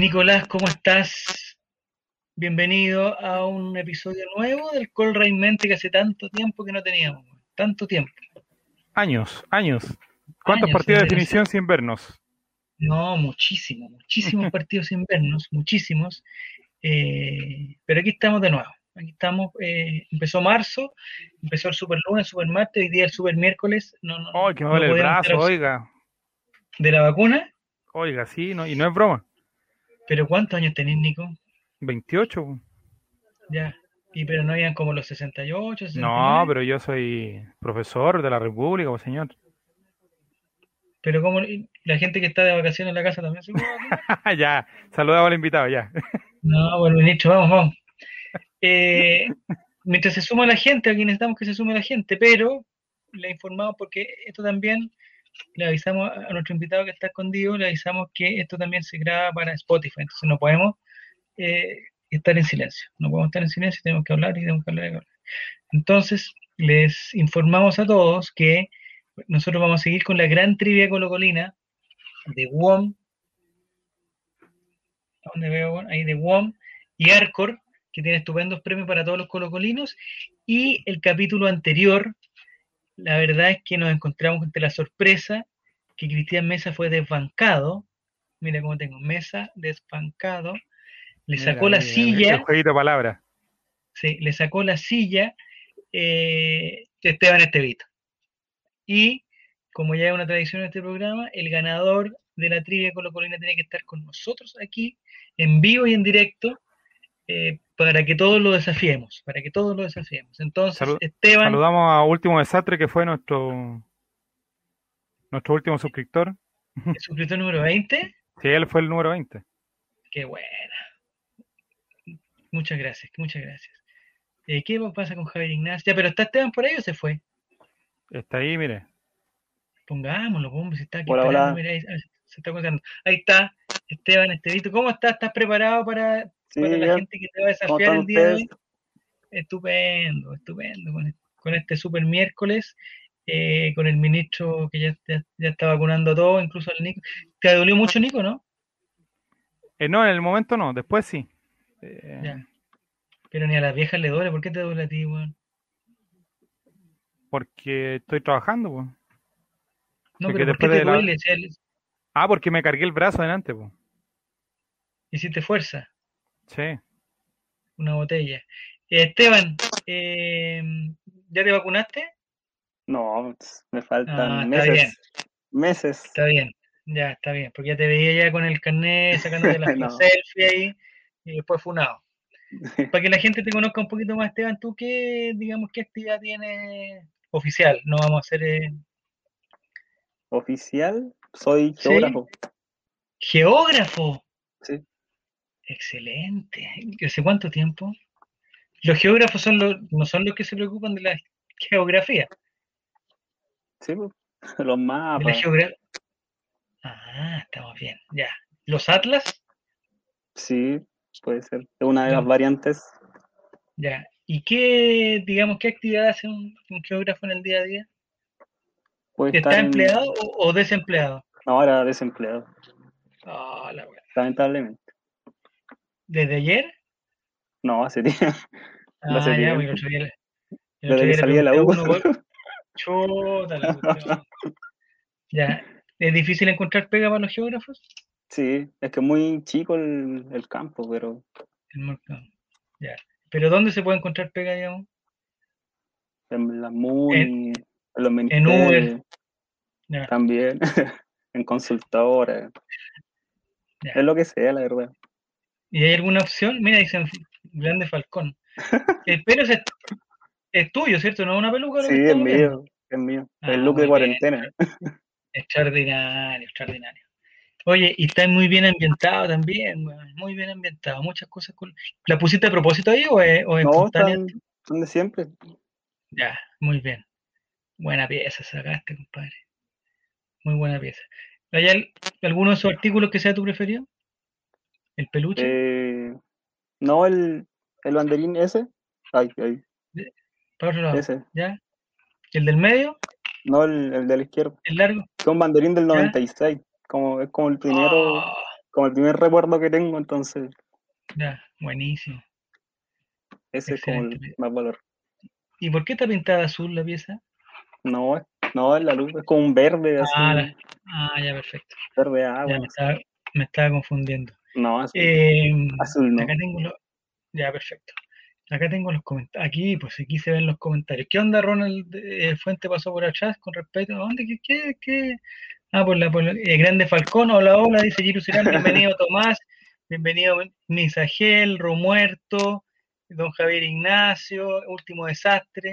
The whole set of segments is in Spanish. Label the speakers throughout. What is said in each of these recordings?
Speaker 1: Nicolás, ¿cómo estás? Bienvenido a un episodio nuevo del Col Mente que hace tanto tiempo que no teníamos. Tanto tiempo.
Speaker 2: Años, años. ¿Cuántos
Speaker 1: Años,
Speaker 2: partidos de definición sin vernos?
Speaker 1: No, muchísimos, muchísimos partidos invernos, muchísimos. Eh, pero aquí estamos de nuevo. Aquí estamos. eh, empezó marzo, empezó el super lunes, super martes, hoy día el super miércoles. No, no,
Speaker 2: ¡Ay, que me
Speaker 1: no
Speaker 2: duele el brazo! Oiga,
Speaker 1: De la vacuna.
Speaker 2: oiga, sí, no, y no es broma.
Speaker 1: ¿Pero cuántos años tenés, Nico?
Speaker 2: 28. po.
Speaker 1: Ya. Y pero no habían como los 68, 69.
Speaker 2: No, pero yo soy profesor de la República, pues, señor.
Speaker 1: Pero como la gente que está de vacaciones en la casa también se
Speaker 2: ya, saludamos al invitado, ya.
Speaker 1: No, bueno, ministro, vamos, vamos. Eh, mientras se suma la gente, aquí necesitamos que se sume la gente, pero le informamos porque esto también, le avisamos a nuestro invitado que está escondido, le avisamos que esto también se graba para Spotify, entonces no podemos eh, estar en silencio, no podemos estar en silencio, tenemos que hablar y tenemos que hablar y hablar. Entonces, les informamos a todos que nosotros vamos a seguir con la gran trivia colocolina de WOM, donde veo ahí de WOM y Arcor, que tiene estupendos premios para todos los colocolinos. Y el capítulo anterior, la verdad es que nos encontramos ante la sorpresa que Cristian Mesa fue desbancado. Mira cómo tengo, Mesa desbancado. Le sacó
Speaker 2: Mira,
Speaker 1: la silla,
Speaker 2: jueguito de
Speaker 1: sí, le sacó la silla eh, Esteban Estevito. Y como ya es una tradición en este programa, el ganador de la trivia colocolina tiene que estar con nosotros aquí, en vivo y en directo, eh, para que todos lo desafiemos, para que todos lo desafiemos. Entonces, Esteban,
Speaker 2: Saludamos a Último Desastre, que fue nuestro nuestro último suscriptor.
Speaker 1: el suscriptor número 20,
Speaker 2: Sí, él fue el número 20.
Speaker 1: qué buena. Muchas gracias, muchas gracias. Eh, ¿Qué pasa con Javier Ignacio? Ya, pero ¿está Esteban por ahí o se fue?
Speaker 2: Está ahí, mire.
Speaker 1: Pongámoslo, hombre, si está aquí
Speaker 3: Hola,
Speaker 1: esperando,
Speaker 3: hola.
Speaker 1: mira, ahí, ahí se está contando. Ahí está, Esteban Estevito. ¿Cómo estás? ¿Estás preparado para,
Speaker 3: Sí,
Speaker 1: para la gente que te va a
Speaker 3: ¿Cómo
Speaker 1: desafiar el día de hoy? Estupendo, estupendo. Con, con este super miércoles, eh, con el ministro que ya, ya, ya está vacunando a todos, incluso al Nico. ¿Te dolió mucho, Nico, no?
Speaker 2: Eh, no, en el momento no, después sí. Eh,
Speaker 1: Ya. Pero ni a las viejas le duele. ¿Por qué te duele a ti, weón?
Speaker 2: Porque estoy trabajando, pues.
Speaker 1: No,
Speaker 2: Porque
Speaker 1: pero ¿por qué te
Speaker 2: de la-
Speaker 1: duele? Le-
Speaker 2: Ah, porque me cargué el brazo adelante, pues.
Speaker 1: hiciste fuerza.
Speaker 2: Sí.
Speaker 1: Una botella. Esteban, eh, ¿ya te vacunaste?
Speaker 3: No, me
Speaker 1: Ah,
Speaker 3: faltan
Speaker 1: está bien.
Speaker 3: meses. Meses.
Speaker 1: Está bien, ya está bien, porque ya te veía ya con el carnet sacándote la, la
Speaker 3: No.
Speaker 1: selfie ahí y después funado. Para que la gente te conozca un poquito más, Esteban, ¿tú qué, digamos, qué actividad tienes oficial? No vamos a hacer eh,
Speaker 3: Oficial, soy
Speaker 1: Sí.
Speaker 3: geógrafo.
Speaker 1: geógrafo.
Speaker 3: Sí.
Speaker 1: Excelente. ¿Hace cuánto tiempo? Los geógrafos son los, no son los que se preocupan de la geografía,
Speaker 3: Sí, los
Speaker 1: de la
Speaker 3: mapas.
Speaker 1: geografía. Ah, estamos bien, ya. ¿Los atlas?
Speaker 3: Sí, puede ser. Es una de las variantes.
Speaker 1: Ya. ¿Y qué, digamos, qué actividad hace un, un geógrafo en el día a día?
Speaker 3: Puede
Speaker 1: ¿Está
Speaker 3: estar en-
Speaker 1: empleado o, o desempleado?
Speaker 3: Ahora desempleado,
Speaker 1: Ah, la
Speaker 3: lamentablemente.
Speaker 1: ¿Desde ayer?
Speaker 3: No, hace tiempo.
Speaker 1: Ah,
Speaker 3: Hace
Speaker 1: ya,
Speaker 3: tiempo.
Speaker 1: porque el otro
Speaker 3: Desde que salí de la U.
Speaker 1: chuta la cuestión. Ya. ¿Es difícil encontrar pega para los geógrafos?
Speaker 3: Sí, es que es muy chico el, el campo, pero
Speaker 1: El mercado. Ya. ¿Pero dónde se puede encontrar pega, digamos?
Speaker 3: en la MUNI, en, los
Speaker 1: en Uber.
Speaker 3: ministerios
Speaker 1: Ya.
Speaker 3: también, en consultoras,
Speaker 1: Ya.
Speaker 3: es lo que sea, la verdad.
Speaker 1: ¿Y hay alguna opción? Mira, dicen Grande Falcón. El pelo es, es tuyo, ¿cierto? No es una peluca.
Speaker 3: Sí, es mío, es mío.
Speaker 1: Ah,
Speaker 3: el look de
Speaker 1: bien.
Speaker 3: cuarentena.
Speaker 1: Extraordinario, extraordinario. Oye, y está muy bien ambientado también, muy bien ambientado, muchas cosas. cool. ¿La pusiste a propósito ahí o es, o es
Speaker 3: No, están, de siempre.
Speaker 1: Ya, muy bien. Buena pieza sacaste, compadre. Muy buena pieza. ¿Hay al- alguno de esos artículos que sea tu preferido? ¿El peluche?
Speaker 3: Eh, no, el, el banderín ese. Ay, ay,
Speaker 1: Para otro lado.
Speaker 3: ese.
Speaker 1: ¿Ya? ¿El del medio?
Speaker 3: No, el, el de la izquierda.
Speaker 1: ¿El largo?
Speaker 3: Es un banderín del
Speaker 1: ¿Ya?
Speaker 3: 96. Como, es como el primero
Speaker 1: Ah,
Speaker 3: como el primer recuerdo que tengo, entonces
Speaker 1: Ya, buenísimo.
Speaker 3: ese es como el más valor.
Speaker 1: ¿Y por qué está pintada azul la pieza?
Speaker 3: No, no, es la luz, es como un verde así,
Speaker 1: Ah, la- ah, ya, perfecto.
Speaker 3: verde
Speaker 1: Ya,
Speaker 3: agua.
Speaker 1: me estaba, me estaba confundiendo.
Speaker 3: No, azul,
Speaker 1: Eh,
Speaker 3: azul no.
Speaker 1: acá tengo. Ya, perfecto. Acá tengo los comentarios. Aquí, pues aquí se ven los comentarios. ¿Qué onda, Ronald eh, Fuente pasó por atrás con respecto? ¿A dónde? ¿Qué? qué, qué? Ah, por la, por la- eh, Grande Falcón. Hola, hola, dice Giru Cirán. Bienvenido, Tomás. Bienvenido, Misagel, Romuerto, Don Javier Ignacio, Último Desastre,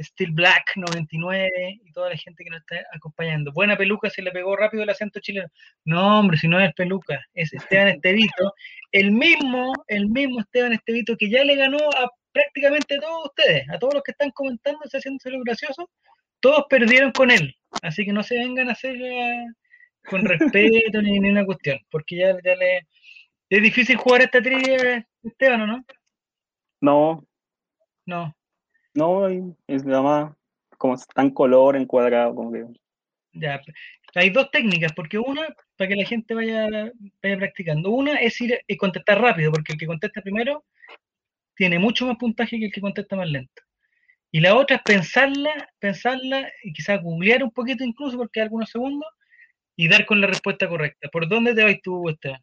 Speaker 1: Steel Black 99 y toda la gente que nos está acompañando. Buena peluca, se le pegó rápido el acento chileno. No, hombre, si no es peluca, es Esteban Estevito, el mismo, el mismo Esteban Estevito que ya le ganó a prácticamente todos ustedes, a todos los que están comentando, haciéndose lo gracioso, todos perdieron con él. Así que no se vengan a hacer eh, con respeto ni, ni una cuestión, porque ya, ya le... Es difícil jugar esta trivia, Esteban, ¿o no?
Speaker 3: No,
Speaker 1: No.
Speaker 3: No, es nada más como está en color, encuadrado, como que
Speaker 1: Ya, hay dos técnicas, porque una, para que la gente vaya, vaya practicando, una es ir y contestar rápido, porque el que contesta primero tiene mucho más puntaje que el que contesta más lento. Y la otra es pensarla, pensarla y quizás googlear un poquito incluso, porque hay algunos segundos, y dar con la respuesta correcta. ¿Por dónde te vas tú, Esteban?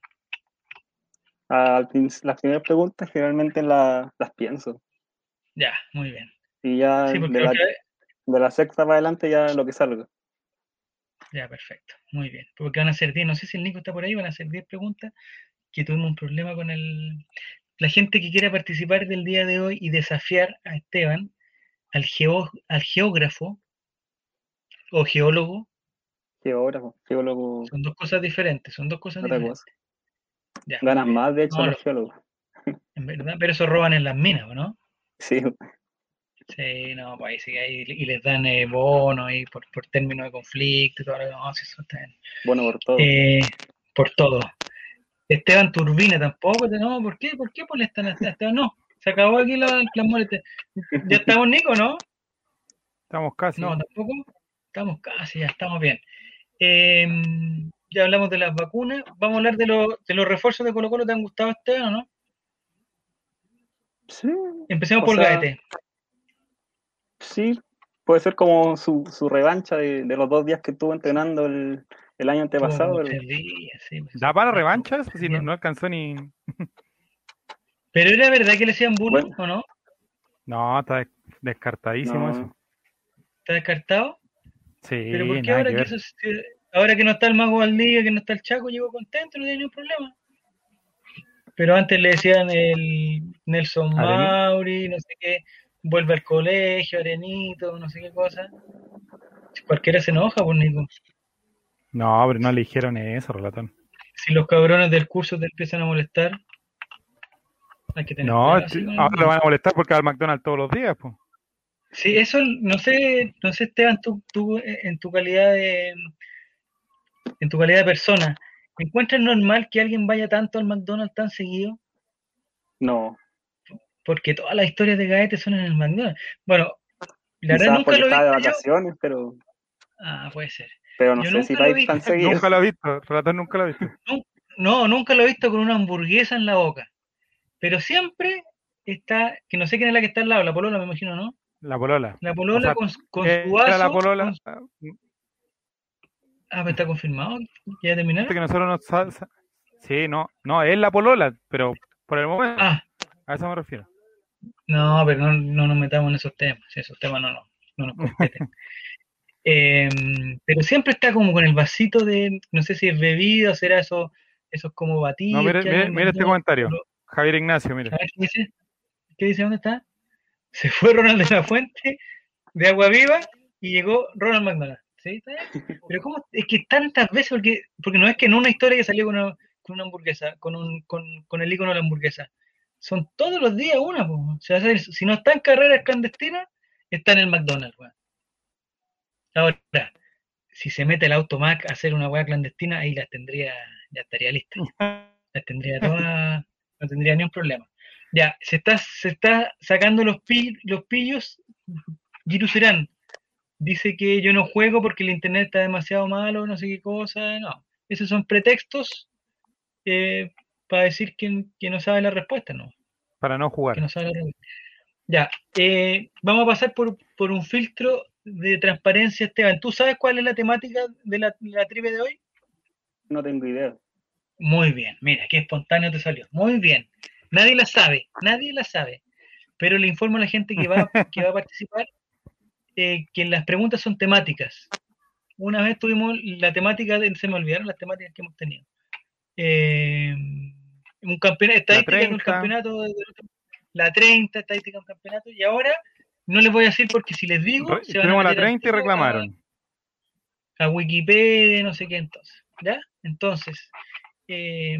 Speaker 3: prin- las primeras preguntas generalmente la- las pienso.
Speaker 1: Ya, muy bien.
Speaker 3: Y ya
Speaker 1: Sí,
Speaker 3: de, la, de sexta para adelante ya lo que salga.
Speaker 1: Ya, perfecto. Muy bien. Porque van a ser 10, no sé si el Nico está por ahí, van a ser 10 preguntas, que tuvimos un problema con el... La gente que quiera participar del día de hoy y desafiar a Esteban, al, geo- al geógrafo o geólogo,
Speaker 3: Geógrafo, geólogo,
Speaker 1: son dos cosas diferentes, son dos cosas
Speaker 3: otra
Speaker 1: diferentes.
Speaker 3: cosa.
Speaker 1: Ya,
Speaker 3: Ganas más, de hecho,
Speaker 1: No,
Speaker 3: los
Speaker 1: lo-
Speaker 3: geólogos.
Speaker 1: en verdad, pero eso roban en las minas, ¿o ¿no?
Speaker 3: Sí,
Speaker 1: Sí, no, pues ahí sí que hay- y les dan eh, bonos y por, por término de conflicto y todo lo no, sí, eso está bien.
Speaker 3: bueno por todo.
Speaker 1: Eh, por todo. Esteban Turbina tampoco, no, ¿por qué? ¿Por qué molestan a Esteban? No, se acabó aquí la, la molestia. Ya estamos, Nico, ¿no?
Speaker 2: Estamos casi.
Speaker 1: No, tampoco. Estamos casi, ya estamos bien. Eh, ya hablamos de las vacunas. Vamos a hablar de, los de los refuerzos de Colo Colo. ¿Te han gustado, Esteban, o no?
Speaker 3: Sí,
Speaker 1: Empecemos
Speaker 3: O
Speaker 1: por
Speaker 3: sea,
Speaker 1: Gaete.
Speaker 3: Sí, puede ser como su, su revancha de, de los dos días que estuvo entrenando el, el año antepasado.
Speaker 1: Días, sí, pues.
Speaker 2: ¿Da para revanchas? Si no, no alcanzó ni.
Speaker 1: Pero era verdad que le hacían bullying,
Speaker 3: Bueno.
Speaker 1: ¿o no?
Speaker 2: No, está des- descartadísimo
Speaker 3: No.
Speaker 2: eso.
Speaker 1: ¿Está descartado?
Speaker 2: Sí,
Speaker 1: Pero ¿por qué ahora
Speaker 2: que
Speaker 1: eso ahora que no está el Mago Valdivia, que no está el Chaco, llegó contento, no tiene ningún problema? Pero antes le decían el Nelson. Mauri, no sé qué, vuelve al colegio, Arenito, no sé qué cosa. Si cualquiera se enoja, pues Nico.
Speaker 2: No, pero no le dijeron eso, relatón.
Speaker 1: Si los cabrones del curso te empiezan a molestar, hay que tener
Speaker 2: No, ahora lo van a molestar porque va al McDonald's todos los días, pues.
Speaker 1: Sí, eso, no sé, no sé, Esteban, tú, tú eh, en tu calidad de, en tu calidad de persona, ¿encuentras normal que alguien vaya tanto al McDonald's tan seguido?
Speaker 3: No,
Speaker 1: Porque todas las historias de Gaete son en el McDonald's. Bueno, la verdad nunca
Speaker 3: porque
Speaker 1: lo he
Speaker 3: estaba de
Speaker 1: visto yo.
Speaker 3: vacaciones, pero,
Speaker 1: Ah, puede ser.
Speaker 3: pero no
Speaker 1: Yo
Speaker 3: sé si va a ir tan seguido.
Speaker 2: Nunca lo he visto, relatón nunca lo he visto.
Speaker 1: No, nunca lo he visto con una hamburguesa en la boca. Pero siempre está, que no sé quién es la que está al lado, la polola me imagino, ¿no?
Speaker 2: La polola.
Speaker 1: La polola
Speaker 2: O sea,
Speaker 1: con, con
Speaker 2: Eh,
Speaker 1: su
Speaker 2: Era
Speaker 1: vaso.
Speaker 2: la polola.
Speaker 1: con- Ah, pero está confirmado. ¿Ya terminaron?
Speaker 2: que nosotros nos. Sí, no, no, es la polola, pero por el momento,
Speaker 1: Ah,
Speaker 2: a eso me refiero.
Speaker 1: No, pero no, no nos metamos en esos temas, esos temas no, no, no nos competen. Em, pero siempre está como con el vasito de, no sé si es bebida o será eso, esos como batidos.
Speaker 2: No, mire, mire, mire este comentario. Javier Ignacio, mire.
Speaker 1: Ver, ¿qué dice? ¿Qué dice? ¿Dónde está? Se fue Ronald de la Fuente de Agua Viva y llegó Ronald McDonald. ¿Sí? Pero ¿cómo? Es que tantas veces, porque, porque no es que en una historia que salió con una, con una hamburguesa, con, un, con, con el icono de la hamburguesa. Son todos los días una, po. O sea, si no está en carreras clandestinas, está en el McDonald's, weón. Ahora, si se mete el automac a hacer una weá clandestina, ahí las tendría, ya estaría lista. Las tendría todas, no tendría ni un problema. Ya, se está, se está sacando los, pi- los pillos. Giru Serán dice que yo no juego porque el internet está demasiado malo, no sé qué cosa. No, esos son pretextos eh, para decir que, que no sabe la respuesta, ¿no?
Speaker 2: Para no jugar.
Speaker 1: Que no sabe la respuesta. Ya, eh, vamos a pasar por, por un filtro de transparencia, Esteban. ¿Tú sabes cuál es la temática de la, la trivia de hoy?
Speaker 3: No tengo idea.
Speaker 1: Muy bien, mira, qué espontáneo te salió. Muy bien. Nadie la sabe, nadie la sabe. Pero le informo a la gente que va, que va a participar eh, que las preguntas son temáticas. Una vez tuvimos la temática, de, se me olvidaron las temáticas que hemos tenido. Eh, un campeonato, estadística en
Speaker 2: 30.
Speaker 1: campeonato, de- la 30, estadística en un campeonato, y ahora no les voy a decir porque si les digo,
Speaker 2: Re-
Speaker 1: se van a
Speaker 2: la
Speaker 1: meter al
Speaker 2: 30 y
Speaker 1: a-
Speaker 2: reclamaron.
Speaker 1: a Wikipedia, no sé qué entonces, ¿ya? Entonces, eh,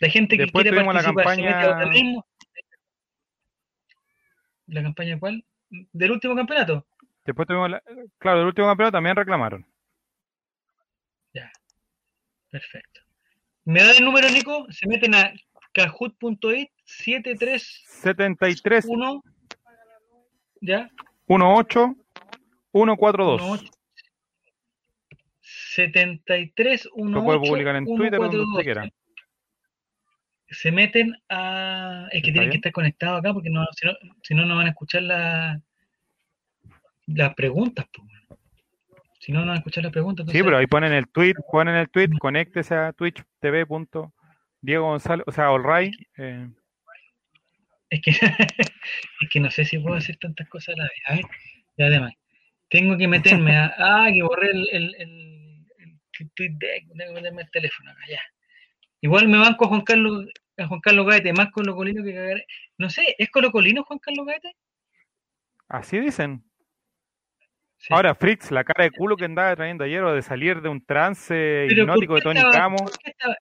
Speaker 1: la gente que
Speaker 2: Después
Speaker 1: quiere
Speaker 2: la
Speaker 1: participar se mete a
Speaker 2: campaña-
Speaker 1: organismo. ¿La campaña cuál? ¿Del último campeonato?
Speaker 2: Después tuvimos la, claro, del último campeonato también reclamaron.
Speaker 1: Ya, perfecto. ¿Me da el número, Nico? Se meten a kahoot.it 731,
Speaker 2: 73
Speaker 1: ¿ya?
Speaker 2: 18 142.
Speaker 1: 18. 73
Speaker 2: Lo puede publicar en Twitter donde usted quiera.
Speaker 1: Se meten a. Es que
Speaker 2: ¿Está
Speaker 1: tienen que estar conectados acá porque no, si, no, si no, no van a escuchar la, las preguntas. Si no, no van a escuchar las preguntas.
Speaker 2: Sí,
Speaker 1: entonces-
Speaker 2: pero ahí ponen el tweet, ponen el tweet, conéctese a Twitch TV. punto Diego González, o sea, Allray. Eh,
Speaker 1: Es que, es que no sé si puedo hacer tantas cosas a la vez. A ver, y además, tengo que meterme a. Ah, que borré el, el, el, el tweet deck, tengo que meterme el teléfono acá, ya. Igual me banco a Juan Carlos, a Juan Carlos Gaete, más colocolino que cagar. No sé, ¿es colocolino Juan Carlos Gaete?
Speaker 2: así dicen.
Speaker 1: Sí.
Speaker 2: Ahora, Fritz, la cara de culo que andaba trayendo ayer o de salir de un trance
Speaker 1: Pero ¿por
Speaker 2: hipnótico de Tony
Speaker 1: estaba-
Speaker 2: Camo,
Speaker 1: por qué estaba-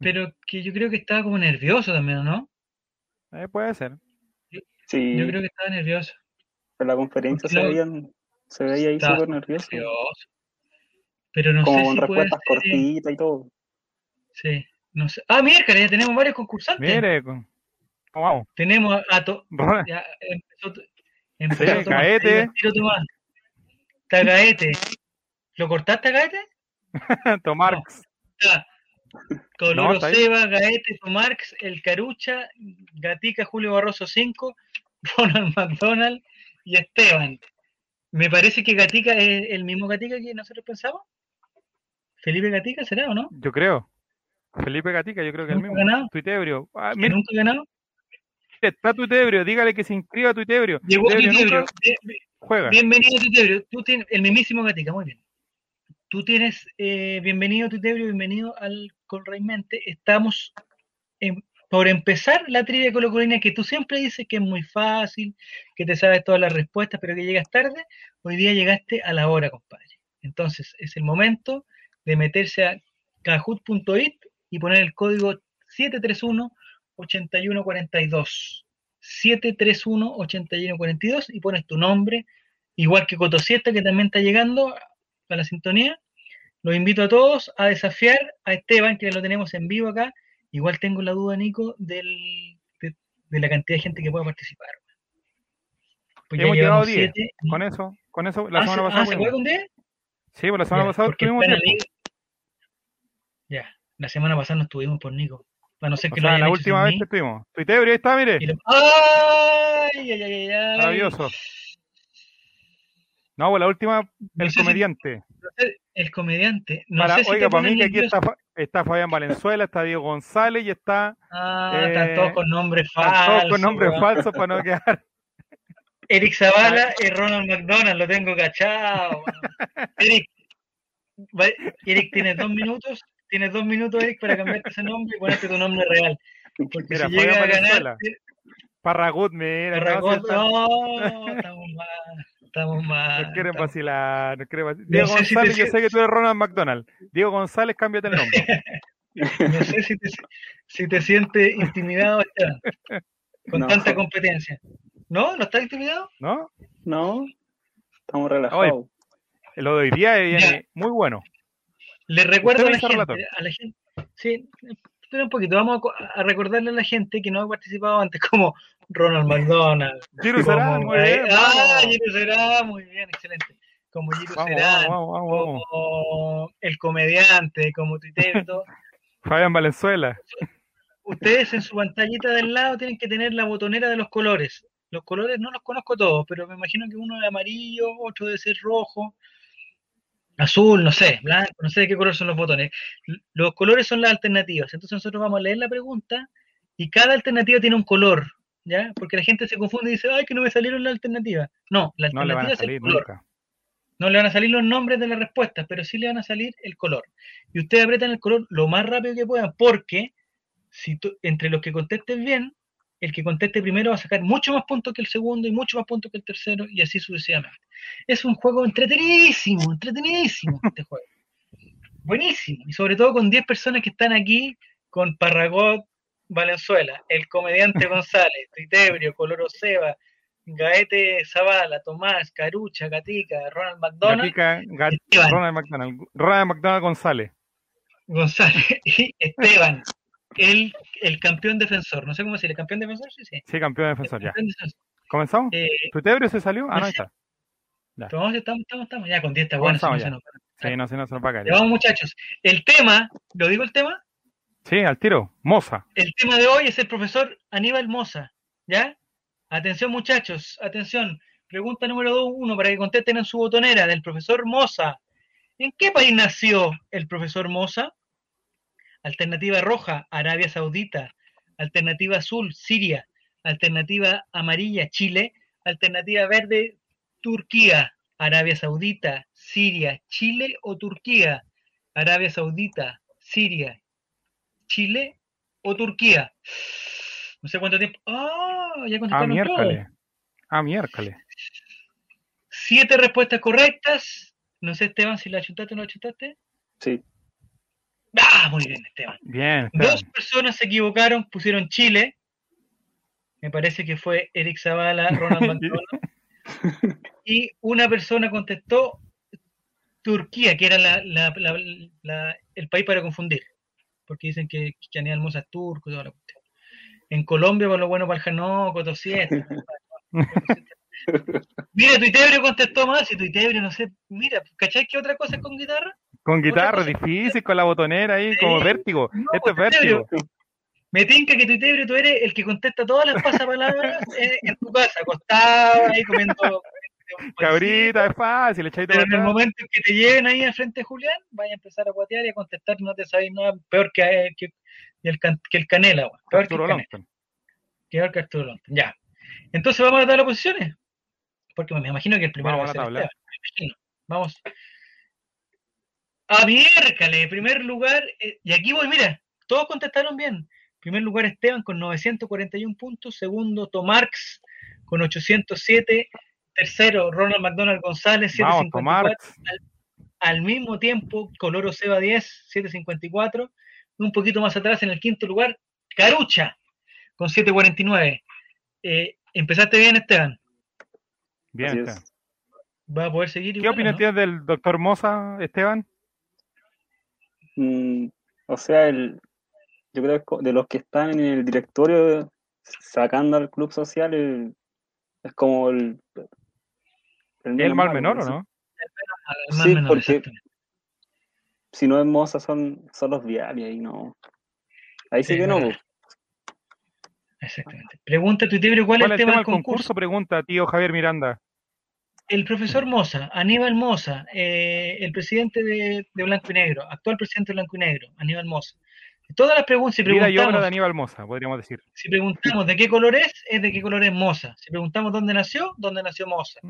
Speaker 1: Pero que yo creo que estaba como nervioso también, ¿no?
Speaker 2: eh, puede ser.
Speaker 3: Sí,
Speaker 1: Yo creo que estaba nervioso.
Speaker 3: en la conferencia se veían, se veía ahí súper nervioso.
Speaker 1: nervioso. Pero no
Speaker 3: como
Speaker 1: sé
Speaker 3: con
Speaker 1: si puede
Speaker 3: respuestas
Speaker 1: ser.
Speaker 3: cortitas y todo.
Speaker 1: Sí, no sé. Ah, miércoles, ya tenemos varios concursantes.
Speaker 2: Mire, con- ¿cómo vamos?
Speaker 1: Tenemos a, a to- Ya empezó, empezó
Speaker 2: Sí,
Speaker 1: Tomás. Está Gaete. ¿Lo cortaste a Gaete?
Speaker 2: Tomarx.
Speaker 1: Está Coloro
Speaker 2: No.
Speaker 1: Seba, Gaete, Tomarx, El Carucha, Gatica, Julio Barroso 5, Ronald McDonald y Esteban. Me parece que Gatica es el mismo Gatica que nosotros pensamos. ¿Felipe Gatica será o no?
Speaker 2: Yo creo. Felipe Gatica, yo creo que el
Speaker 1: ¿Nunca
Speaker 2: mismo.
Speaker 1: ganado?
Speaker 2: Tuitebrio. Ah,
Speaker 1: ¿Que
Speaker 2: mire,
Speaker 1: nunca ganado?
Speaker 2: está Tuitebrio, dígale que se inscriba a Tuitebrio.
Speaker 1: Llegó
Speaker 2: Tuitebrio
Speaker 1: Bien- bien-
Speaker 2: juega.
Speaker 1: Bienvenido, Tutebrio. Tú tienes el mismísimo Gatica, muy bien. Tú tienes, eh, bienvenido, Tutebrio, bienvenido al Colraimente. Estamos en- por empezar la trivia colocolina que tú siempre dices que es muy fácil, que te sabes todas las respuestas, pero que llegas tarde. Hoy día llegaste a la hora, compadre. Entonces, es el momento de meterse a kahoot.it y poner el código 731-8142. 731-8142 y pones tu nombre, igual que Cotosieta, que también está llegando a la sintonía. Los invito a todos a desafiar a Esteban, que lo tenemos en vivo acá. Igual tengo la duda, Nico, del, de, de la cantidad de gente que pueda participar. Pues
Speaker 2: Hemos llegado a
Speaker 1: llevamos
Speaker 2: 10.
Speaker 1: siete.
Speaker 2: Con eso, con eso, la
Speaker 1: Ah,
Speaker 2: semana
Speaker 1: ¿se-
Speaker 2: pasada.
Speaker 1: ah, ¿se puede con 10?
Speaker 2: Sí, pues la semana
Speaker 1: Ya,
Speaker 2: pasada tuvimos
Speaker 1: amigos. Ya, la semana pasada no estuvimos por Nico. Para no ser que lo
Speaker 2: sea,
Speaker 1: hayan
Speaker 2: la última vez
Speaker 1: mí.
Speaker 2: que estuvimos. Tuitebrio, ahí está, mire.
Speaker 1: Lo- ¡Ay! ¡Ay, ay, ay!
Speaker 2: Maravilloso. No, pues la última,
Speaker 1: No
Speaker 2: el
Speaker 1: sé si-
Speaker 2: comediante.
Speaker 1: El comediante. No
Speaker 2: Para,
Speaker 1: sé si
Speaker 2: oiga, para mí que aquí está, está Fabián Valenzuela, está Diego González y está
Speaker 1: Ah,
Speaker 2: eh,
Speaker 1: están todos con nombres falsos.
Speaker 2: todos con nombres falsos para no quedar.
Speaker 1: Eric Zavala y Ronald McDonald, lo tengo cachado. Eric, Eric, tienes dos minutos. Tienes dos minutos, Eric, para cambiarte ese nombre y ponerte tu nombre real. Porque
Speaker 2: Mira,
Speaker 1: si llega a ganar,
Speaker 2: Valenzuela. Parragut, mira, no, si está-
Speaker 1: no, estamos mal, estamos mal.
Speaker 2: nos quieren
Speaker 1: estamos-
Speaker 2: vacilar, nos quieren vacilar.
Speaker 1: No
Speaker 2: Diego
Speaker 1: sé si
Speaker 2: González, yo sé que tú eres Ronald McDonald. Diego González, cámbiate el nombre.
Speaker 1: No sé si te, si te sientes intimidado, Esteban, con
Speaker 3: No.
Speaker 1: tanta competencia. ¿No? ¿No estás intimidado?
Speaker 2: ¿No?
Speaker 3: No, estamos relajados.
Speaker 2: Lo de hoy día viene
Speaker 1: Ya.
Speaker 2: muy bueno.
Speaker 1: Le recuerdo a la, gente, a la gente, sí, espera un poquito, vamos a co- a, recordarle a la gente que no ha participado antes, como Ronald McDonald,
Speaker 2: Giro Serán, muy bien.
Speaker 1: ah. Giro Serán, muy bien, excelente, como Giro
Speaker 2: Vamos,
Speaker 1: Serán,
Speaker 2: vamos, vamos, vamos.
Speaker 1: como el comediante, como Tuitero,
Speaker 2: Fabián Valenzuela.
Speaker 1: Ustedes en su pantallita del lado tienen que tener la botonera de los colores. Los colores no los conozco todos, pero me imagino que uno es amarillo, otro debe ser rojo, azul, no sé, blanco, no sé de qué color son los botones. Los colores son las alternativas. Entonces nosotros vamos a leer la pregunta y cada alternativa tiene un color, ¿ya? Porque la gente se confunde y dice, ay, que no me salieron las alternativas. No, la
Speaker 2: No le van
Speaker 1: alternativa
Speaker 2: a
Speaker 1: es el
Speaker 2: salir
Speaker 1: color.
Speaker 2: nunca.
Speaker 1: No le van a salir los nombres de las respuestas, pero sí le van a salir el color. Y ustedes apretan el color lo más rápido que puedan, porque si tú- entre los que contesten bien, el que conteste primero va a sacar mucho más puntos que el segundo y mucho más puntos que el tercero, y así sucesivamente. Es un juego entretenidísimo, entretenidísimo este juego. Buenísimo. Y sobre todo con 10 personas que están aquí, con Parragot Valenzuela, el comediante González, Tuitebrio, Coloro Seba, Gaete Zavala, Tomás, Carucha, Gatica, Ronald McDonald,
Speaker 2: Gatica, Gat-. Ronald McDonald. Ronald McDonald González.
Speaker 1: González y Esteban, el, el campeón defensor. No sé cómo decir, ¿el campeón defensor? Sí, sí.
Speaker 2: Sí, campeón
Speaker 1: El
Speaker 2: defensor, ya.
Speaker 1: campeón defensor.
Speaker 2: ¿Comenzamos?
Speaker 1: Eh,
Speaker 2: ¿Tuitebrio se salió? Ah, no, ahí está. Ya.
Speaker 1: estamos, estamos, estamos. Ya con 10 está bueno. si no se nos-
Speaker 2: Sí, no, se nos va a caer.
Speaker 1: Vamos, muchachos. El tema, ¿lo digo el tema?
Speaker 2: Sí, al tiro. Moza.
Speaker 1: El tema de hoy es el profesor Aníbal Moza. ¿Ya? Atención, muchachos, atención. Pregunta número uno para que contesten en su botonera del profesor Moza. ¿En qué país nació el profesor Moza? Alternativa roja, Arabia Saudita. Alternativa azul, Siria. Alternativa amarilla, Chile. Alternativa verde, Turquía. Arabia Saudita, Siria, Chile o Turquía. Arabia Saudita, Siria, Chile o Turquía. No sé cuánto tiempo. ¡Ah! ya
Speaker 2: Ah,
Speaker 1: contestaron todos.
Speaker 2: miércoles. Ah, miércoles.
Speaker 1: Siete respuestas correctas. No sé, Esteban, si la chutaste o no la chutaste.
Speaker 3: Sí.
Speaker 1: Ah, muy bien, Esteban.
Speaker 2: Bien,
Speaker 1: Dos personas se equivocaron, pusieron Chile. Me parece que fue Eric Zavala, Ronald McDonald. Y una persona contestó Turquía, que era la- la- la- la- el país para confundir. Porque dicen que, que Aníbal Mosa es turco y toda la cuestión. En Colombia, con lo bueno para el Janoco, Tosieta. Mira, Tuitebrio contestó más y Tuitebrio, no sé, mira, ¿cachai que otra cosa es con guitarra?
Speaker 2: Con guitarra, difícil, con la botonera ahí, como vértigo.
Speaker 1: No,
Speaker 2: Esto es
Speaker 1: pues,
Speaker 2: vértigo.
Speaker 1: Me tinca que Tuitebrio tú eres el que contesta todas las pasapalabras eh, en tu casa, acostado ahí comiendo.
Speaker 2: Cabrita, es fácil,
Speaker 1: Pero en el momento en que te lleven ahí al frente de Julián, vaya a empezar a guatear y a contestar, no te sabéis nada peor que, eh, que, el, que el Canela, peor que el Canela, peor que Arturo Longton. Ya. Entonces vamos a dar las posiciones. Porque me imagino que el primero
Speaker 2: Vamos
Speaker 1: va a ser. Esteban, me imagino. Vamos. A miércale, primer lugar, eh, y aquí voy, mira, todos contestaron bien. Primer lugar Esteban con 941 puntos, segundo Tomarx con 807, tercero Ronald McDonald González
Speaker 2: Vamos,
Speaker 1: 754,
Speaker 2: Tomar.
Speaker 1: al mismo tiempo Coloro Seba 10, 754, un poquito más atrás en el quinto lugar, Carucha con 749. Eh, empezaste bien, Esteban.
Speaker 2: Bien,
Speaker 3: es.
Speaker 1: ¿Va a poder seguir
Speaker 2: ¿Qué
Speaker 1: igual,
Speaker 2: opinión
Speaker 1: no?
Speaker 2: tienes del doctor Moza, Esteban?
Speaker 3: Mm, o sea, el, yo creo que de los que están en el directorio sacando al club social, el- es como el, el
Speaker 2: ¿El
Speaker 3: menos
Speaker 2: mal menor o no?
Speaker 3: Sí,
Speaker 1: menor,
Speaker 3: porque-. Si no es Moza, son, son los viales ahí no. Ahí sí,
Speaker 1: Sí,
Speaker 3: que no. pues.
Speaker 1: Exactamente. Pregunta Tuitebrio, ¿cuál,
Speaker 2: ¿Cuál
Speaker 1: es el tema del
Speaker 2: concurso?
Speaker 1: concurso?
Speaker 2: Pregunta tío Javier Miranda.
Speaker 1: El profesor Moza, Aníbal Moza, eh, el presidente de, de Blanco y Negro, actual presidente de Blanco y Negro, Aníbal Moza. Todas las preguntas, si preguntamos,
Speaker 2: de Aníbal Moza, podríamos decir.
Speaker 1: si preguntamos de qué color es, es de qué color es Moza. Si preguntamos dónde nació, dónde nació Moza.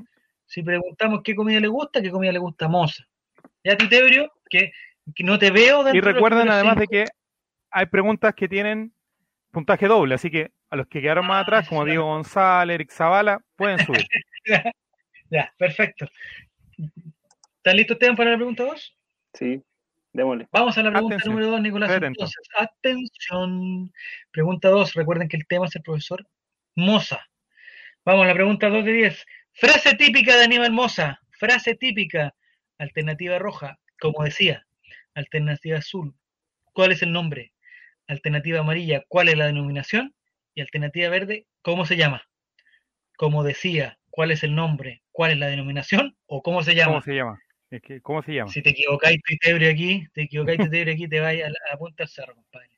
Speaker 1: Si preguntamos qué comida le gusta, qué comida le gusta a Moza. Ya Tuitebrio, que, que no te veo dentro
Speaker 2: Y recuerden además de que hay preguntas que tienen puntaje doble, así que a los que quedaron más
Speaker 1: Ah,
Speaker 2: atrás, como. Diego González, Eric Zavala, pueden subir.
Speaker 1: Ya, perfecto. ¿Estás listo, Esteban, para la pregunta 2?
Speaker 3: Sí, démosle.
Speaker 1: Vamos a la pregunta
Speaker 2: Atención.
Speaker 1: número 2, Nicolás.
Speaker 2: Atento.
Speaker 1: Entonces, atención. Pregunta 2. Recuerden que el tema es el profesor Moza. Vamos a la pregunta 2 de 10. Frase típica de Aníbal Moza. Frase típica. Alternativa roja, como decía. Alternativa azul. ¿Cuál es el nombre? Alternativa amarilla, ¿cuál es la denominación? Y alternativa verde, ¿cómo se llama? Como decía, ¿cuál es el nombre? ¿Cuál es la denominación? ¿O cómo se llama?
Speaker 2: ¿Cómo se llama? Es que, ¿Cómo se llama?
Speaker 1: Si te equivocáis, tuitebrio aquí, te equivocáis, tuitebrio aquí, te vais a la, punta del cerro, compadre.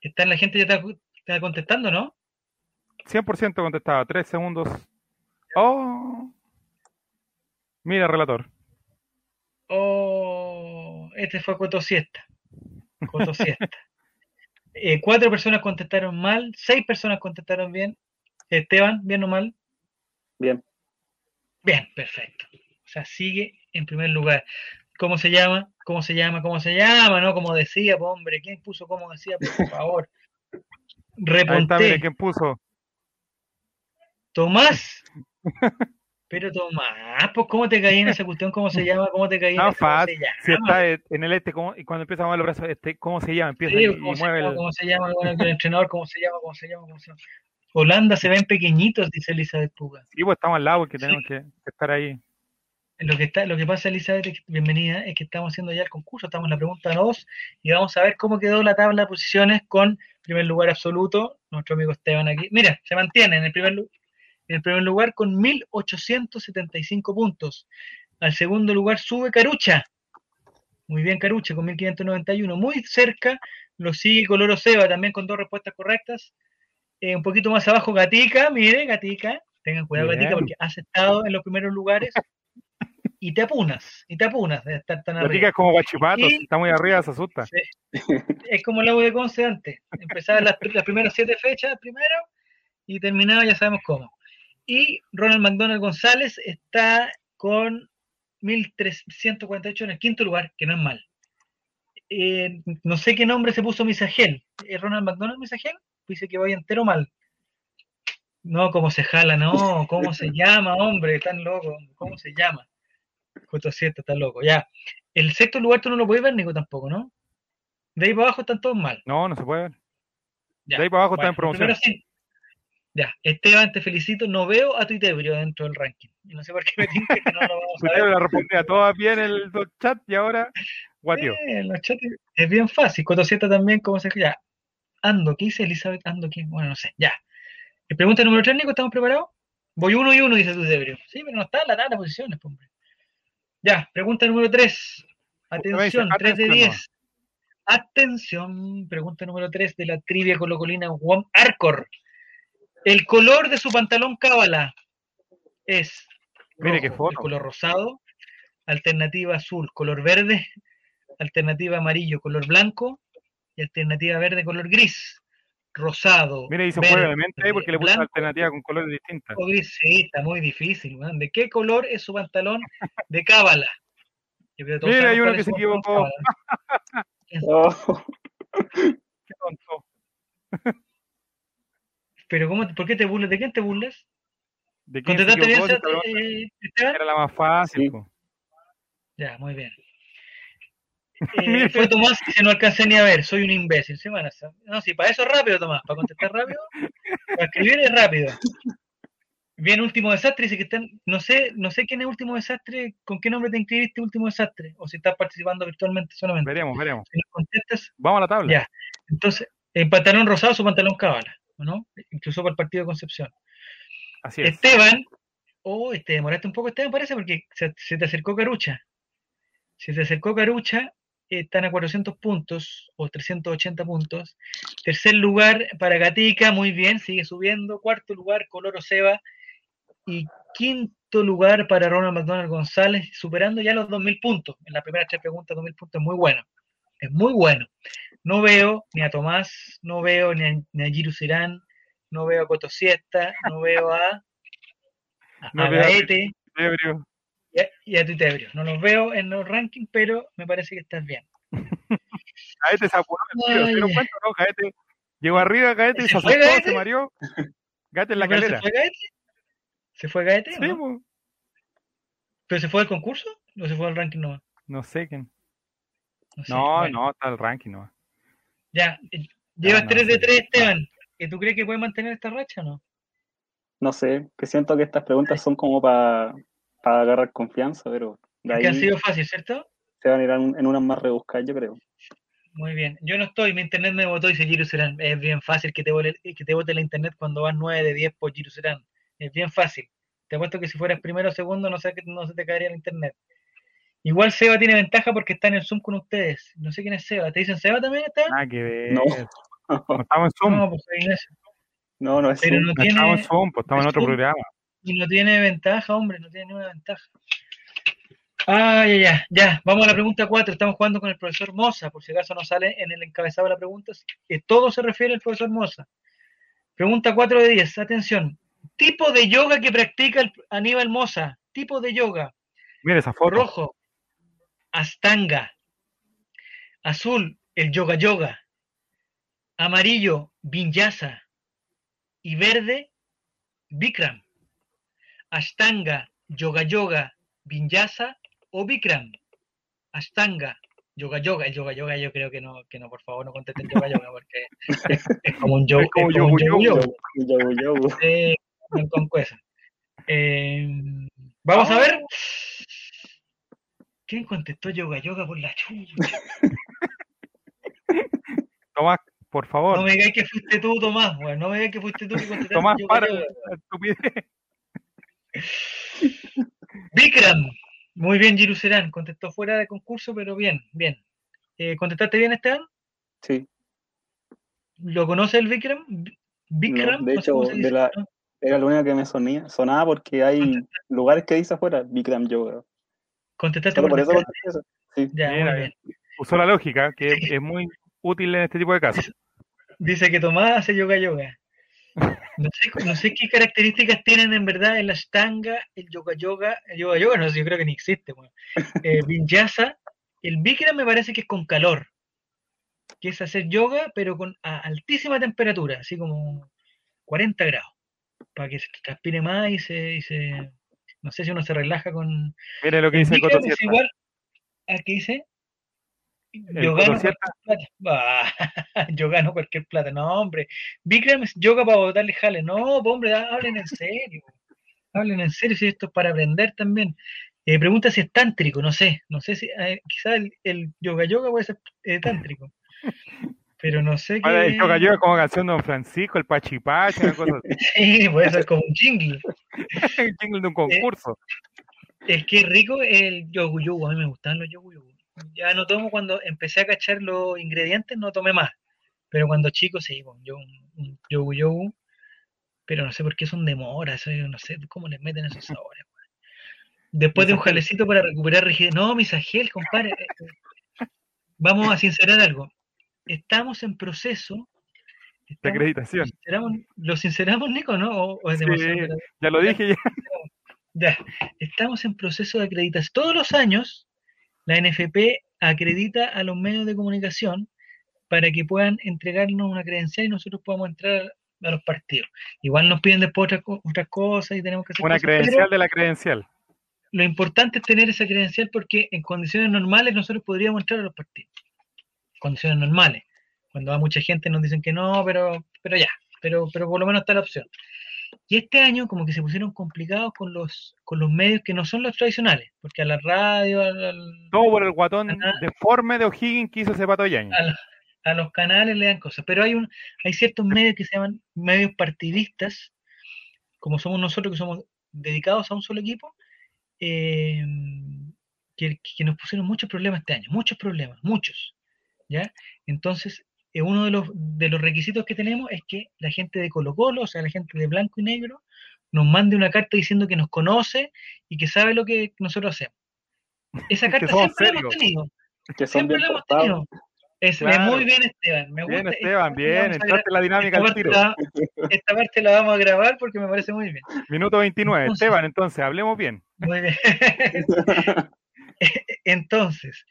Speaker 1: Está la gente ya está, está contestando, ¿no?
Speaker 2: 100% contestaba. Tres segundos. Oh. Mira, relator.
Speaker 1: Oh, este fue Cotosiesta. Cotosiesta. Eh, cuatro personas contestaron mal, seis personas contestaron bien. Esteban, ¿bien o mal?
Speaker 3: Bien.
Speaker 1: Bien, perfecto. O sea, sigue en primer lugar. ¿Cómo se llama? ¿Cómo se llama? ¿Cómo se llama? ¿No? Como decía, po, hombre. ¿Quién puso cómo decía? Por favor.
Speaker 2: Ahí está, mire,
Speaker 1: Reponté.
Speaker 2: ¿quién puso?
Speaker 1: Tomás. Pero Tomás, pues ¿cómo te caí en esa cuestión? ¿Cómo se llama? ¿Cómo te caí en
Speaker 2: Ah,
Speaker 1: esa? ¿Cómo se
Speaker 2: fácil. Si
Speaker 1: llama?
Speaker 2: está eh, en el este, ¿cómo- y cuando empieza a mover los brazos, este, ¿cómo se llama? Empieza
Speaker 1: Sí,
Speaker 2: y, y
Speaker 1: ¿cómo, se
Speaker 2: mueve
Speaker 1: llama?
Speaker 2: el...
Speaker 1: ¿Cómo se llama? Bueno, el entrenador, ¿cómo se llama? ¿Cómo se llama? ¿Cómo se llama? Holanda se ven pequeñitos, dice Elizabeth Puga.
Speaker 2: Sí, pues estamos al lado porque tenemos que que estar ahí.
Speaker 1: Lo que, está, lo que pasa, Elizabeth, bienvenida, es que estamos haciendo ya el concurso, estamos en la pregunta 2 y vamos a ver cómo quedó la tabla de posiciones con primer lugar absoluto, nuestro amigo Esteban aquí. Mira, se mantiene en el primer, en el primer lugar con 1.875 puntos. Al segundo lugar sube Carucha. Muy bien, Carucha, con 1.591. Muy cerca lo sigue Coloro Seba, también con dos respuestas correctas. Eh, un poquito más abajo, Gatica, mire, Gatica. Tengan cuidado,
Speaker 2: Bien.
Speaker 1: Gatica, porque has estado en los primeros lugares y te apunas, y te apunas de estar tan
Speaker 2: La
Speaker 1: arriba.
Speaker 2: tica es como guachipato, si está muy arriba se asusta.
Speaker 1: Es como el agua de Conce antes. Empezaba las, las primeras siete fechas primero y terminaba, ya sabemos cómo. Y Ronald McDonald González está con 1348 en el quinto lugar, que no es mal. Eh, no sé qué nombre se puso Misagel. ¿Es Ronald McDonald Misagel? Dice que vaya entero mal. No, cómo se jala, no, cómo se llama, hombre, tan loco, cómo se llama. Coto cierto, está loco, ya. El sexto lugar tú no lo puedes ver, Nico, tampoco, ¿no? De ahí para abajo están todos mal.
Speaker 2: No, no se puede ver.
Speaker 1: Ya.
Speaker 2: De ahí para abajo
Speaker 1: Bueno,
Speaker 2: en promoción.
Speaker 1: sí. Ya, Esteban, te felicito. No veo a Tuitebrio dentro del ranking. Y no sé por qué me tinca que no lo vamos a ver.
Speaker 2: la respondía todas bien en el chat y ahora guatio.
Speaker 1: Eh, en los chats es bien fácil. Cotosieta también, ¿cómo se Ya. Ando, ¿qué dice Elizabeth? Ando, ¿qué? Bueno, no sé. Ya. Eh, Pregunta número 3, Nico, ¿estamos preparados? Voy uno y uno, dice Tuitebrio. Sí, pero no está en la tabla de posiciones, pues, hombre. Ya, pregunta número 3.
Speaker 2: Usted me dice,
Speaker 1: Atención, 3 de
Speaker 2: atención,
Speaker 1: 10. Atención, pregunta número 3 de la trivia colocolina Juan Arcor. El color de su pantalón cábala es
Speaker 2: Mire qué foto.
Speaker 1: de color rosado, alternativa azul, color verde, alternativa amarillo, color blanco y alternativa verde, color gris. Rosado.
Speaker 2: Mire, hizo
Speaker 1: verde,
Speaker 2: juego de mente ahí porque le puso
Speaker 1: blanco
Speaker 2: alternativa con colores distintas.
Speaker 1: o gris. Sí, está muy difícil. weón. ¿De qué color es su pantalón de cábala?
Speaker 2: Mira, hay uno que se equivocó.
Speaker 3: Oh,
Speaker 2: Qué tonto.
Speaker 1: Pero ¿cómo, ¿por qué te burlas? ¿De quién te burlas?
Speaker 2: ¿De quién
Speaker 1: eh?
Speaker 2: Era la más fácil.
Speaker 3: Sí.
Speaker 1: Ya, muy bien. Eh, fue Tomás que no alcancé ni a ver, soy un imbécil. Sí, no, sí, para eso es rápido, Tomás, para contestar rápido, para escribir es rápido. Bien, último desastre, dice que están, no sé, no sé quién es último desastre, con qué nombre te inscribiste último desastre, o si estás participando virtualmente solamente.
Speaker 2: Veremos, veremos.
Speaker 1: Si nos contestas,
Speaker 2: Vamos a la tabla.
Speaker 1: Ya. entonces, el pantalón rosado, su pantalón cabala, ¿o ¿no? Incluso para el partido de Concepción.
Speaker 2: Así es.
Speaker 1: Esteban, oh, te demoraste un poco, Esteban, parece, porque se, se te acercó Carucha. Se te acercó Carucha, eh, están a 400 puntos o 380 puntos. Tercer lugar para Gatica, muy bien, sigue subiendo. Cuarto lugar, Coloro Seba. Y quinto lugar para Ronald McDonald González, superando ya los 2.000 puntos. En las primeras tres preguntas, 2.000 puntos es muy bueno. Es muy bueno. No veo ni a Tomás, no veo ni a, ni a Giru Sirán, no veo a Cotosiesta, no veo a, a,
Speaker 2: No
Speaker 1: a
Speaker 2: veo a-
Speaker 1: Gaete
Speaker 2: Ebrio.
Speaker 1: Y a, y a Tuitebrio. No los veo en los rankings, pero me parece que estás bien.
Speaker 2: Caete se apuró. ¿Se dieron cuenta, no? Caete llegó arriba, Caete y
Speaker 1: ¿Se
Speaker 2: se
Speaker 1: fue
Speaker 2: asustó,
Speaker 1: Gaete?
Speaker 2: se mareó. Gaete en la
Speaker 1: ¿Pero
Speaker 2: calera.
Speaker 1: ¿Se fue Gaete? ¿Se fue Gaete?
Speaker 2: Sí,
Speaker 1: no?
Speaker 2: po.
Speaker 1: ¿Pero se fue al concurso o se fue al ranking nomás?
Speaker 2: No sé quién.
Speaker 1: No, sé.
Speaker 2: No,
Speaker 1: Bueno,
Speaker 2: no, está el ranking no.
Speaker 1: Ya, eh, llevas
Speaker 2: no,
Speaker 1: 3 de
Speaker 2: sí.
Speaker 1: 3, Esteban. ¿Y tú crees que puedes mantener esta racha o no?
Speaker 3: no sé, que siento que estas preguntas son como para agarrar confianza, pero de
Speaker 1: Porque han
Speaker 3: ahí
Speaker 1: sido fáciles, ¿cierto?
Speaker 3: se van a ir en, en unas más rebuscadas, yo creo.
Speaker 1: Muy bien. Yo no estoy, mi internet me votó y dice Serán. Es bien fácil que te, vote, que te vote la internet cuando vas 9 de 10 por Serán. Es bien fácil. Te apuesto que si fueras primero o segundo no sé que no se te caería el internet. Igual Seba tiene ventaja porque está en el Zoom con ustedes. No sé quién es Seba. ¿Te dicen Seba también?
Speaker 2: Nada que ver.
Speaker 3: No.
Speaker 2: No estamos en Zoom.
Speaker 1: No, pues.
Speaker 3: No, no es
Speaker 1: Pero
Speaker 3: Zoom.
Speaker 1: no
Speaker 2: No estamos en
Speaker 1: tiene,
Speaker 2: Zoom, pues estamos en otro
Speaker 1: Zoom.
Speaker 2: programa.
Speaker 1: Y no tiene ventaja, hombre, no tiene ninguna ventaja. Ah, ya, ya, ya. Vamos a la pregunta 4. Estamos jugando con el profesor Moza, por si acaso no sale en el encabezado de la pregunta, que todo se refiere al profesor Moza. Pregunta 4 de 10. Atención. Tipo de yoga que practica el Aníbal Moza. Tipo de yoga.
Speaker 2: Mira esa foto.
Speaker 1: Rojo, Astanga. Azul, el Yoga Yoga. Amarillo, Vinyasa. Y verde, Bikram. Ashtanga, Yoga Yoga, Vinyasa o Bikram. Ashtanga, Yoga Yoga. El Yoga Yoga yo creo que no, que no, por favor, no contesten Yoga Yoga porque es, es como un yoga.
Speaker 2: Es como
Speaker 1: es como un
Speaker 2: yogu
Speaker 1: yogu
Speaker 2: yogu.
Speaker 1: yogu.
Speaker 3: Yo, yo,
Speaker 1: Eh, con-. Eh, vamos a ver. ¿Quién contestó yoga yoga por la chucha?
Speaker 2: Tomás, por favor.
Speaker 1: No me digáis que fuiste tú, Tomás, weón. No me digáis que fuiste tú que contestaste
Speaker 2: Tomás,
Speaker 1: yoga
Speaker 2: para
Speaker 1: yoga. Bikram. Muy bien, Giru Serán. Contestó fuera de concurso, pero bien, bien. Eh, ¿Contestaste bien, Esteban?
Speaker 3: Sí,
Speaker 1: ¿Lo conoce el Bikram? B- Bikram.
Speaker 3: No, de hecho, de
Speaker 1: dice,
Speaker 3: la-
Speaker 1: ¿no?
Speaker 3: era lo único que me sonía, sonaba porque hay lugares que dice afuera Bikram Yoga.
Speaker 1: Contestaste
Speaker 3: Solo
Speaker 1: por
Speaker 3: por eso eso. Sí.
Speaker 1: Ya, bien.
Speaker 2: Usó la lógica, que es muy útil en este tipo de casos.
Speaker 1: Dice que Tomás hace yoga yoga. No sé, no sé qué características tienen en verdad el Ashtanga, el yoga yoga, el yoga yoga, no sé, yo creo que ni existe. weón. Eh, Vinyasa, el Bikram me parece que es con calor, que es hacer yoga, pero con a altísima temperatura, así como 40 grados, para que se transpire más y se, y se- no sé si uno se relaja con...
Speaker 2: Mire lo que
Speaker 1: El
Speaker 2: dice Coto
Speaker 1: es igual a que dice...
Speaker 2: El
Speaker 1: Yo gano cualquier plata. Bah, yo gano cualquier plata. No, hombre. Bikram es yoga para botarle jale. No, pues, hombre, hablen en serio. Hablen en serio, si esto es para aprender también. Eh, pregunta si es tántrico, no sé. No sé si, eh, quizás el, el yoga yoga puede ser eh, tántrico. Pero no sé qué.
Speaker 2: el Yoga Yoga como canción de Don Francisco, el Pachipachi, una cosa así.
Speaker 1: Sí, puede ser como un jingle.
Speaker 2: el jingle de un concurso.
Speaker 1: El que es rico es el yogu yogu. A mí me gustan los yogu yogu. Ya no tomo cuando empecé a cachar los ingredientes, no tomé más. Pero cuando chico, sí, pues, yo un, un yogu yogu. Pero no sé por qué son de mora, eso yo no sé cómo les meten esos sabores. Después de un jalecito para recuperar rigidez. No, misagel, compadre. eh, eh. Vamos a sincerar algo. Estamos en proceso.
Speaker 2: De
Speaker 1: estamos-
Speaker 2: acreditación.
Speaker 1: ¿Lo sinceramos, ¿Lo sinceramos, Nico, no? ¿O, o es
Speaker 2: Sí? Ya lo dije ya.
Speaker 1: Ya, estamos en proceso de acreditación. Todos los años, la NFP acredita a los medios de comunicación para que puedan entregarnos una credencial y nosotros podamos entrar a los partidos. Igual nos piden después otras, otras cosas y tenemos que hacer
Speaker 2: Una
Speaker 1: cosas,
Speaker 2: credencial de la credencial.
Speaker 1: lo importante es tener esa credencial porque en condiciones normales nosotros podríamos entrar a los partidos. Condiciones normales. Cuando va mucha gente nos dicen que no, pero, pero ya, pero, pero por lo menos está la opción. Y este año como que se pusieron complicados con los, con los medios que no son los tradicionales, porque a la radio, al- al-
Speaker 2: Todo por el guatón
Speaker 1: Ajá.
Speaker 2: deforme de O'Higgins que hizo ese pato Yañez.
Speaker 1: a, a los canales le dan cosas. Pero hay un, hay ciertos medios que se llaman medios partidistas, como somos nosotros que somos dedicados a un solo equipo, eh, que, que nos pusieron muchos problemas este año, muchos problemas, muchos. ¿ya? Entonces, eh, uno de los, de los requisitos que tenemos es que la gente de Colo Colo, o sea, la gente de blanco y negro, nos mande una carta diciendo que nos conoce y que sabe lo que nosotros hacemos. Esa carta siempre la hemos tenido.
Speaker 3: Que
Speaker 1: Siempre la hemos tenido. Es,
Speaker 2: Claro.
Speaker 1: muy bien, Esteban. Me.
Speaker 2: Bien, Esteban, bien. Entraste en la dinámica
Speaker 1: parte,
Speaker 2: tiro.
Speaker 1: la, esta parte la vamos a grabar porque me parece muy bien.
Speaker 2: Minuto 29.
Speaker 1: Entonces-
Speaker 2: Esteban, entonces, hablemos bien.
Speaker 1: Muy bien. Entonces,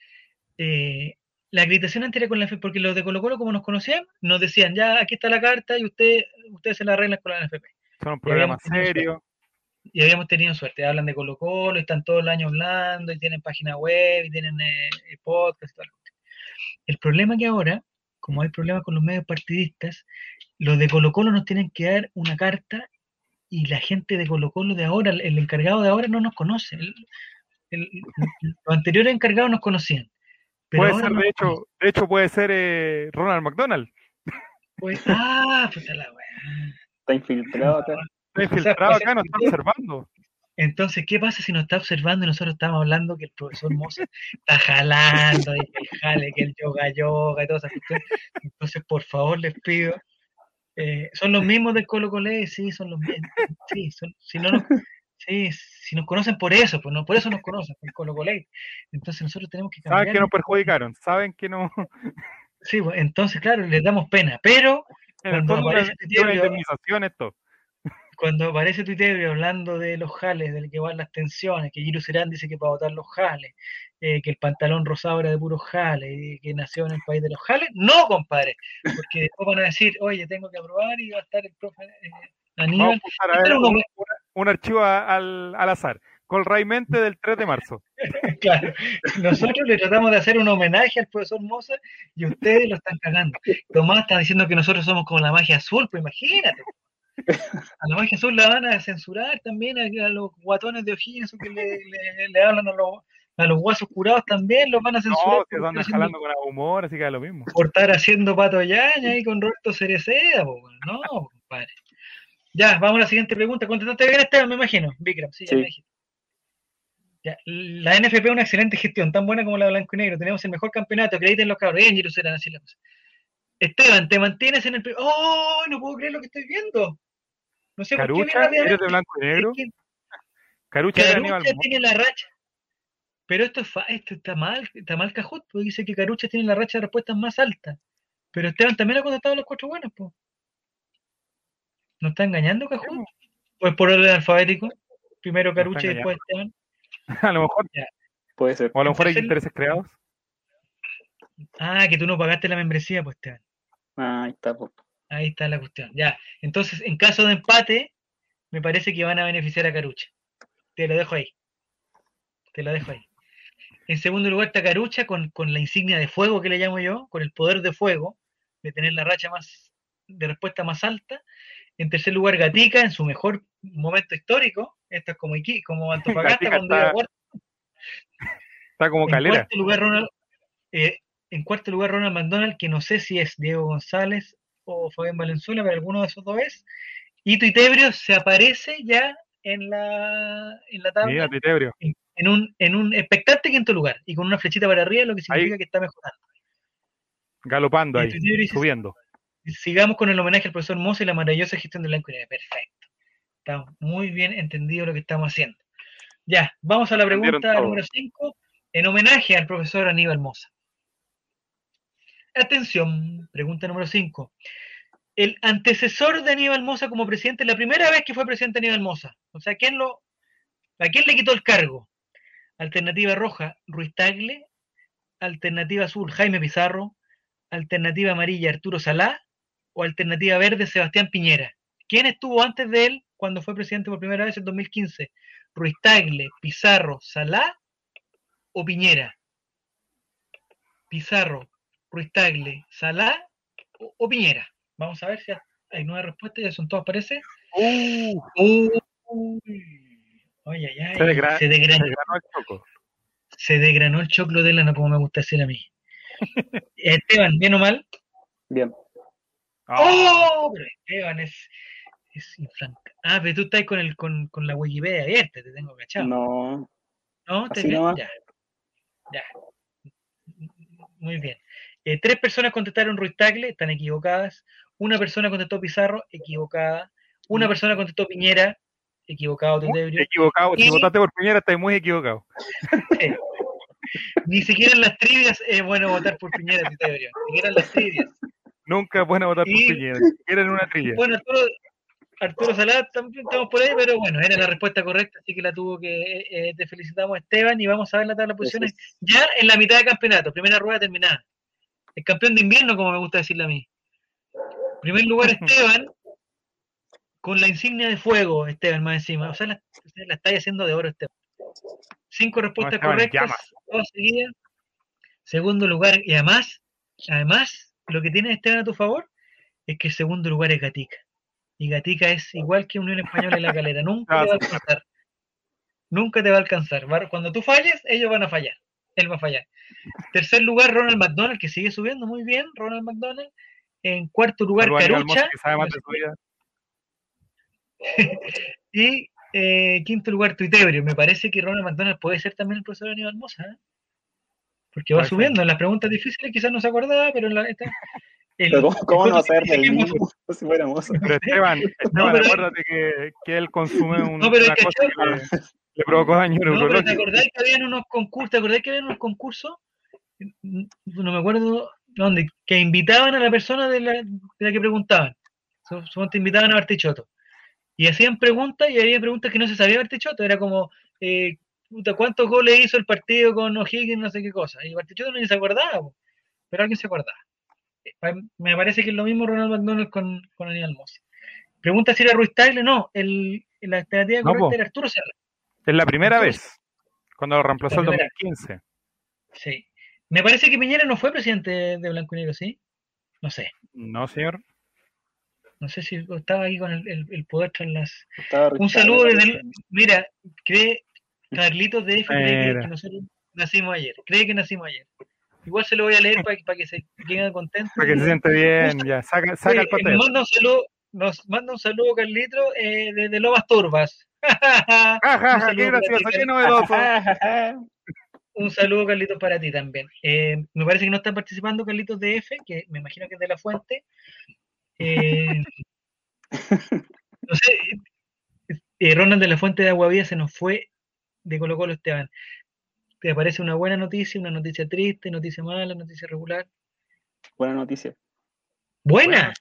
Speaker 1: eh, la acreditación antes era con la NFP, porque los de Colo Colo, como nos conocían, nos decían, ya aquí está la carta y usted, ustedes se la arreglan con la NFP.
Speaker 2: Son un programa serio.
Speaker 1: Y habíamos tenido suerte. Hablan de Colo Colo, están todo el año hablando, y tienen página web, y tienen eh, eh, podcast y todo. El problema que ahora, como hay problemas con los medios partidistas, los de Colo Colo nos tienen que dar una carta y la gente de Colo Colo de ahora, el- el encargado de ahora no nos conoce. El- el- los anteriores encargados nos conocían. Pero
Speaker 2: Puede ser,
Speaker 1: no
Speaker 2: de hecho, de hecho puede ser eh, Ronald McDonald.
Speaker 1: conocen. ah, puta la weá.
Speaker 3: Está infiltrado acá.
Speaker 2: Está infiltrado acá, nos está observando.
Speaker 1: Entonces, ¿qué pasa si nos está observando y nosotros estamos hablando que el profesor Moza está jalando, y que el jale, que el yoga yoga y todas esas cuestiones? Entonces, por favor, les pido, eh, son los mismos del Colo Cole, sí, son los mismos, sí, son, si no nos, sí, si nos conocen por eso, pues no, por eso nos conocen, por el Colo Cole. Entonces nosotros tenemos que cambiar.
Speaker 2: Saben que nos perjudicaron, saben que no.
Speaker 1: Sí, pues, entonces, claro, les damos pena, pero Cuando aparece
Speaker 2: esto.
Speaker 1: cuando aparece Twitter hablando de los jales, del que van las tensiones, que Giro Serán dice que para votar los jales, eh, que el pantalón rosado era de puros jales, y que nació en el país de los jales, no, compadre, porque después van a decir, oye, tengo que aprobar y va a estar el profe eh,
Speaker 2: Vamos
Speaker 1: Aníbal.
Speaker 2: a buscar a ver un archivo a- al, al azar. Colraimente del 3 de marzo.
Speaker 1: Claro, nosotros le tratamos de hacer un homenaje al profesor Moza y ustedes lo están cagando. Tomás está diciendo que nosotros somos como la magia azul, pues imagínate. A la magia azul la van a censurar también, a, a los guatones de ojines esos que le, le- le hablan a los, a los guasos curados también los van a censurar.
Speaker 2: No, que andan jalando con humor, así que da lo mismo.
Speaker 1: por estar haciendo pato yaña ahí con Roberto Cereceda, po, no, compadre. Ya, vamos a la siguiente pregunta. Contestaste bien, Esteban, me imagino. Vikram, sí, ya
Speaker 3: Sí.
Speaker 1: me dijiste. Ya, la NFP es una excelente gestión, tan buena como la de Blanco y Negro. Tenemos el mejor campeonato, acrediten los cabros. Bien, Jerusalén, así la cosa. Esteban, te mantienes en el. ¡Oh! No puedo creer lo que estoy viendo. No sé por qué
Speaker 2: Carucha, ¿eres de blanco y negro?
Speaker 1: Es que
Speaker 2: Carucha
Speaker 1: Carucha tiene la racha. Pero esto, es fa- esto está mal, está mal Cajut, porque dice que Carucha tiene la racha de respuestas más alta. Pero Esteban también ha contestado los cuatro buenos, pues. ¿No está engañando Cajut? Pues por orden alfabético. Primero
Speaker 2: está
Speaker 1: Carucha y después Esteban.
Speaker 2: A lo mejor,
Speaker 3: Puede ser.
Speaker 2: o a lo mejor hay intereses creados.
Speaker 1: Ah, que tú no pagaste la membresía, pues Esteban.
Speaker 3: Ah, ahí está.
Speaker 1: Ahí está la cuestión. Ya. Entonces, en caso de empate, me parece que van a beneficiar a Carucha. Te lo dejo ahí. Te lo dejo ahí. En segundo lugar está Carucha con, con la insignia de fuego que le llamo yo, con el poder de fuego, de tener la racha más de respuesta más alta. En tercer lugar, Gatica en su mejor momento histórico. Esto es como, Iqui- como Antofagasta cuando
Speaker 2: está. Está como
Speaker 1: En
Speaker 2: calera.
Speaker 1: cuarto lugar, Ronald, eh, en cuarto lugar, Ronald McDonald, que no sé si es Diego González o Fabián Valenzuela, pero alguno de esos dos es. Y Tuitebrio se aparece ya en la, en la tabla
Speaker 2: Mira, Titebrio.
Speaker 1: en un, en un expectante quinto lugar y con una flechita para arriba, lo que significa que está mejorando.
Speaker 2: Galopando ahí,
Speaker 1: Tuitebrio
Speaker 2: subiendo.
Speaker 1: Sigamos con el homenaje al profesor Mosa y la maravillosa gestión del blanco y negro. Perfecto. Está muy bien entendido lo que estamos haciendo. Ya, vamos a la pregunta número 5, en homenaje al profesor Aníbal Mosa. Atención, pregunta número 5. El antecesor de Aníbal Mosa como presidente, la primera vez que fue presidente Aníbal Mosa. O sea, ¿quién lo, ¿a quién le quitó el cargo? Alternativa roja, Ruiz Tagle. Alternativa azul, Jaime Pizarro. Alternativa amarilla, Arturo Salá. O alternativa verde, Sebastián Piñera. ¿Quién estuvo antes de él cuando fue presidente por primera vez en 2015? Ruiz Tagle, Pizarro, Salá o Piñera. Pizarro, Ruiz Tagle, Salá o, o Piñera. Vamos a ver si hay nueve respuestas, ya son todas, parece.
Speaker 2: Uh,
Speaker 1: ay, ay.
Speaker 2: se, desgra-
Speaker 1: Se
Speaker 2: se
Speaker 1: desgranó,
Speaker 2: desgranó el choco.
Speaker 1: se desgranó el choclo de lana, como me gusta decir a mí. Esteban, ¿bien o mal?
Speaker 3: Bien.
Speaker 2: Ah,
Speaker 1: ¡Oh! Pero Esteban es, es infranca. Ah, pero tú estás con, el, con, con la Wikipedia abierta, te tengo cachado.
Speaker 3: No.
Speaker 1: ¿No? ¿Estás
Speaker 3: Así
Speaker 1: bien?
Speaker 3: nomás.
Speaker 1: Ya. Ya. Muy bien. Eh, tres personas contestaron Ruiz Tagle, están equivocadas. Una persona contestó Pizarro, equivocada. Una persona contestó Piñera, equivocado, Tetebrio.
Speaker 2: equivocado. Si votaste por Piñera, estás muy equivocado.
Speaker 1: Ni siquiera en las trivias es bueno votar por Piñera. Ni siquiera en las trivias.
Speaker 2: Nunca es bueno votar
Speaker 1: Y-
Speaker 2: por Piñera. En una trilla.
Speaker 1: Bueno, Arturo, Arturo Salá también estamos por ahí, pero bueno, era la respuesta correcta, así que la tuvo que. eh, te felicitamos, Esteban, y vamos a ver la tabla de posiciones ya en la mitad del campeonato, primera rueda terminada. El campeón de invierno, como me gusta decirle a mí. Primer lugar, Esteban, con la insignia de fuego, Esteban, más encima. O sea, la, la estáis haciendo de oro, Esteban. Cinco respuestas
Speaker 2: Esteban,
Speaker 1: correctas, todas seguidas. Segundo lugar, y además, además, lo que tiene Esteban a tu favor es que el segundo lugar es Gatica. Y Gatica es igual que Unión Española en la calera. Nunca te va a alcanzar. Nunca te va a alcanzar. Cuando tú falles, ellos van a fallar. Él va a fallar. Tercer lugar, Ronald McDonald, que sigue subiendo muy bien. Ronald McDonald. En cuarto lugar, Carucha. Y eh, quinto lugar, Tuitebrio. Me parece que Ronald McDonald puede ser también el profesor Aníbal Mosa. ¿eh? Porque va subiendo. En las preguntas difíciles quizás no se acordaba, pero en la, esta, el-
Speaker 3: Pero ¿cómo, cómo
Speaker 1: el
Speaker 3: no hacer del mismo si fuéramos?
Speaker 2: Pero Esteban, Esteban
Speaker 1: pero-
Speaker 2: acuérdate que, que él consume un-
Speaker 1: No, pero
Speaker 2: una
Speaker 1: es que
Speaker 2: cosa que le, le provocó daño
Speaker 1: No, pero ¿te acordás que habían unos concursos? ¿Te acordás que habían unos concursos? No me acuerdo dónde, que invitaban a la persona de la, de la que preguntaban. Su- su- te invitaban a Bartichotto. Y hacían preguntas y había preguntas que no se sabía Bartichotto. Era como, eh, puta, ¿cuántos goles hizo el partido con O'Higgins? No sé qué cosa. Y Bartichotto no ni se acordaba, po. pero alguien se acordaba. Eh, Me parece que es lo mismo Ronald McDonald con, con Aníbal Moss. Pregunta si era Ruiz Tagle. No, el, la alternativa
Speaker 2: No,
Speaker 1: correcta
Speaker 2: po.
Speaker 1: era Arturo Serra.
Speaker 2: Es la primera vez, cuando lo reemplazó
Speaker 1: La
Speaker 2: el
Speaker 1: primera.
Speaker 2: 2015.
Speaker 1: Sí. Me parece que Piñera no fue presidente de Blanco y Negro, ¿sí? No sé.
Speaker 2: No, señor.
Speaker 1: No sé si estaba aquí con el, el- el poder tras las... Un saludo desde. Mira, cree Carlitos de F cree que, nosotros nacimos ayer. Cree que nacimos ayer. Igual se lo voy a leer para, que se queden contentos.
Speaker 2: Para que se siente bien, ya. Saca, saca el papel.
Speaker 1: nos manda un saludo, nos manda un saludo Carlitos eh, desde Lomas Turbas.
Speaker 2: Ja, ja,
Speaker 1: Un
Speaker 2: ja,
Speaker 1: saludo
Speaker 2: qué
Speaker 1: para
Speaker 2: gracioso,
Speaker 1: ti,
Speaker 2: qué novedoso.
Speaker 1: Un saludo, Carlitos, para ti también. Eh, me parece que no están participando Carlitos de F, que me imagino que es de la fuente. Eh, no sé, eh, Ronald de la Fuente de Aguavía se nos fue de Colo Colo Esteban. ¿Te parece una buena noticia, una noticia triste, noticia mala, noticia regular?
Speaker 3: Buena noticia.
Speaker 1: ¡Buena!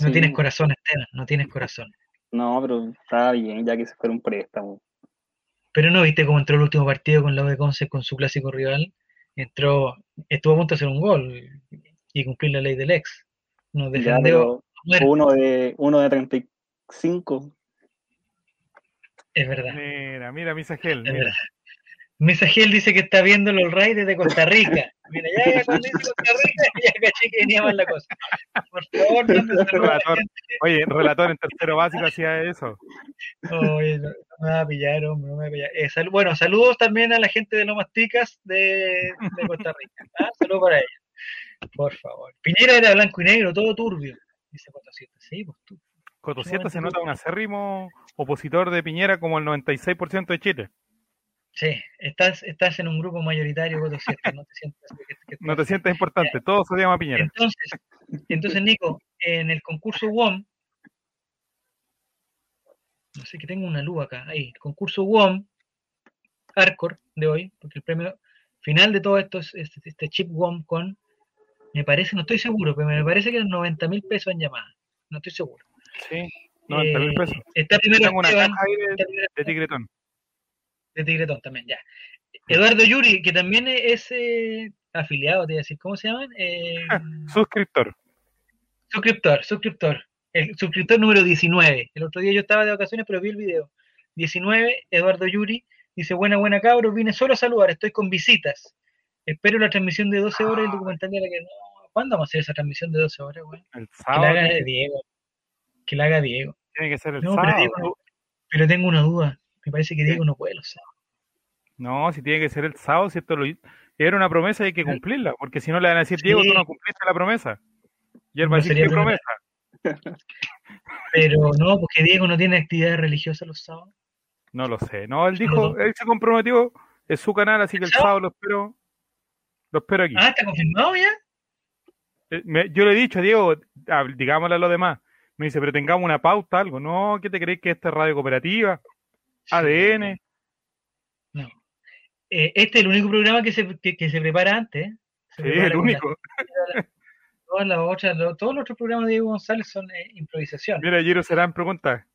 Speaker 1: No
Speaker 3: Sí.
Speaker 1: tienes corazón, Esteban, no tienes corazón.
Speaker 3: No, pero estaba bien, ya que se fuera un préstamo.
Speaker 1: Pero no viste cómo entró el último partido con la de Conce con su clásico rival. Entró, estuvo a punto de hacer un gol y cumplir la ley del ex. Nos defendió.
Speaker 3: uno de uno de 35.
Speaker 1: Es verdad.
Speaker 2: Mira, mira, Misa Gel,
Speaker 1: Es
Speaker 2: mira.
Speaker 1: verdad. Mesagel dice que está viendo los Rays desde Costa Rica. Mira, ya, ya cuando dice Costa Rica, ya caché que venía mal la cosa. Por favor, a la
Speaker 2: Relator. Oye, relator en tercero básico hacía eso.
Speaker 1: Oye, no, no me va a pillar, hombre, no me va a pillar. Eh, sal- bueno, saludos también a la gente de Lomas Ticas de, de Costa Rica. ¿ah? Saludos para ellos. Por favor. Piñera era blanco y negro, todo turbio. Dice 400. Sí, pues tú.
Speaker 2: Cotosieta se nota un acérrimo opositor de Piñera como el 96% de Chile.
Speaker 1: Sí, estás, estás en un grupo mayoritario, 400. No te sientas que- que-
Speaker 2: No te sientes importante, todo se llama Piñera.
Speaker 1: Entonces, entonces, Nico, en el concurso WOM, no sé que tengo una luz acá, ahí, el concurso WOM, Hardcore de hoy, porque el premio final de todo esto es este, este chip WOM con, me parece, no estoy seguro, pero me parece que eran 90 mil pesos en llamada, no estoy seguro.
Speaker 2: Sí, 90 mil
Speaker 1: Eh,
Speaker 2: pesos.
Speaker 1: Está primero
Speaker 2: Tengo una
Speaker 1: Esteban,
Speaker 2: caja ahí de,
Speaker 1: está primero
Speaker 2: de tigretón.
Speaker 1: de Tigretón también, ya. Eduardo Yuri, que también es eh, afiliado, te iba a decir, ¿cómo se llaman? Eh,
Speaker 2: Suscriptor.
Speaker 1: Suscriptor, suscriptor. El suscriptor número 19. El otro día yo estaba de vacaciones, pero vi el video. 19, Eduardo Yuri. Dice, buena, buena cabros, vine solo a saludar, estoy con visitas. Espero la transmisión de 12 horas y el documental de la que no. ¿Cuándo vamos a hacer esa transmisión de 12 horas, güey?
Speaker 2: El
Speaker 1: Que la
Speaker 2: sábado
Speaker 1: haga Diego. Que la haga Diego.
Speaker 2: tiene que ser el
Speaker 1: No, pero,
Speaker 2: sábado.
Speaker 1: Diego pero tengo una duda. Me parece que Diego no puede los sábados.
Speaker 2: No, si tiene que ser el sábado, si esto lo, era una promesa y hay que cumplirla, porque si no le van a decir, Diego, tú no cumpliste la promesa. Y él va
Speaker 1: No
Speaker 2: a decir, ¿qué promesa?
Speaker 1: Pero no, porque Diego no tiene actividades religiosas los sábados.
Speaker 2: No lo sé. No, él dijo, él se comprometió, es su canal, así que el
Speaker 1: ¿Sábado?
Speaker 2: lo espero, lo espero aquí.
Speaker 1: Ah, ¿está confirmado ya?
Speaker 2: Eh, me- yo le he dicho, Diego, ah, digámosle a los demás. Me dice, pero tengamos una pauta, algo. No, ¿qué te crees que esta es radio cooperativa? ADN.
Speaker 1: No. Eh, este es el único programa que se, que, que se prepara antes. ¿eh? Se
Speaker 2: Sí,
Speaker 1: prepara
Speaker 2: el
Speaker 1: la-
Speaker 2: único.
Speaker 1: todas las otras, lo- todos los otros programas de Diego González son eh, improvisación.
Speaker 2: Mira, Giro Serán pregunta.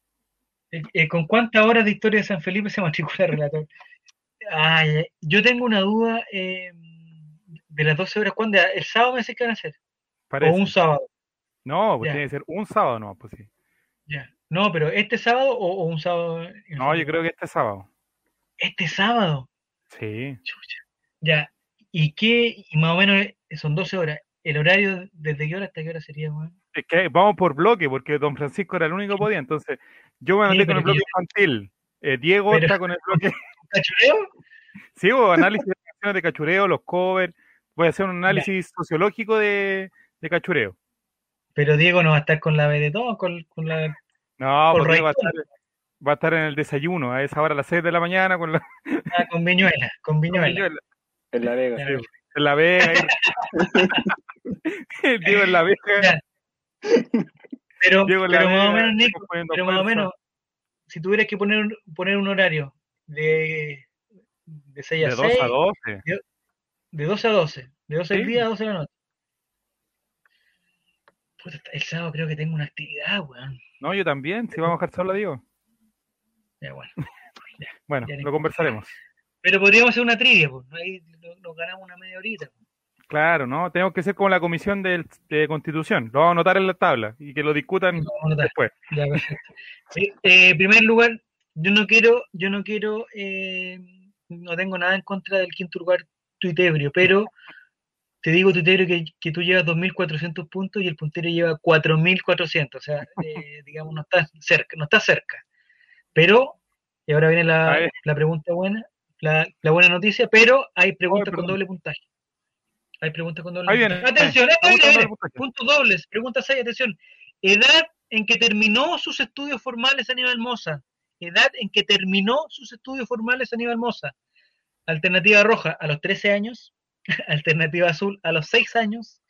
Speaker 1: Eh, eh, ¿Con cuántas horas de historia de San Felipe se matricula el relator? Ay, yo tengo una duda de las 12 horas. ¿Cuándo? ¿El sábado me dice que van a hacer?
Speaker 2: Parece.
Speaker 1: ¿O un sábado?
Speaker 2: No, pues tiene que ser un sábado, no, pues sí.
Speaker 1: Ya. No, pero ¿este sábado o, o un sábado?
Speaker 2: No, yo creo que este sábado.
Speaker 1: ¿Este sábado?
Speaker 2: Sí.
Speaker 1: Chucha. Ya. ¿Y qué? Y más o menos eh, son 12 horas. ¿El horario desde qué hora hasta qué hora sería, weón?
Speaker 2: Es que vamos por bloque, porque don Francisco era el único que podía. Entonces, yo me
Speaker 1: Sí,
Speaker 2: anoté con el bloque
Speaker 1: que-
Speaker 2: infantil. Eh, Diego
Speaker 1: Pero-
Speaker 2: está con el bloque.
Speaker 1: ¿Cachureo?
Speaker 2: Sí, o análisis de canciones de cachureo, los covers. Voy a hacer un análisis sociológico de, de cachureo.
Speaker 1: Pero Diego no va a estar con la B de todo, con, con la.
Speaker 2: No,
Speaker 1: Por
Speaker 2: porque Diego va a estar, va a estar en el desayuno a esa hora a las 6 de la mañana con la
Speaker 1: Ah, con Viñuela, con Viñuela.
Speaker 2: Viñuela.
Speaker 3: En La Vega.
Speaker 1: Claro.
Speaker 2: en la Vega. el Diego en la Vega.
Speaker 1: Pero,
Speaker 2: Diego en la
Speaker 1: pero más o menos, Nico, pero más o menos, si tuvieras que poner, un- poner un horario de, de 6 a
Speaker 2: De
Speaker 1: 6,
Speaker 2: 2 a 12.
Speaker 1: de 12 a 12, de 12
Speaker 2: Sí.
Speaker 1: del día a 12 de la noche. Puta, el sábado creo que tengo una actividad, weón.
Speaker 2: No, yo también, si vamos a dejar sola, Diego.
Speaker 1: Ya, bueno.
Speaker 2: Bueno,
Speaker 1: Ya
Speaker 2: lo conversaremos.
Speaker 1: Pero podríamos hacer una trivia, pues. Ahí nos, ganamos una media horita.
Speaker 2: Claro, ¿no? Tenemos que ser como la comisión de constitución. Lo vamos a anotar en la tabla y que lo discutan
Speaker 1: Lo
Speaker 2: después.
Speaker 1: Ya. Sí, eh, en primer lugar, yo no quiero, yo no quiero, eh, no tengo nada en contra del quinto lugar tuitebrio, pero te digo, tuitebrio, que, que tú llevas 2.400 puntos y el puntero lleva 4.400, o sea, eh, digamos, no estás cerca, no estás cerca. Pero, y ahora viene la, la pregunta buena, la, la buena noticia, pero hay preguntas con doble puntaje. Hay preguntas con doble
Speaker 2: Ahí viene.
Speaker 1: puntaje. Atención, viene, viene.
Speaker 2: puntaje.
Speaker 1: Puntos dobles, pregunta 6, atención. Edad en que terminó sus estudios formales Aníbal Moza. Edad en que terminó sus estudios formales Aníbal Moza. Alternativa roja a los 13 años. Alternativa azul a los 6 años.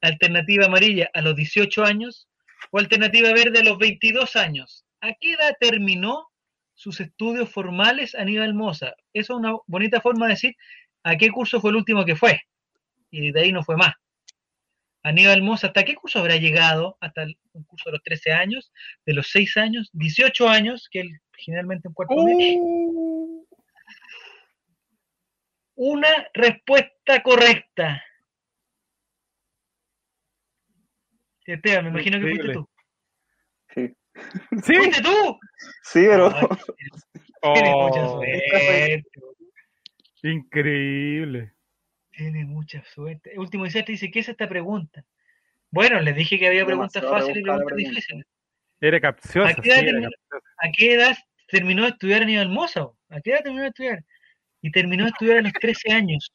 Speaker 1: Alternativa amarilla a los 18 años. O alternativa verde a los 22 años. ¿A qué edad terminó sus estudios formales Aníbal Moza? Eso es una bonita forma de decir a qué curso fue el último que fue. Y de ahí no fue más. Aníbal Moza, ¿hasta qué curso habrá llegado? Hasta el, un curso de los 13 años, de los 6 años, 18 años, que él generalmente en cuarto.
Speaker 2: Uh,
Speaker 1: Una respuesta correcta. Esteban, me imagino que fuiste tú.
Speaker 3: Sí.
Speaker 2: ¿Sí?
Speaker 1: ¿Fuiste tú?
Speaker 3: Sí, pero
Speaker 1: Ay, Tienes mucha
Speaker 2: Oh,
Speaker 1: suerte.
Speaker 2: increíble.
Speaker 1: Tiene mucha suerte. El último instante dice, ¿qué es esta pregunta? Bueno, les dije que había preguntas fáciles y preguntas
Speaker 3: pregunta.
Speaker 1: difíciles.
Speaker 2: Era capciosa.
Speaker 1: ¿A qué edad
Speaker 2: sí,
Speaker 1: terminó?
Speaker 2: capciosa.
Speaker 1: ¿A qué edad terminó de estudiar Aníbal Moza? ¿A qué edad terminó de estudiar? Y terminó de estudiar a los 13 años.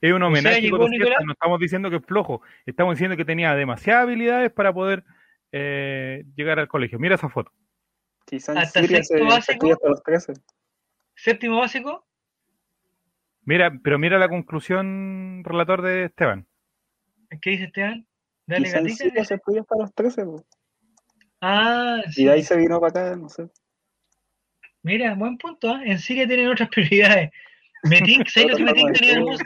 Speaker 2: Es un homenaje. Siesta,
Speaker 1: Nicolás.
Speaker 2: No estamos diciendo que es flojo. Estamos diciendo que tenía demasiadas habilidades para poder eh, llegar al colegio. Mira esa foto.
Speaker 1: Hasta sexto
Speaker 3: se
Speaker 1: básico.
Speaker 3: hasta los 13.
Speaker 1: Séptimo básico,
Speaker 2: Mira, pero mira la conclusión, relator de Esteban.
Speaker 1: ¿qué dice Esteban? Dale gatita.
Speaker 3: Se estudia hasta los 13. po.
Speaker 1: Ah,
Speaker 3: Y
Speaker 1: sí.
Speaker 3: de ahí se vino para acá, no sé.
Speaker 1: Mira, buen punto. ¿ah? En Siria tienen otras prioridades. Me tinca, ¿sabes lo que me
Speaker 3: Otra forma
Speaker 1: tinca
Speaker 3: de
Speaker 1: Aníbal
Speaker 3: estudio.
Speaker 1: Moza?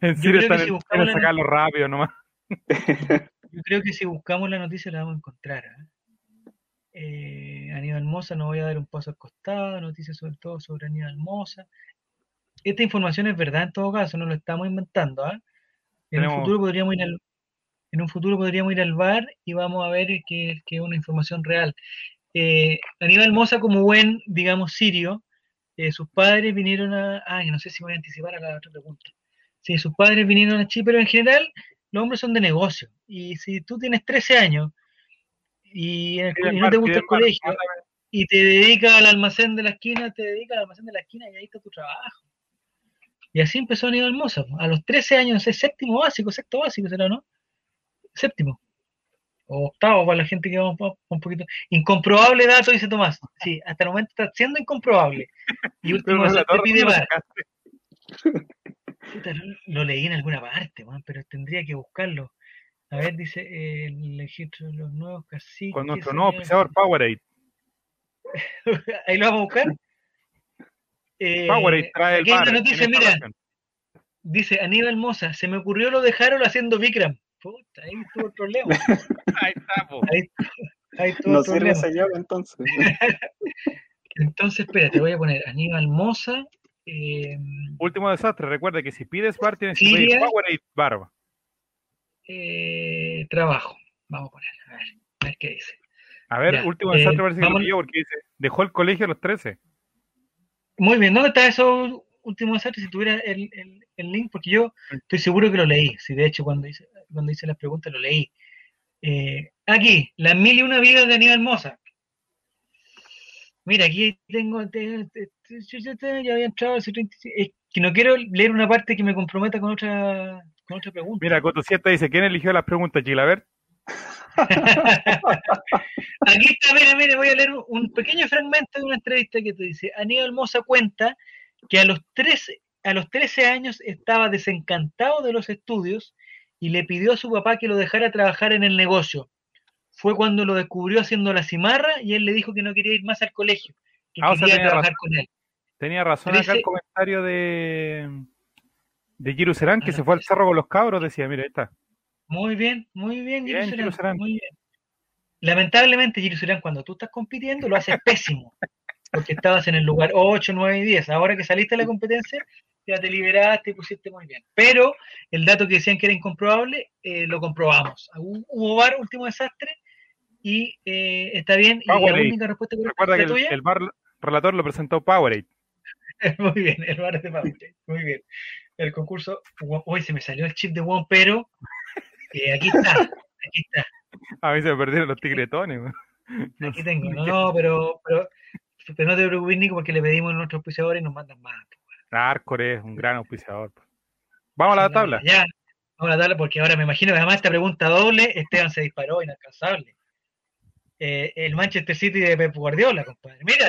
Speaker 2: En
Speaker 1: Yo
Speaker 2: Siria
Speaker 1: creo que
Speaker 2: están
Speaker 1: si buscamos
Speaker 2: sacarlo rápido nomás.
Speaker 1: Yo creo que si buscamos la noticia la vamos a encontrar. ¿ah? Eh, Aníbal Moza, no voy a dar un paso al costado, noticias sobre todo sobre Aníbal Moza. Esta información es verdad en todo caso, no lo estamos inventando. ¿ah? En,
Speaker 2: Tenemos-
Speaker 1: un futuro podríamos ir al, en un futuro podríamos ir al bar y vamos a ver que, que es una información real. Eh, Aníbal Moza, como buen, digamos, sirio, eh, sus padres vinieron a... Ay, no sé si voy a anticipar a la otra pregunta. Sí, sus padres vinieron a Chile, pero en general los hombres son de negocio. Y si tú tienes 13 años y, el no te gusta el colegio y te dedicas al almacén de la esquina, te dedicas al almacén de la esquina y ahí está tu trabajo. Y así empezó Aníbal Moza. po. A los 13 años, no sé, séptimo básico, sexto básico será, ¿no? Séptimo. O octavo para la gente que va un, po- un poquito. Incomprobable dato, dice Tomás. Sí, hasta el momento está siendo incomprobable. Y último, te pide
Speaker 2: ¿dónde lo
Speaker 1: leí en alguna parte, weón, pero tendría que buscarlo. A ver, dice eh, el registro de los nuevos caciques.
Speaker 2: Con nuestro nuevo pisador Powerade.
Speaker 1: Ahí lo vamos a buscar. Eh,
Speaker 2: Powerade trae el bar.
Speaker 1: noticia, mira, dice Aníbal Moza, se me ocurrió lo de Harold haciendo Vikram. Puta, ahí estuvo el problema.
Speaker 2: Ahí está, po.
Speaker 1: Ahí, ahí
Speaker 3: No
Speaker 1: el
Speaker 3: sirve
Speaker 1: problema.
Speaker 3: esa llave entonces.
Speaker 1: Entonces, espérate, voy a poner Aníbal Moza. eh,
Speaker 2: Último desastre. Recuerda que si pides bar, tienes que pedir. Powerade barba.
Speaker 1: eh, trabajo. Vamos a poner, a ver, a ver qué dice.
Speaker 2: A ver,
Speaker 1: Ya,
Speaker 2: último
Speaker 1: eh,
Speaker 2: desastre parece que lo
Speaker 1: vamos-
Speaker 2: porque dice, dejó el colegio a los 13.
Speaker 1: Muy bien, ¿dónde está eso último desastre? Si tuviera el, el- el link, porque yo estoy seguro que lo leí. Si de hecho cuando hice, cuando hice las preguntas lo leí. Eh, aquí, las mil y una vidas de Aníbal Moza. Mira, aquí tengo. ya había entrado hace 36 Es que no quiero leer una parte que me comprometa con otra, con otra pregunta.
Speaker 2: Mira, Coto Siesta dice, ¿quién eligió las preguntas, Gilabert?
Speaker 1: Aquí está, mira, mira, voy a leer un- pequeño fragmento de una entrevista que te dice, Aníbal Mosa cuenta que a los 13, a los 13 años estaba desencantado de los estudios y le pidió a su papá que lo dejara trabajar en el negocio. Fue cuando lo descubrió haciendo la cimarra y él le dijo que no quería ir más al colegio, que
Speaker 2: Ah, o sea,
Speaker 1: quería trabajar con él.
Speaker 2: Tenía razón acá el comentario de, de Giru Serán, que
Speaker 1: Ah,
Speaker 2: se fue al cerro con los cabros, decía, mira, ahí está.
Speaker 1: Muy bien, muy bien, Serán,
Speaker 2: Serán.
Speaker 1: muy bien. Lamentablemente, Giro Serán, cuando tú estás compitiendo, lo haces pésimo, porque estabas en el lugar 8, 9 y 10. Ahora que saliste de la competencia, ya te liberaste y pusiste muy bien. Pero el dato que decían que era incomprobable, eh, lo comprobamos. Hubo hubo VAR, último desastre, y eh, está bien. Y la única respuesta correcta
Speaker 2: Recuerda que el,
Speaker 1: tuya.
Speaker 2: el bar relator lo presentó Powerade.
Speaker 1: Muy bien, el bar es de Powerade. Muy bien. El concurso, hoy se me salió el chip de Won, pero eh, aquí está, aquí está.
Speaker 2: A mí se me perdieron los tigretones. No
Speaker 1: Aquí tengo, no, no, pero, pero, pero no te preocupes, Nico, porque le pedimos a nuestros auspiciadores y nos mandan más.
Speaker 2: Arcore es un gran auspiciador. pues. Vamos a la tabla.
Speaker 1: Ya, vamos a la tabla, porque ahora me imagino que además esta pregunta doble, Esteban se disparó, inalcanzable. Eh, el Manchester City de Pep Guardiola, compadre. Mira,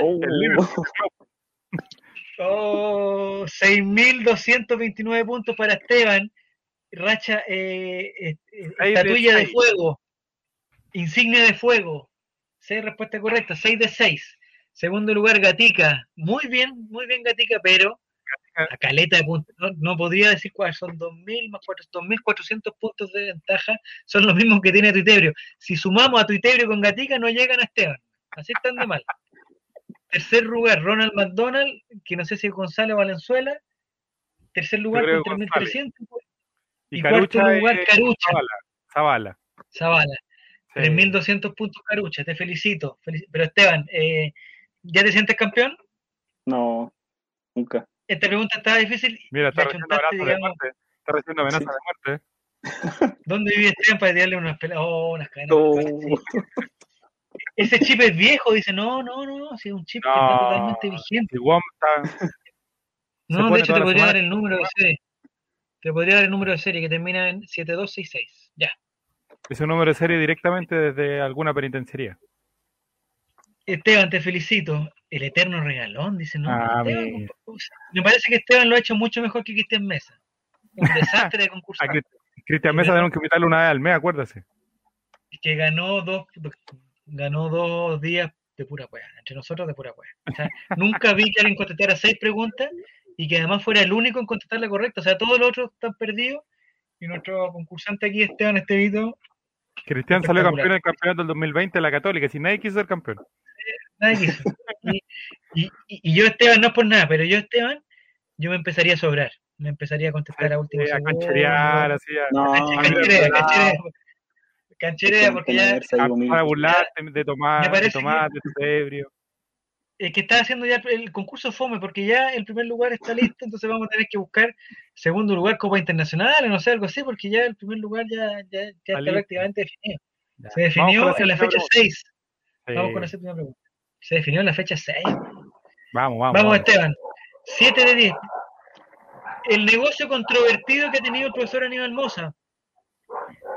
Speaker 3: Oh,
Speaker 1: oh, 6.229 puntos para Esteban. Racha, eh, eh,
Speaker 2: de
Speaker 1: estatuilla de fuego. Insignia de fuego. Seis respuestas correctas, 6 de 6. Segundo lugar, Gatica. Muy bien, muy bien, Gatica, pero a caleta de puntos. No, no podría decir cuáles son 2.000 más 400, 2.400 puntos de ventaja. Son los mismos que tiene Tuitebrio. Si sumamos a Tuitebrio con Gatica, no llegan a Esteban. Así están de mal. Tercer lugar, Ronald McDonald, que no sé si es Gonzalo Valenzuela. Tercer lugar con
Speaker 2: que
Speaker 1: 3.300.
Speaker 2: Y,
Speaker 1: Y cuarto
Speaker 2: Carucha
Speaker 1: lugar, Carucha.
Speaker 2: Zavala. Zavala.
Speaker 1: Zavala.
Speaker 2: Sí.
Speaker 1: 3.200 puntos Carucha. Te felicito. Felici- Pero Esteban, eh, ¿ya te sientes campeón?
Speaker 3: No, nunca.
Speaker 1: Esta pregunta estaba difícil.
Speaker 2: Mira, está recibiendo de
Speaker 1: digamos,
Speaker 2: muerte. Está recibiendo amenazas
Speaker 3: Sí.
Speaker 2: de muerte.
Speaker 1: ¿Dónde vive Esteban para tirarle unas peleas? Oh, unas cadenas.
Speaker 3: No.
Speaker 1: Ese chip es viejo, dice, no, no, no, si es un chip que está totalmente vigente.
Speaker 2: Está.
Speaker 1: No, de hecho te podría dar el número de serie. Te podría dar el número de serie que termina en 7266. Ya.
Speaker 2: Es un número de serie directamente desde alguna penitenciaría.
Speaker 1: Esteban, te felicito. El eterno regalón, dice, no.
Speaker 2: Ah,
Speaker 1: Esteban, me parece que Esteban lo ha hecho mucho mejor que Cristian Mesa. Un desastre de
Speaker 2: A
Speaker 1: concursante.
Speaker 2: Cri- Cristian Mesa tenemos que invitarlo una vez al mes, acuérdase.
Speaker 1: que ganó dos, ganó dos días de pura cueva, entre nosotros de pura cueva. O sea, nunca vi que alguien contestara seis preguntas y que además fuera el único en contestar la correcta. O sea, todos los otros están perdidos y nuestro concursante aquí, Esteban Estevito,
Speaker 2: Cristian salió campeón del campeonato del 2020 de la Católica, si nadie quiso ser campeón.
Speaker 1: nadie quiso. Y, y- y- yo, Esteban, no es por nada, pero yo, Esteban, yo me empezaría a sobrar. Me empezaría a contestar a último
Speaker 2: Eh, a cancherear, así, a,
Speaker 3: No,
Speaker 1: Cancherea, cancherea, cancherea, porque ya
Speaker 2: para burlarte de tomar, de tomar, de tu ebrio.
Speaker 1: Es que está haciendo ya el concurso FOME, porque ya el primer lugar está listo, entonces vamos a tener que buscar segundo lugar Copa Internacional, no sé, algo así, porque ya el primer lugar ya, ya, ya está prácticamente definido.
Speaker 2: Ya.
Speaker 1: Se definió en la fecha
Speaker 2: pregunta.
Speaker 1: 6.
Speaker 2: Sí.
Speaker 1: Vamos con la séptima pregunta. Se definió en la fecha 6.
Speaker 2: Vamos, vamos.
Speaker 1: Vamos,
Speaker 2: vamos.
Speaker 1: Esteban. 7 de 10. El negocio controvertido que ha tenido el profesor Aníbal Mosa.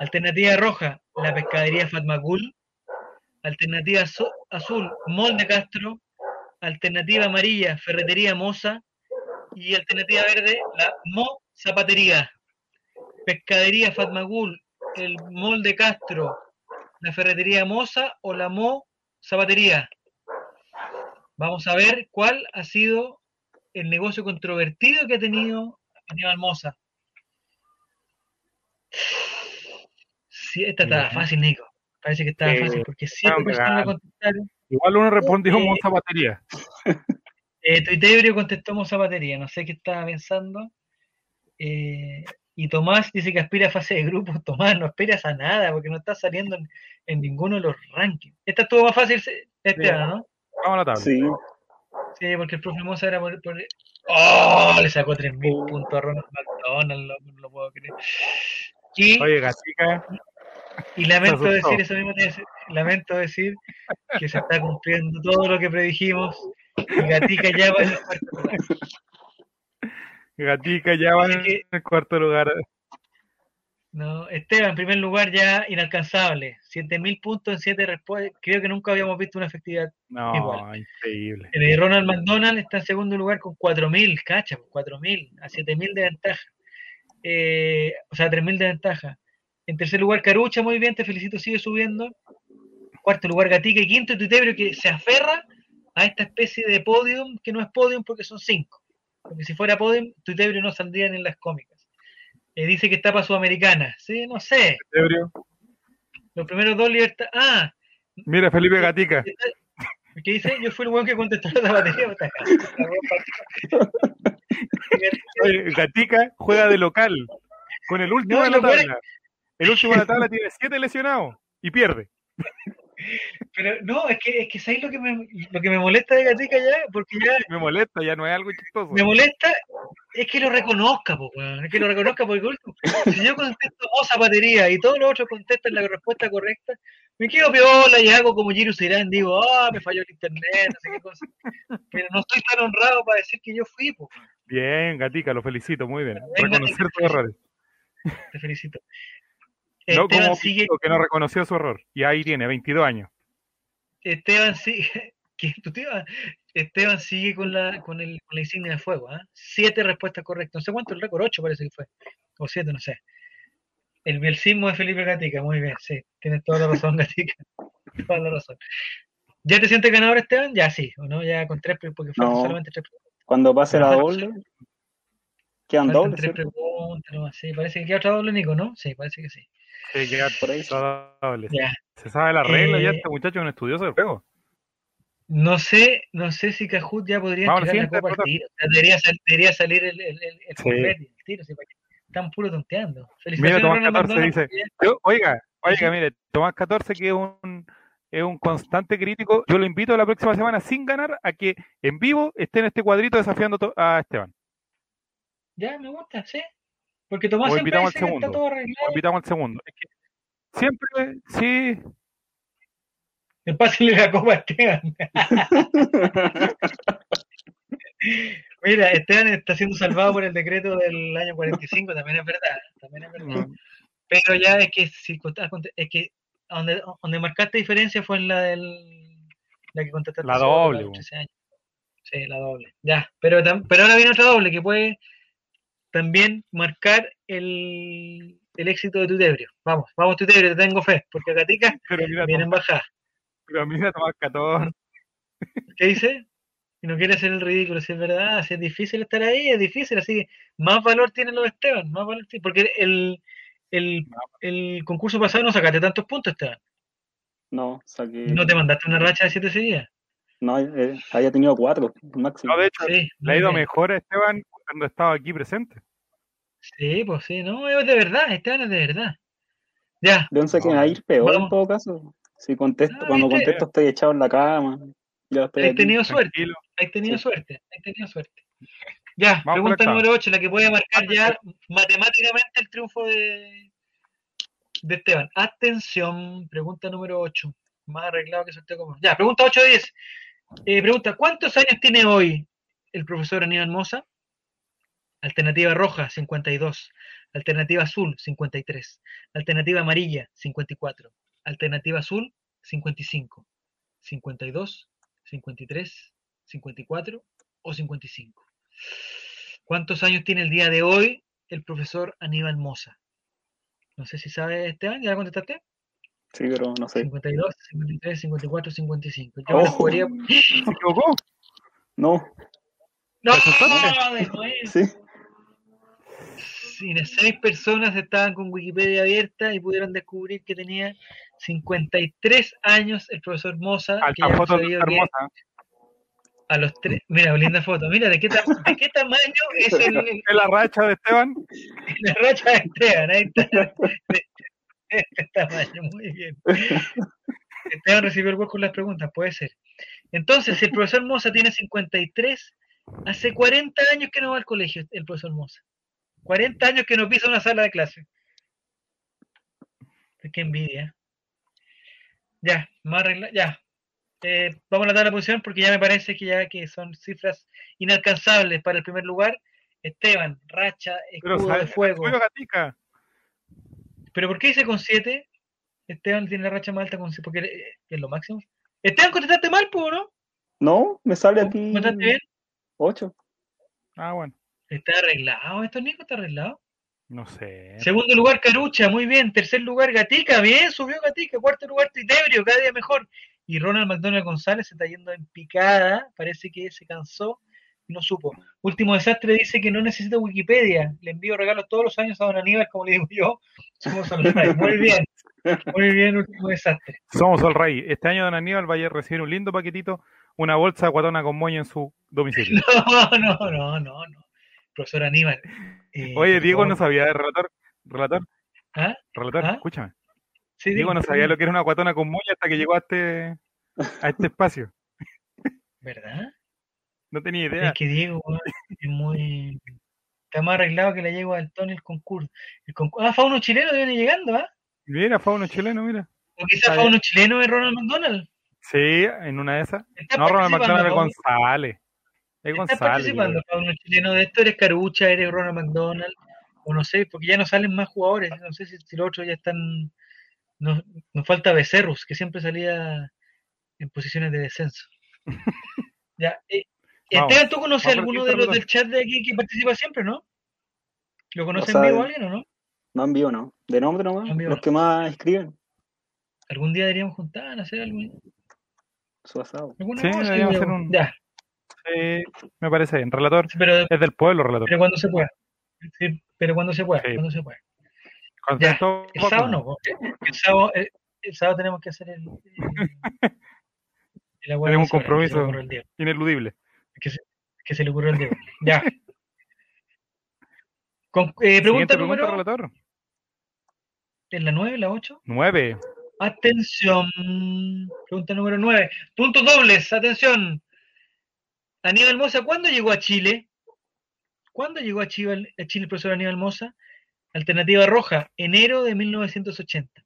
Speaker 1: Alternativa roja, la pescadería Fatmacul. Alternativa azu- azul, Mol de Castro. Alternativa amarilla, Ferretería Mosa. Y alternativa verde, la Mo Zapatería. Pescadería Fatmagul, el Mol de Castro, la Ferretería Mosa o la Mo Zapatería. Vamos a ver cuál ha sido el negocio controvertido que ha tenido Aníbal Mosa. Sí, esta estaba fácil, Nico. Parece que estaba
Speaker 2: Sí,
Speaker 1: fácil porque siete personas
Speaker 2: pegando.
Speaker 1: contestaron.
Speaker 2: Igual uno respondió
Speaker 1: Eh,
Speaker 2: Monza Batería.
Speaker 1: Eh, Tuitebrio contestó Moza Batería, no sé qué estaba pensando. Eh, y Tomás dice que aspira a fase de grupo. Tomás, no aspiras a nada porque no está saliendo en, en ninguno de los rankings. Esta estuvo más fácil este año, ¿no?
Speaker 2: Vamos a la tabla.
Speaker 3: Sí,
Speaker 1: Sí, porque el profe Moza era por, por- ¡Oh! Le sacó 3.000
Speaker 3: Oh.
Speaker 1: puntos a Ronald McDonald, no lo puedo creer. Y,
Speaker 2: Oye, Gatica,
Speaker 1: y lamento decir, eso mismo a lamento decir que se está cumpliendo todo lo que predijimos y Gatica ya va en el cuarto lugar.
Speaker 2: Gatica ya
Speaker 1: Así
Speaker 2: en el cuarto lugar.
Speaker 1: No, Esteban, en primer lugar, ya inalcanzable. 7000 puntos en 7 respuestas. Creo que nunca habíamos visto una efectividad.
Speaker 2: No,
Speaker 1: Igual.
Speaker 2: increíble.
Speaker 1: Eh, Ronald McDonald está en segundo lugar con 4000, cacha, 4000, a 7000 de ventaja. Eh, o sea, 3000 de ventaja. En tercer lugar, Carucha, muy bien, te felicito, sigue subiendo. Cuarto lugar, Gatica y quinto, Tutebrio, que se aferra a esta especie de podium, que no es podium porque son cinco. Porque si fuera podium, Tutebrio no saldría en las cómicas. Eh, dice que está para Sudamericana. Sí, no sé.
Speaker 2: Ebrio.
Speaker 1: Los primeros dos libertad. Ah,
Speaker 2: Mira, Felipe Gatica.
Speaker 1: ¿qué dice? Yo fui el weón que contestó la batería.
Speaker 2: Gatica juega de local con el último
Speaker 1: No,
Speaker 2: de la tabla. El último de la tabla tiene siete lesionados y pierde.
Speaker 1: Pero no, es que, es que ¿sabéis lo que me, lo que me molesta de Gatica ya? Porque ya
Speaker 2: Me molesta, ya no es algo chistoso.
Speaker 1: me molesta es que lo reconozca, po. Es que lo reconozca porque si yo contesto Moza batería y todos los otros contestan la respuesta correcta, me quedo piola y hago como Giro Serán, digo, ah, me falló el internet, no sé qué cosa. Pero no estoy tan honrado para decir que yo fui, po.
Speaker 2: Bien, Gatica, lo felicito, muy bien. Reconocer tus errores.
Speaker 1: te felicito.
Speaker 2: No
Speaker 1: Esteban
Speaker 2: como
Speaker 1: sigue,
Speaker 2: Pico, que no reconoció su error. Y ahí tiene, 22 años.
Speaker 1: Esteban sigue, ¿qué, tu tío? Esteban sigue con la, con el, con la insignia de fuego, ¿ah? Siete respuestas correctas. No sé cuánto el récord, ocho parece que fue. O siete, no sé. El bielcismo de Felipe Gatica, muy bien, sí. Tienes toda la razón, Gatica. Toda la razón. ¿Ya te sientes ganador, Esteban? Ya sí, ¿o no? Ya con tres, porque
Speaker 3: No.
Speaker 1: solamente tres preguntas.
Speaker 3: Cuando pase la doble, quedan
Speaker 1: Faltan
Speaker 3: dobles,
Speaker 1: tres preguntas, nomás. Sí, parece que queda otra doble, Nico, ¿no? Sí, parece que sí.
Speaker 2: Sí.
Speaker 1: Ya.
Speaker 2: Se sabe la regla, ya
Speaker 1: Eh,
Speaker 2: este muchacho es un estudioso del juego.
Speaker 1: No sé, no sé si Cajut ya podría
Speaker 2: Vamos a la
Speaker 1: entregar la
Speaker 2: siguiente
Speaker 1: copa al
Speaker 2: ronda.
Speaker 1: tiro. O sea, debería, sal- debería salir el, el, el, el
Speaker 2: Sí.
Speaker 1: confeti, el tiro, están puro tonteando.
Speaker 2: Mira, Tomás
Speaker 1: Ronald
Speaker 2: 14
Speaker 1: McDonald,
Speaker 2: dice, yo- oiga, oiga, mire, Tomás 14 que es un, es un constante crítico, yo lo invito la próxima semana sin ganar a que en vivo esté en este cuadrito desafiando a Esteban.
Speaker 1: Ya, me gusta, sí. Porque Tomás
Speaker 2: O
Speaker 1: siempre
Speaker 2: invitamos
Speaker 1: dice
Speaker 2: al
Speaker 1: que está
Speaker 2: segundo.
Speaker 1: todo arreglado.
Speaker 2: invitamos al segundo. Es que siempre, sí,
Speaker 1: El pásale la copa a Esteban. Mira, Esteban está siendo salvado por el decreto del año 45, también es verdad, también es verdad.
Speaker 2: mm,
Speaker 1: Pero ya es que es que donde, donde marcaste diferencia fue en la del la que contestaste
Speaker 2: La doble,
Speaker 1: de los
Speaker 2: bo.
Speaker 1: 13 años. Sí, la doble. Ya, pero pero ahora viene otra doble que puede también marcar el, el éxito de Tutebrio. Vamos, vamos Tutebrio, te tengo fe, porque
Speaker 2: mira,
Speaker 1: viene en bajada.
Speaker 2: pero mira Tomás 14,
Speaker 1: ¿Qué dice? Y no quiere hacer el ridículo, si es verdad, si es difícil estar ahí, es difícil, así que más valor tiene lo de Esteban, más valor tiene, porque el, el, el concurso pasado no sacaste tantos puntos, Esteban.
Speaker 3: No, saqué.
Speaker 1: ¿No te mandaste una racha de siete seguidas?
Speaker 3: No, eh, había tenido cuatro máximo.
Speaker 2: no, de hecho,
Speaker 1: Sí,
Speaker 2: le ha ido
Speaker 1: bien.
Speaker 2: mejor a Esteban cuando estaba aquí presente.
Speaker 1: Sí, pues sí, no, es de verdad, Esteban es de verdad. Ya,
Speaker 3: Yo pensé que va a ir peor
Speaker 1: Vamos.
Speaker 3: en todo caso. Si contesto,
Speaker 1: Ah,
Speaker 3: cuando
Speaker 1: ¿viste?
Speaker 3: contesto estoy echado en la cama. Ya aquí.
Speaker 1: tenido suerte,
Speaker 2: Tranquilo.
Speaker 1: has tenido
Speaker 3: Sí.
Speaker 1: suerte, has tenido suerte. Ya,
Speaker 2: Vamos
Speaker 1: pregunta número 8, la que puede marcar ya matemáticamente el triunfo de, de Esteban. Atención, pregunta número 8. Más arreglado que sorteo como. Ya, pregunta 8 10. Eh, pregunta, ¿cuántos años tiene hoy el profesor Aníbal Mosa? Alternativa roja, 52. Alternativa azul, 53. Alternativa amarilla, 54. Alternativa azul, 55. 52, 53, 54 o 55. ¿Cuántos años tiene el día de hoy el profesor Aníbal Mosa? No sé si sabe Esteban, ¿ya contestaste?
Speaker 3: Sí, pero no sé.
Speaker 1: 52, 53, 54, 55. Yo
Speaker 3: Oh.
Speaker 1: jugaría.
Speaker 2: ¿Se equivocó?
Speaker 3: No,
Speaker 1: ¡No!
Speaker 2: ¿Acertaste?
Speaker 1: De nuevo.
Speaker 3: sí.
Speaker 1: Sí, seis personas estaban con Wikipedia abierta y pudieron descubrir que tenía 53 años el profesor Mosa. que
Speaker 2: Alta foto
Speaker 1: que
Speaker 2: hermosa.
Speaker 1: a los tres. Mira, linda foto. Mira, ¿de qué, ta- de qué tamaño es el,
Speaker 2: Es la racha de Esteban.
Speaker 1: la racha de Esteban? Ahí está. De tamaño, muy bien. Esteban recibió el hueco con las preguntas, puede ser. Entonces, si el profesor Mosa tiene 53, hace 40 años que no va al colegio el profesor Mosa. 40 años que no pisa una sala de clase. Qué envidia. Ya, más arregla, ya. Eh, vamos a la tabla de posición porque ya me parece que ya que son cifras inalcanzables para el primer lugar. Esteban, Racha,
Speaker 2: Pero
Speaker 1: Escudo de. Fuego.
Speaker 2: Fuego Gatica.
Speaker 1: ¿Pero por qué dice con 7? Esteban tiene la racha más alta con 7, porque eh, es lo máximo. Esteban, contestaste mal, ¿po, no?
Speaker 3: No, me sale aquí
Speaker 1: ¿Contaste bien?
Speaker 3: 8.
Speaker 2: Ah, bueno.
Speaker 1: Está arreglado, esto Nico está arreglado.
Speaker 2: No sé.
Speaker 1: Segundo lugar, Carucha, muy bien. Tercer lugar, Gatica, bien, subió Gatica. Cuarto lugar, Titebrio, cada día mejor. Y Ronald McDonald González se está yendo en picada, parece que se cansó no supo. Último desastre dice que no necesita Wikipedia. Le envío regalos todos los años a don Aníbal, como le digo yo. Somos al rey. Muy bien, muy bien, último desastre.
Speaker 2: Somos el rey. Este año Don Aníbal vaya a recibir un lindo paquetito, una bolsa guatona con moño en su domicilio.
Speaker 1: No, no, no, no, no. Profesor Aníbal. eh,
Speaker 2: Oye, Diego no sabía de relator. Relator,
Speaker 1: ¿Ah?
Speaker 2: relator,
Speaker 1: ¿Ah?
Speaker 2: escúchame.
Speaker 1: Sí,
Speaker 2: Diego no sabía lo que era una guatona con moño hasta que llegó a este, a este espacio.
Speaker 1: ¿Verdad?
Speaker 2: No tenía
Speaker 1: Es
Speaker 2: idea.
Speaker 1: que Diego es muy. Está más arreglado que la yegua del Tony el concurso. El concurso. Ah, Fauno chileno viene llegando, ¿ah?
Speaker 2: Mira, fauno chileno, mira.
Speaker 1: O quizás
Speaker 2: Está
Speaker 1: Fauno chileno es Ronald McDonald.
Speaker 2: Sí, en una de esas.
Speaker 1: Está
Speaker 2: No, Ronald
Speaker 1: participando,
Speaker 2: McDonald es. González. Es
Speaker 1: Estás
Speaker 2: González.
Speaker 1: participando,
Speaker 2: Diego.
Speaker 1: Fauno chileno. De esto eres Carucha, eres Ronald McDonald. O no sé, porque ya no salen más jugadores. No sé si, si los otros ya están. Nos, nos falta Becerrus, que siempre salía en posiciones de descenso. ya. eh, Esteban, ¿tú conoces alguno de los del chat de aquí que participa siempre, no? ¿Lo conoce
Speaker 3: O
Speaker 1: en
Speaker 3: sea,
Speaker 1: vivo alguien o no?
Speaker 3: No envío, no. De nombre nomás.
Speaker 1: En vivo
Speaker 3: Los
Speaker 1: no.
Speaker 3: que más escriben.
Speaker 1: Algún día deberíamos juntar, hacer algo.
Speaker 3: Su asado.
Speaker 2: Sí, deberíamos hacer un-
Speaker 1: Ya,
Speaker 2: Sí, me parece bien. Relator
Speaker 1: pero,
Speaker 2: es del pueblo, relator.
Speaker 1: pero cuando se pueda. Sí, pero cuando se pueda,
Speaker 2: Sí.
Speaker 1: cuando se pueda. Ya, El sábado no, el sábado, el, el sábado tenemos que hacer el. el, el agua
Speaker 2: Tenemos un compromiso. Ineludible.
Speaker 1: Que se, que se le ocurrió al Diego. Ya. Con, eh, pregunta número.
Speaker 2: relator.
Speaker 1: ¿En la 9, la 8?
Speaker 2: Nueve.
Speaker 1: Atención. Pregunta número 9. Puntos dobles. Atención. Aníbal Mosa, ¿cuándo llegó a Chile? ¿Cuándo llegó a Chile, a Chile el profesor Aníbal Mosa? Alternativa roja, enero de 1980.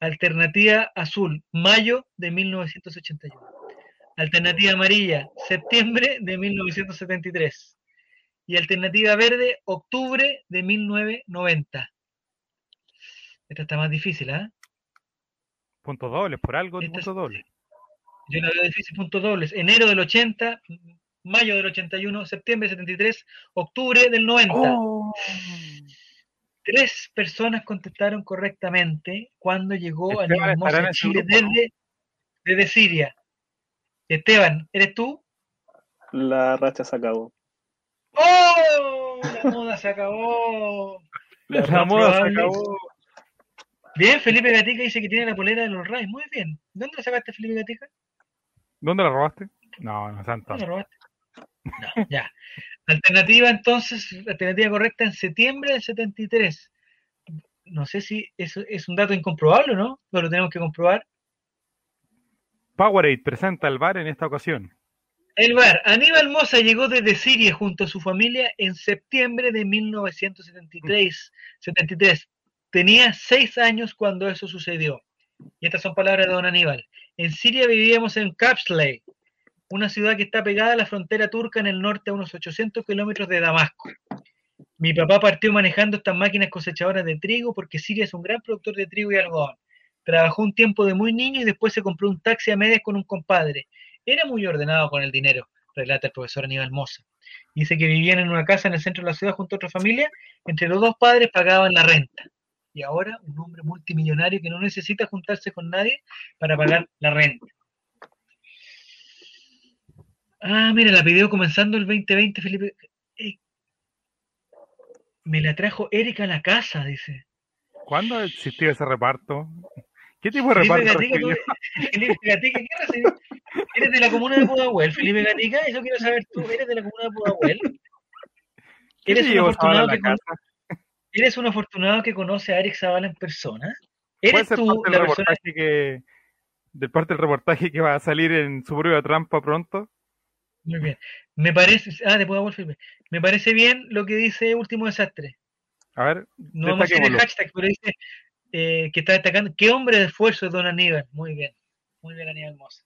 Speaker 1: Alternativa azul, mayo de 1981. Alternativa amarilla, septiembre de 1973. Y alternativa verde, octubre de 1990. Esta está más difícil, ¿ah?
Speaker 2: Puntos dobles, por algo,
Speaker 1: Esta es-
Speaker 2: puntos dobles.
Speaker 1: Yo la veo difícil, puntos dobles. Enero del 80, mayo del 81, septiembre del 73, octubre del 90.
Speaker 2: Oh.
Speaker 1: Tres personas contestaron correctamente cuando llegó a Chile
Speaker 2: grupo, ¿no?
Speaker 1: desde, desde Siria. Esteban, ¿eres tú?
Speaker 3: La racha se acabó.
Speaker 1: ¡Oh! La moda se acabó.
Speaker 2: La, moda se acabó.
Speaker 1: Bien, Felipe Gatica dice que tiene la polera de los Rays. Muy bien. ¿Dónde la sacaste, Felipe Gatica?
Speaker 2: ¿Dónde la robaste? No, no, santo.
Speaker 1: ¿Dónde la robaste? No, ya. Alternativa entonces, alternativa correcta en septiembre del 73. No sé si eso es un dato incomprobable, ¿no? No lo tenemos que comprobar.
Speaker 2: Powerade presenta el bar en esta ocasión.
Speaker 1: El bar. Aníbal Mosa llegó desde Siria junto a su familia en septiembre de 1973. 73. Tenía seis años cuando eso sucedió. Y estas son palabras de don Aníbal. En Siria vivíamos en Kapsley, una ciudad que está pegada a la frontera turca en el norte a unos 800 kilómetros de Damasco. Mi papá partió manejando estas máquinas cosechadoras de trigo porque Siria es un gran productor de trigo y algodón. Trabajó un tiempo de muy niño y después se compró un taxi a medias con un compadre. Era muy ordenado con el dinero, relata el profesor Aníbal Mosa. Dice que vivían en una casa en el centro de la ciudad junto a otra familia. Entre los dos padres pagaban la renta. Y ahora un hombre multimillonario que no necesita juntarse con nadie para pagar la renta. Ah, mira, la pidió comenzando el 2020, Felipe. Eh, me la trajo Erika a la casa, dice.
Speaker 2: ¿Cuándo existió ese reparto? ¿Qué tipo de
Speaker 1: Felipe
Speaker 2: reparto
Speaker 1: Felipe Gatica, ¿qué? ¿Eres de la comuna de Pudahuel, Felipe Gatica? Eso quiero saber tú. ¿Eres de la comuna de Pudahuel?
Speaker 2: ¿Qué
Speaker 1: ¿Eres un, afortunado que, con-? ¿Eres un afortunado que conoce a Eric Zavala en persona?
Speaker 2: ¿Puede
Speaker 1: ¿Eres tú
Speaker 2: parte
Speaker 1: la
Speaker 2: del
Speaker 1: persona?
Speaker 2: que de parte del reportaje que va a salir en su prueba trampa pronto?
Speaker 1: Muy bien. Me parece... Ah, de Pudahuel, Felipe. Me parece bien lo que dice Último Desastre.
Speaker 2: A ver,
Speaker 1: No vamos a el hashtag, pero dice eh, que está destacando. ¿Qué hombre de esfuerzo es Don Aníbal? Muy bien. Muy bien, Aníbal Mosa.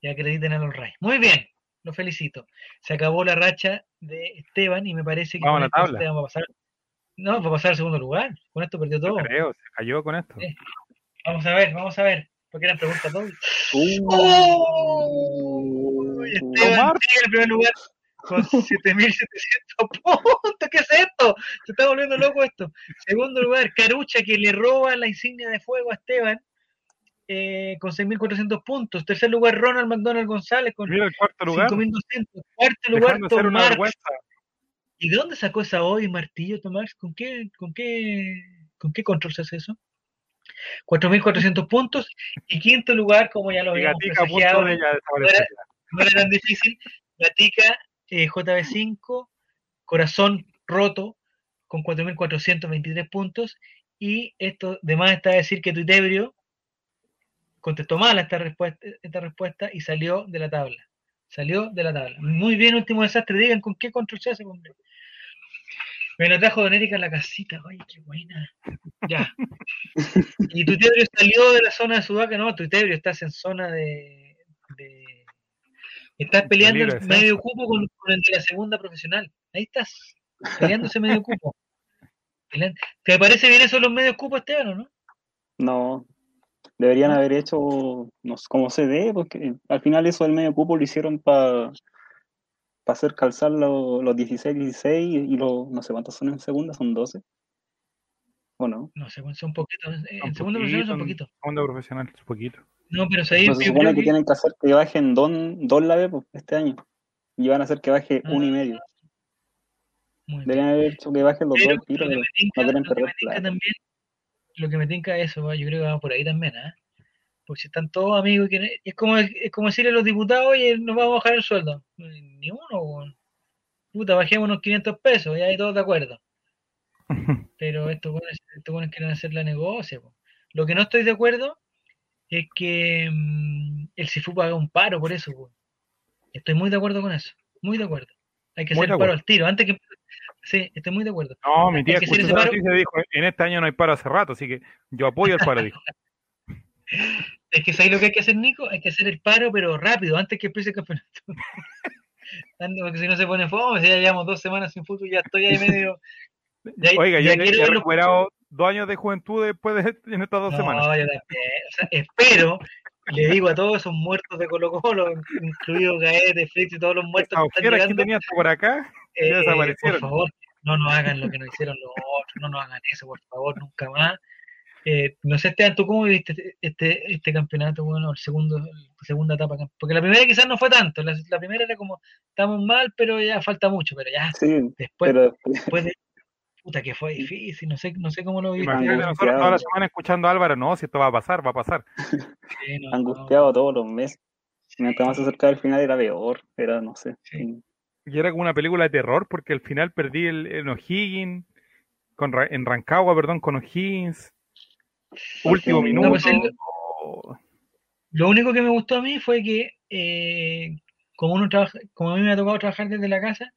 Speaker 1: Y acrediten a los Reyes. Muy bien. Lo felicito. Se acabó la racha de Esteban y me parece que
Speaker 2: Vamos a la
Speaker 1: esto
Speaker 2: tabla.
Speaker 1: Esteban va a pasar No, va a pasar al segundo lugar. Con esto perdió todo.
Speaker 2: No creo, se cayó con esto.
Speaker 1: Sí. Vamos a ver, vamos a ver. Porque eran preguntas dobles.
Speaker 3: Uh,
Speaker 1: ¡Oh! Esteban en el primer lugar con 7.700 puntos. ¿Qué es esto? Se está volviendo loco esto. Segundo lugar, Carucha, que le roba la insignia de fuego a Esteban eh, con 6.400 puntos. Tercer lugar, Ronald McDonald González con
Speaker 2: Mira el cuarto lugar.
Speaker 1: 5.200. Cuarto lugar,
Speaker 2: Dejando de ser
Speaker 1: Tom
Speaker 2: una
Speaker 1: Marx.
Speaker 2: vergüenza.
Speaker 1: ¿Y de dónde sacó esa hoy martillo, Tomás? ¿Con qué, con qué, con qué control se hace eso? 4.400 puntos. Y quinto lugar, como ya lo habíamos
Speaker 2: desaparecer.
Speaker 1: no era tan difícil. Gatica, eh, JB5, Corazón Roto, con 4.423 puntos. Y esto, además está a decir que Tuitebrio contestó mal a esta respuesta, esta respuesta y salió de la tabla. Salió de la tabla. Muy bien, último desastre. Digan con qué control se hace, hombre. Me lo trajo Don Erika en la casita. Ay, qué buena. Ya. Y Tuitebrio salió de la zona de Sudaca. No, Tuitebrio, estás en zona de- estás peleando
Speaker 2: libre
Speaker 1: el medio cupo con, con el de la segunda profesional. Ahí estás. Peleando ese medio cupo. ¿Te parece bien eso los medios cupos, Esteban, o no?
Speaker 3: no, deberían haber hecho no sé, como se dé, porque al final eso del medio cupo lo hicieron para hacer calzar lo- los 16, 16 y los, no sé cuántos son en segunda, son 12. ¿O no?
Speaker 1: No sé, son poquitos. En
Speaker 2: Un
Speaker 1: segundo profesional son
Speaker 2: poquito,
Speaker 1: poquitos.
Speaker 2: Segundo profesional, un poquito.
Speaker 1: No, pero ahí
Speaker 3: No, se supone que tienen que hacer que bajen dos, dos la vez pues, este año. Y van a hacer que baje
Speaker 1: Ah,
Speaker 3: uno y medio. Deberían haber hecho que bajen los
Speaker 1: Pero
Speaker 3: dos tiros,
Speaker 1: lo que me tinca,
Speaker 3: no quieren
Speaker 1: lo que
Speaker 3: perder
Speaker 1: me tinca
Speaker 3: plata.
Speaker 1: también, lo que me tinca eso, yo creo que va por ahí también, ¿ah? Porque si están todos amigos, que es como, es como decirle a los diputados, oye, nos vamos a bajar el sueldo. Ni uno, weón. Puta, bajemos unos 500 pesos, y ahí todos de acuerdo. Pero estos buenos, estos buenos quieren hacer la negocia. po. Lo que no estoy de acuerdo es que mm, el CIFUP haga un paro por eso. po. Estoy muy de acuerdo con eso. Muy de acuerdo. Hay que
Speaker 2: Muy
Speaker 1: hacer el paro al tiro. Antes que. Sí, estoy muy de acuerdo.
Speaker 2: No, mi tía escuchó
Speaker 1: paro.
Speaker 2: y dijo, en este año no hay paro hace rato, así que yo apoyo el paro, dijo.
Speaker 1: Es que ¿sabes lo que hay que hacer, Nico? Hay que hacer el paro, pero rápido, antes que empiece el campeonato. Porque si no se pone fome, si ya llevamos dos semanas sin fútbol, ya estoy ahí medio. Ya,
Speaker 2: Oiga, yo
Speaker 1: ya
Speaker 2: he
Speaker 1: quiero
Speaker 2: he recuperado dos años de juventud después de en estas dos
Speaker 1: No,
Speaker 2: semanas.
Speaker 1: yo también. O sea, espero, le digo a todos esos muertos de Colo Colo, incluido Gaete, Fritz y todos los muertos que están
Speaker 2: que
Speaker 1: llegando,
Speaker 2: tenía hasta por acá,
Speaker 1: eh,
Speaker 2: ya desaparecieron.
Speaker 1: por favor, no nos hagan lo que nos hicieron los otros, no nos hagan eso, por favor, nunca más. Eh, no sé, Esteban, ¿tú cómo viste este, este, este campeonato, bueno, el segundo, la segunda etapa? Porque la primera quizás no fue tanto, la, la primera era como, estamos mal, pero ya falta mucho, pero ya,
Speaker 3: Sí,
Speaker 1: después,
Speaker 3: pero después,
Speaker 1: después de, puta que fue difícil, no sé, no sé cómo lo viste.
Speaker 2: Nosotros toda la semana escuchando a Álvaro, no, si esto va a pasar, va a pasar.
Speaker 1: Sí, no,
Speaker 3: angustiado todos los meses. Mientras más se acercaba el final era peor, era, no sé.
Speaker 1: Sí.
Speaker 2: Y era como una película de terror porque al final perdí el, en O'Higgins, con, en Rancagua, perdón, con O'Higgins. Último
Speaker 3: No,
Speaker 2: minuto.
Speaker 1: pues el- Lo único que me gustó a mí fue que, eh, como uno trabaja, como a mí me ha tocado trabajar desde la casa,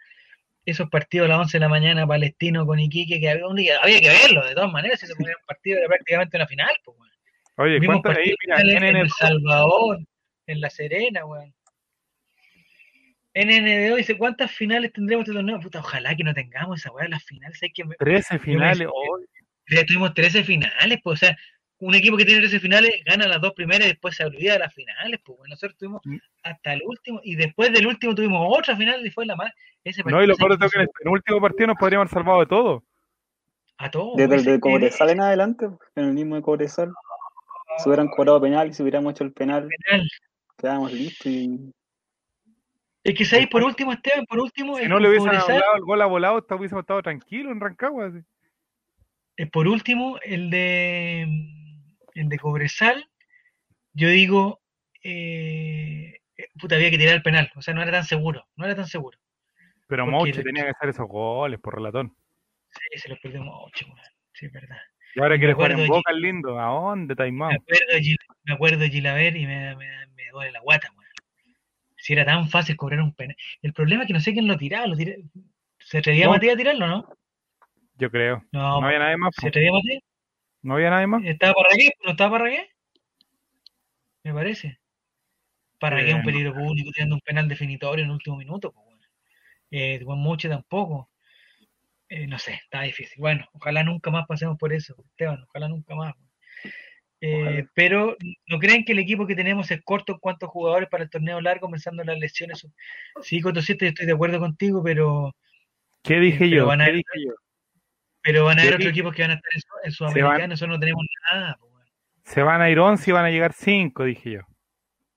Speaker 1: esos partidos a las 11 de la mañana, Palestino con Iquique, que había, un- había que verlo, de todas maneras, si se ponía un partido era prácticamente una final, pues, weón.
Speaker 2: Oye, ahí, mira,
Speaker 1: en
Speaker 2: NN
Speaker 1: El Salvador, en La Serena, weón. NNDO dice, ¿cuántas finales tendremos este torneo? Puta, ojalá que no tengamos esa weá, las finales, hay que...
Speaker 2: 13 finales.
Speaker 1: Ya tuvimos 13 finales, pues, o sea, un equipo que tiene 13 finales gana las dos primeras y después se olvida de las finales, pues, bueno, nosotros tuvimos
Speaker 2: Mm.
Speaker 1: hasta el último y después del último tuvimos otra final y fue la más. Ese
Speaker 2: no, y lo peor todo
Speaker 1: se
Speaker 2: que en el último partido nos podríamos haber salvado de todo.
Speaker 1: a todos.
Speaker 3: Desde el
Speaker 1: ese-
Speaker 3: de Cobresal en adelante, en el mismo de Cobresal, si hubieran cobrado penal y si hubiéramos hecho el penal,
Speaker 1: penal.
Speaker 3: quedábamos listos y
Speaker 1: Es que sabéis, por último, Esteban, por último,
Speaker 2: Si
Speaker 1: el
Speaker 2: no le hubiesen
Speaker 1: Cobresal,
Speaker 2: dado el gol a volado, hubiésemos estado tranquilos en Rancagua. así.
Speaker 1: eh, por último, el de el de Cobresal, yo digo, eh, puta, había que tirar el penal, o sea, no era tan seguro, no era tan seguro.
Speaker 2: Pero
Speaker 1: le-
Speaker 2: tenía que hacer esos goles por relatón.
Speaker 1: Sí, se los perdimos ocho, weón. sí, es verdad.
Speaker 2: Y ahora
Speaker 1: Me
Speaker 2: quiere jugar en Boca el lindo. ¿A dónde,
Speaker 1: Me
Speaker 2: Taimao?
Speaker 1: acuerdo, Gil- me acuerdo Gilaver y me, me, me duele la guata, weón. Si era tan fácil cobrar un penal. El problema es que no sé quién lo tiraba. Lo tira- ¿Se atrevía
Speaker 2: No.
Speaker 1: Matías a tirarlo, no?
Speaker 2: Yo creo.
Speaker 1: No,
Speaker 2: No había nadie más.
Speaker 1: ¿se atrevía Matías?
Speaker 2: No había nadie más.
Speaker 1: ¿Estaba Parragué? ¿No estaba Parragué? Me parece. Parragué es un
Speaker 2: Eh,
Speaker 1: peligro público tirando un penal definitorio en el último minuto, pues, weón. Eh, Juan Moche tampoco. Eh, no sé, está difícil. Bueno, ojalá nunca más pasemos por eso, Esteban, ojalá nunca más. Eh,
Speaker 3: Ojalá.
Speaker 1: pero ¿no creen que el equipo que tenemos es corto en cuanto a jugadores para el torneo largo, pensando en las lesiones? Sí, Coto 7, estoy de acuerdo contigo, pero,
Speaker 2: ¿Qué dije
Speaker 1: pero
Speaker 2: yo?
Speaker 1: van a
Speaker 2: ¿Qué dije yo?
Speaker 1: Pero van a haber otros equipos que van a estar en, Su- en
Speaker 2: Se van-
Speaker 1: Sudamericana, nosotros no tenemos nada. po, weón.
Speaker 2: Se van a ir 11 y van a llegar 5, dije yo.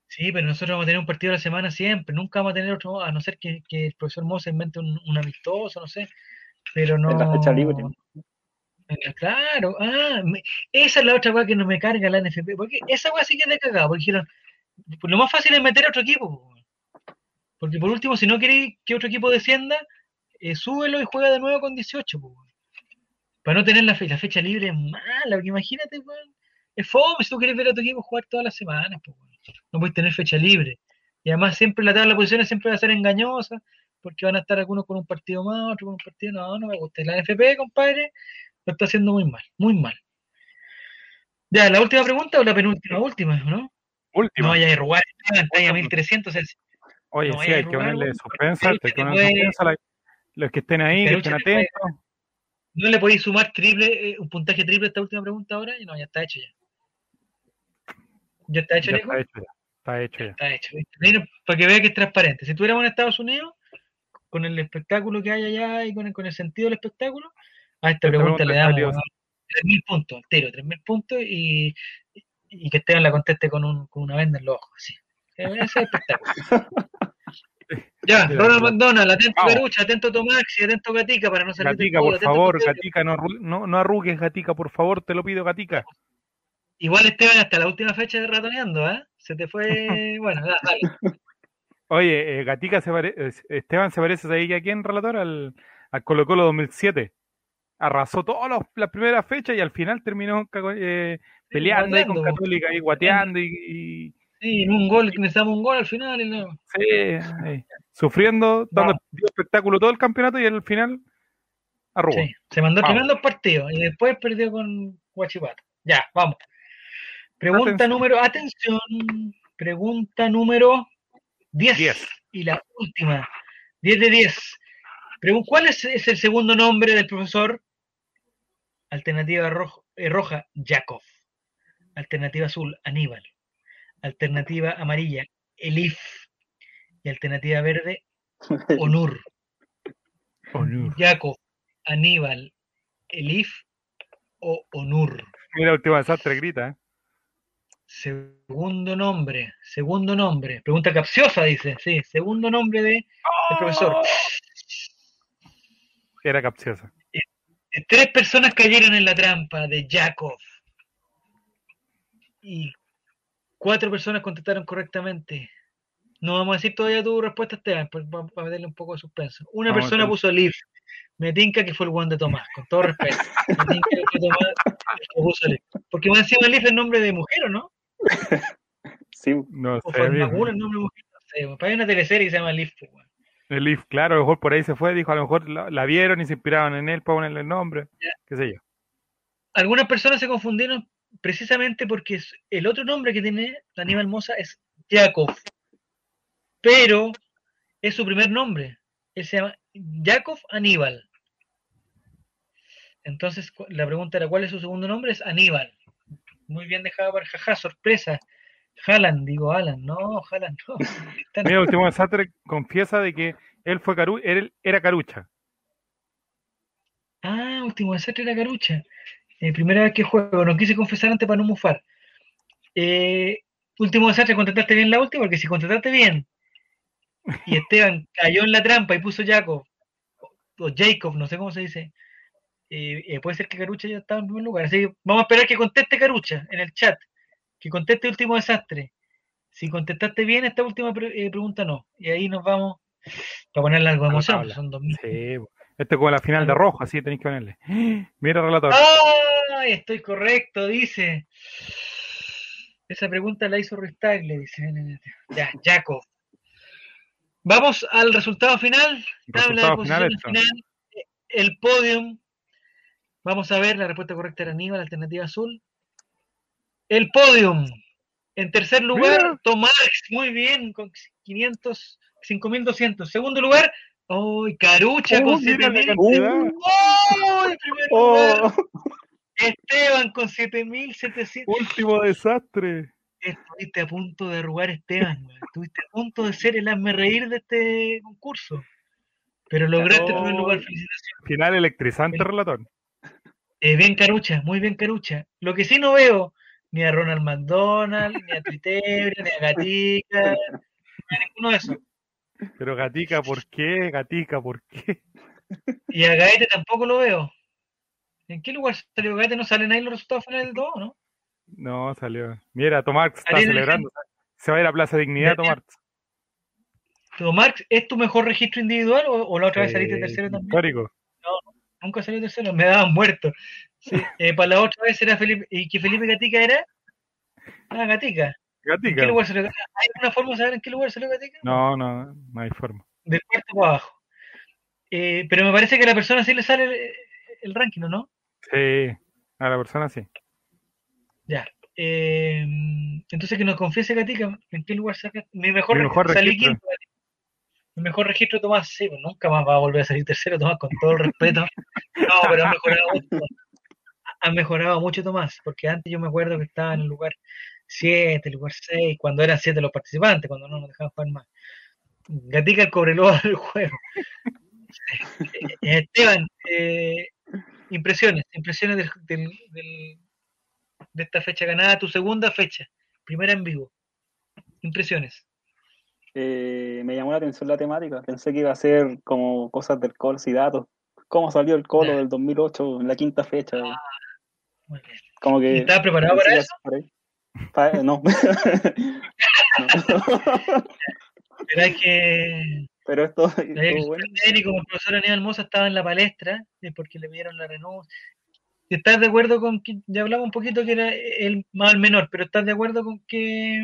Speaker 1: Sí, pero nosotros vamos a tener un partido a la semana siempre, nunca vamos a tener otro, a no ser que, que el profesor Mosa invente un, un amistoso, no sé, pero no...
Speaker 3: En la fecha libre.
Speaker 1: Claro, ah, me- esa es la otra weá que no me carga la NFP, porque esa weá sí que es de cagado, porque dijeron, pues lo más fácil es meter a otro equipo, porque por último, si no queréis que otro equipo descienda, eh, súbelo y juega de nuevo con 18, po, weón. Para no tener la, fe- la fecha libre es mala, porque imagínate, weón, es fome si tú quieres ver a tu equipo jugar todas las semanas, weón. no puedes tener fecha libre, y además siempre la tabla de posiciones siempre va a ser engañosa, porque van a estar algunos con un partido más, otros con un partido, no, no me gusta, la NFP, compadre, lo está haciendo muy mal, muy mal. Ya, la última pregunta o la penúltima, última, ¿no? No
Speaker 2: Última.
Speaker 1: vaya a robar, está ahí a 1300. el-
Speaker 2: Oye,
Speaker 1: no
Speaker 2: sí, hay que ponerle
Speaker 1: weón,
Speaker 2: suspenso,
Speaker 1: porque
Speaker 2: hay que
Speaker 1: te
Speaker 2: ponerle
Speaker 1: puede-
Speaker 2: suspenso a la- los que estén ahí, que estén atentos.
Speaker 1: ¿No le podéis sumar triple, eh, un puntaje triple a esta última pregunta ahora? No, ya está hecho ya. ¿Ya está hecho,
Speaker 2: Ya está hecho ya. Está hecho ya.
Speaker 1: Está hecho. para que vea que es transparente. Si tuviéramos en Estados Unidos, con el espectáculo que hay allá y con el, con el sentido del espectáculo, a esta pregunta le damos
Speaker 2: salió,
Speaker 1: weón, 3.000 puntos, entero, 3.000 puntos y, y que Esteban la conteste con, un, con una venda en los ojos. Así. Ese es el espectáculo. Ya, Ronald. McDonald, atento
Speaker 2: Vamos.
Speaker 1: Carucha, atento Tomax y atento Gatica para no salir del
Speaker 2: Gatica,
Speaker 1: pool,
Speaker 2: por
Speaker 1: atento
Speaker 2: favor,
Speaker 1: Pedro.
Speaker 2: Gatica, no, no, no arrugues, Gatica, por favor, te lo pido, Gatica.
Speaker 1: Igual Esteban hasta la última fecha de ratoneando, ¿eh? Se te fue. bueno, da- dale.
Speaker 2: Oye, eh, Gatica se pare- eh, Esteban se parece ahí a quién, relator, al, al Colo Colo 2007. Arrasó todas las primeras fechas y al final terminó eh, peleando ahí con Católica, ahí guateando y, y-
Speaker 1: Sí, un gol, necesitamos un gol al final. Y no.
Speaker 2: sí, sufriendo, dando espectáculo todo el campeonato y al final arrugó.
Speaker 1: Sí, se mandó
Speaker 2: Vamos.
Speaker 1: tremendos partidos y después perdió con Guachipato. Ya, vamos. Pregunta
Speaker 2: Atención.
Speaker 1: número, atención, pregunta número 10.
Speaker 2: Diez.
Speaker 1: Y la última, 10 de 10. Pregun- ¿Cuál es, es el segundo nombre del profesor? Alternativa rojo- eh, roja, Yakov. Alternativa azul, Aníbal. Alternativa amarilla, Elif. Y alternativa verde, Onur.
Speaker 2: Onur.
Speaker 1: Yakov, Aníbal, Elif o Onur.
Speaker 2: Mira, última desastre grita, ¿eh?
Speaker 1: Segundo nombre, segundo nombre. Pregunta capciosa, dice. Sí, segundo nombre de, del profesor.
Speaker 2: Era capciosa.
Speaker 1: Tres personas cayeron en la trampa de Yakov. Y cuatro personas contestaron correctamente. No vamos a decir todavía tu respuesta, Esteban, pues vamos a meterle un poco de suspenso. Una
Speaker 2: Vamos
Speaker 1: persona puso Leaf. Me tinca que fue el Juan de Tomás, con todo respeto. Me tinca que fue Tomás el que puso Leaf. Porque más encima Leaf es nombre de mujer, ¿o no?
Speaker 3: Sí,
Speaker 2: No
Speaker 1: O
Speaker 2: sé.
Speaker 1: Es
Speaker 2: mismo.
Speaker 1: nombre de mujer, no sé. Pero hay una teleserie que se llama Leaf, pues.
Speaker 2: El Leaf, claro, a lo mejor por ahí se fue, dijo, a lo mejor la, la vieron y se inspiraron en él para ponerle el nombre,
Speaker 1: Ya.
Speaker 2: qué sé yo.
Speaker 1: algunas personas se confundieron precisamente porque el otro nombre que tiene Aníbal Mosa es Yakov, pero es su primer nombre. Él se llama Yakov Aníbal. Entonces la pregunta era ¿cuál es su segundo nombre? Es Aníbal. Muy bien dejado para jaja, sorpresa. Haaland, digo Alan, no, Haaland no.
Speaker 2: Mira, último desastre confiesa de que él fue caru él era carucha.
Speaker 1: Ah, último desastre era Carucha. Eh, primera vez que juego, no quise confesar antes para no mufar. Eh, último desastre, contestaste bien la última, porque si contestaste bien y Esteban cayó en la trampa y puso Jacob, o Jacob, no sé cómo se dice, eh, eh, puede ser que Carucha ya estaba en primer lugar. Así que vamos a esperar que conteste Carucha en el chat, que conteste último desastre. Si contestaste bien esta última pre- pregunta, no. Y ahí nos vamos para ponerle algo de
Speaker 2: A la
Speaker 1: emoción,
Speaker 2: tabla.
Speaker 1: son 2000.
Speaker 2: Sí, bo. Esto es como la final de rojo, así tenéis que ponerle. Mira, relator.
Speaker 1: ¡Ay! Estoy correcto, dice. Esa pregunta la hizo Ruiz Tagle, dice. Ya, Jaco. Vamos al resultado final. Tabla de
Speaker 2: final.
Speaker 1: El podium. Vamos a ver, la respuesta correcta era Aníbal, alternativa azul. El podium. En tercer lugar. Tomás, muy bien, con 500, 5200. Segundo lugar, ¡Uy, Carucha
Speaker 2: Oh,
Speaker 1: con
Speaker 2: mira la
Speaker 1: 7000!
Speaker 2: cantidad.
Speaker 1: ¡Oh!
Speaker 3: Oh,
Speaker 1: Esteban con 7700.
Speaker 2: Último desastre.
Speaker 1: Estuviste a punto de arrugar Esteban, weón. Estuviste a punto de ser el hazme reír de este concurso. Pero lograste el primer lugar, felicitaciones.
Speaker 2: Final electrizante, relator.
Speaker 1: Eh, bien Carucha, muy bien Carucha. Lo que sí no veo, ni a Ronald McDonald, ni a Twitebra, ni a Gatica, ni a ninguno de esos.
Speaker 2: Pero Gatica, ¿por qué? Gatica, ¿por qué?
Speaker 1: Y a Gaete tampoco lo veo. ¿En qué lugar salió Gaete? ¿No salen ahí los resultados finales del todo, no?
Speaker 2: No, salió. Mira, Tomás está celebrando. Se va a ir a Plaza Dignidad,
Speaker 1: Mira.
Speaker 2: Tomás.
Speaker 1: Marx, ¿es tu mejor registro individual o, o la otra vez saliste tercero también?
Speaker 2: Histórico.
Speaker 1: Nunca salí tercero, me daban muerto. Sí, eh, para la otra vez era Felipe. ¿Y que Felipe Gatica era? Ah, Gatica. ¿En qué? ¿Hay alguna forma de saber en qué lugar salió Gatica?
Speaker 2: No, no, no hay forma.
Speaker 1: Del cuarto para abajo. Eh, pero me parece que a la persona sí le sale el, el ranking, ¿o ¿no?
Speaker 2: Sí, a la persona sí.
Speaker 1: Ya. Eh, entonces que nos confiese Gatica, ¿en qué lugar saca? Mi mejor,
Speaker 2: Mi mejor
Speaker 1: salí
Speaker 2: registro.
Speaker 1: quinto. Mi mejor registro, Tomás, sí, pues nunca más va a volver a salir tercero, Tomás, con todo el respeto. No, pero ha mejorado mucho. Ha mejorado mucho, Tomás, porque antes yo me acuerdo que estaba en el lugar 7, el lugar 6, cuando eran 7 los participantes, cuando no nos dejaban jugar más. Gatica el cobreloa del juego. Esteban, eh, impresiones, impresiones del, del- del- de esta fecha ganada, tu segunda fecha, primera en vivo. Impresiones.
Speaker 3: eh, me llamó la atención la temática. Pensé que iba a ser como cosas del Cols y datos. ¿Cómo salió el Colo
Speaker 1: Ya.
Speaker 3: del 2008 en la quinta fecha?
Speaker 1: Muy bien.
Speaker 3: Como que...
Speaker 1: ¿Estás preparado para eso?
Speaker 3: No. No.
Speaker 1: Pero hay que.
Speaker 3: Pero esto, bueno.
Speaker 1: y como el profesor Aníbal Mosa estaba en la palestra, es porque le pidieron la renuncia. ¿Estás de acuerdo con que, ya hablamos un poquito que era el más menor, pero estás de acuerdo con que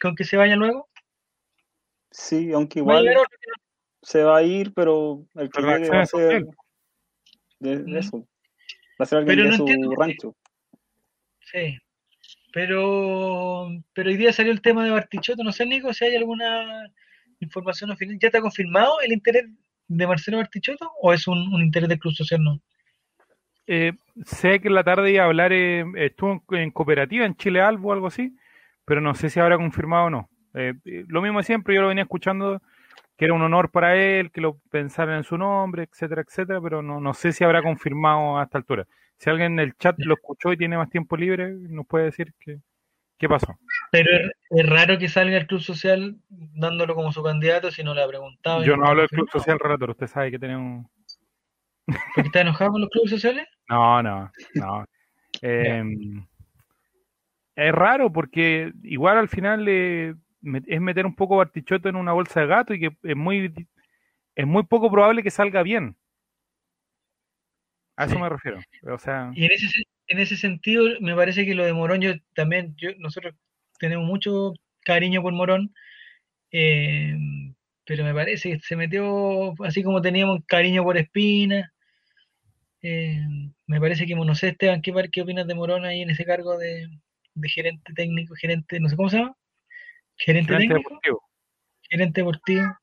Speaker 1: con que se vaya luego?
Speaker 3: Sí, aunque igual se va a ir, pero el que llegue va a ser de, de eso. Va a ser alguien
Speaker 1: Pero
Speaker 3: de
Speaker 1: no
Speaker 3: su
Speaker 1: entiendo
Speaker 3: rancho.
Speaker 1: Sí. Pero, pero hoy día salió el tema de Bartichotto. No sé, Nico, si hay alguna información oficial. ¿Ya está confirmado el interés de Marcelo Bartichotto o es un, un interés del Club Social? No.
Speaker 2: Eh, sé que en la tarde iba a hablar, eh, estuvo en, en cooperativa en Chile Albo o algo así, pero no sé si habrá confirmado o no. Eh, eh, lo mismo de siempre, yo lo venía escuchando que era un honor para él, que lo pensaran en su nombre, etcétera, etcétera, pero no, no sé si habrá confirmado a esta altura. Si alguien en el chat lo escuchó y tiene más tiempo libre, nos puede decir que, qué pasó.
Speaker 1: Pero es, es raro que salga el Club Social dándolo como su candidato si no le ha preguntado.
Speaker 2: Yo no hablo del Club. Social Relator, usted sabe que tenemos...
Speaker 1: ¿Porque está enojado con los clubes sociales?
Speaker 2: No, no, no. Eh, es raro porque igual al final eh, es meter un poco Bartichotto en una bolsa de gato y que es muy es muy poco probable que salga bien. A eso me refiero. O sea,
Speaker 1: Y en ese, se- en ese sentido, me parece que lo de Morón, yo también, yo, nosotros tenemos mucho cariño por Morón, eh, pero me parece que se metió así como teníamos cariño por Espina. eh, me parece que, no sé, Esteban, ¿qué, qué opinas de Morón ahí en ese cargo de, de gerente técnico, gerente, no sé cómo se llama? Gerente
Speaker 2: gerente
Speaker 1: técnico,
Speaker 2: deportivo.
Speaker 1: gerente deportivo.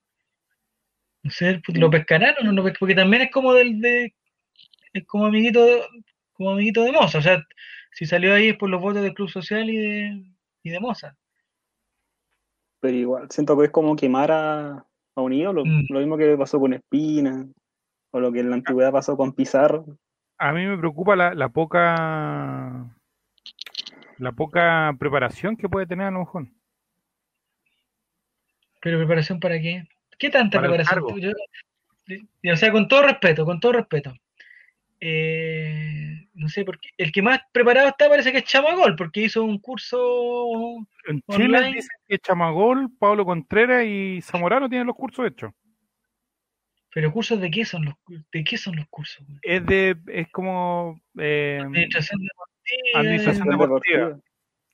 Speaker 1: No sé, ¿lo pescarán o no? Porque también es como del de, es como amiguito de, como amiguito de Moza. O sea, si salió ahí es por los votos del Club Social y de, y de Moza.
Speaker 3: Pero igual, siento que es como quemar a, a un ídolo.
Speaker 1: Mm.
Speaker 3: Lo mismo que pasó con Espina, o lo que en la antigüedad pasó con Pizarro.
Speaker 2: A mí me preocupa la, la poca la poca preparación que puede tener a lo mejor.
Speaker 1: Pero preparación para qué? ¿Qué tanta
Speaker 2: Para
Speaker 1: preparación? Yo- y, o sea, con todo respeto, con todo respeto. Eh, no sé, porque el que más preparado está parece que es Chamagol, porque hizo un curso
Speaker 2: En Chile
Speaker 1: Online.
Speaker 2: dicen que Chamagol, Pablo Contreras y Zamorano tienen los cursos hechos.
Speaker 1: Pero cursos de qué son los de qué son los cursos?
Speaker 2: Es de es como eh,
Speaker 1: Administración deportiva.
Speaker 2: Administración deportiva.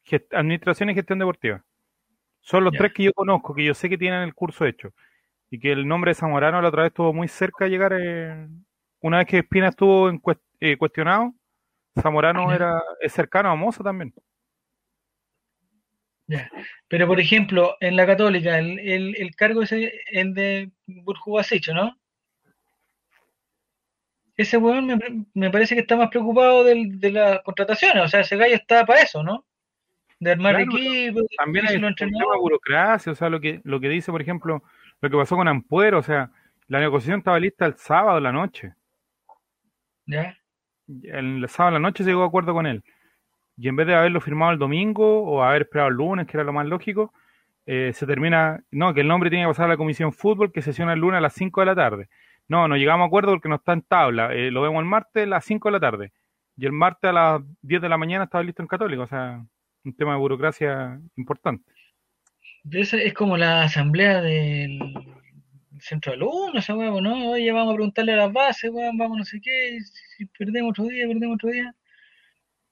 Speaker 2: gest- administración y gestión deportiva. Son los
Speaker 1: Ya.
Speaker 2: tres que yo conozco, que yo sé que tienen el curso hecho. Y que el nombre de Zamorano la otra vez estuvo muy cerca de llegar. eh, una vez que Espina estuvo en cuest- eh, cuestionado, Zamorano era es cercano a Moza también.
Speaker 1: Pero por ejemplo, en la Católica, el, el, el cargo ese el de Burjubasicho, ¿no? ese weón me, me parece que está más preocupado del, de las contrataciones. O sea, ese gallo está para eso, ¿no? De armar
Speaker 2: Claro,
Speaker 1: equipo.
Speaker 2: También hay un tema burocracia, o sea, lo que, lo que dice, por ejemplo, lo que pasó con Ampuero, o sea, la negociación estaba lista el sábado en la noche.
Speaker 1: ¿Ya?
Speaker 2: El sábado en la noche se llegó a acuerdo con él. Y en vez de haberlo firmado el domingo o haber esperado el lunes, que era lo más lógico, eh, se termina, no, que el nombre tiene que pasar a la comisión fútbol que sesiona el lunes a las 5 de la tarde. No, no llegamos a acuerdo porque no está en tabla. Eh, lo vemos el martes a las 5 de la tarde. Y el martes a las 10 de la mañana estaba listo en Católico. O sea, un tema de burocracia importante.
Speaker 1: Esa es como la asamblea del centro de alumnos, esa weá, ¿no? Oye, vamos a preguntarle a las bases, weón, vamos no sé qué, si perdemos otro día, perdemos otro día.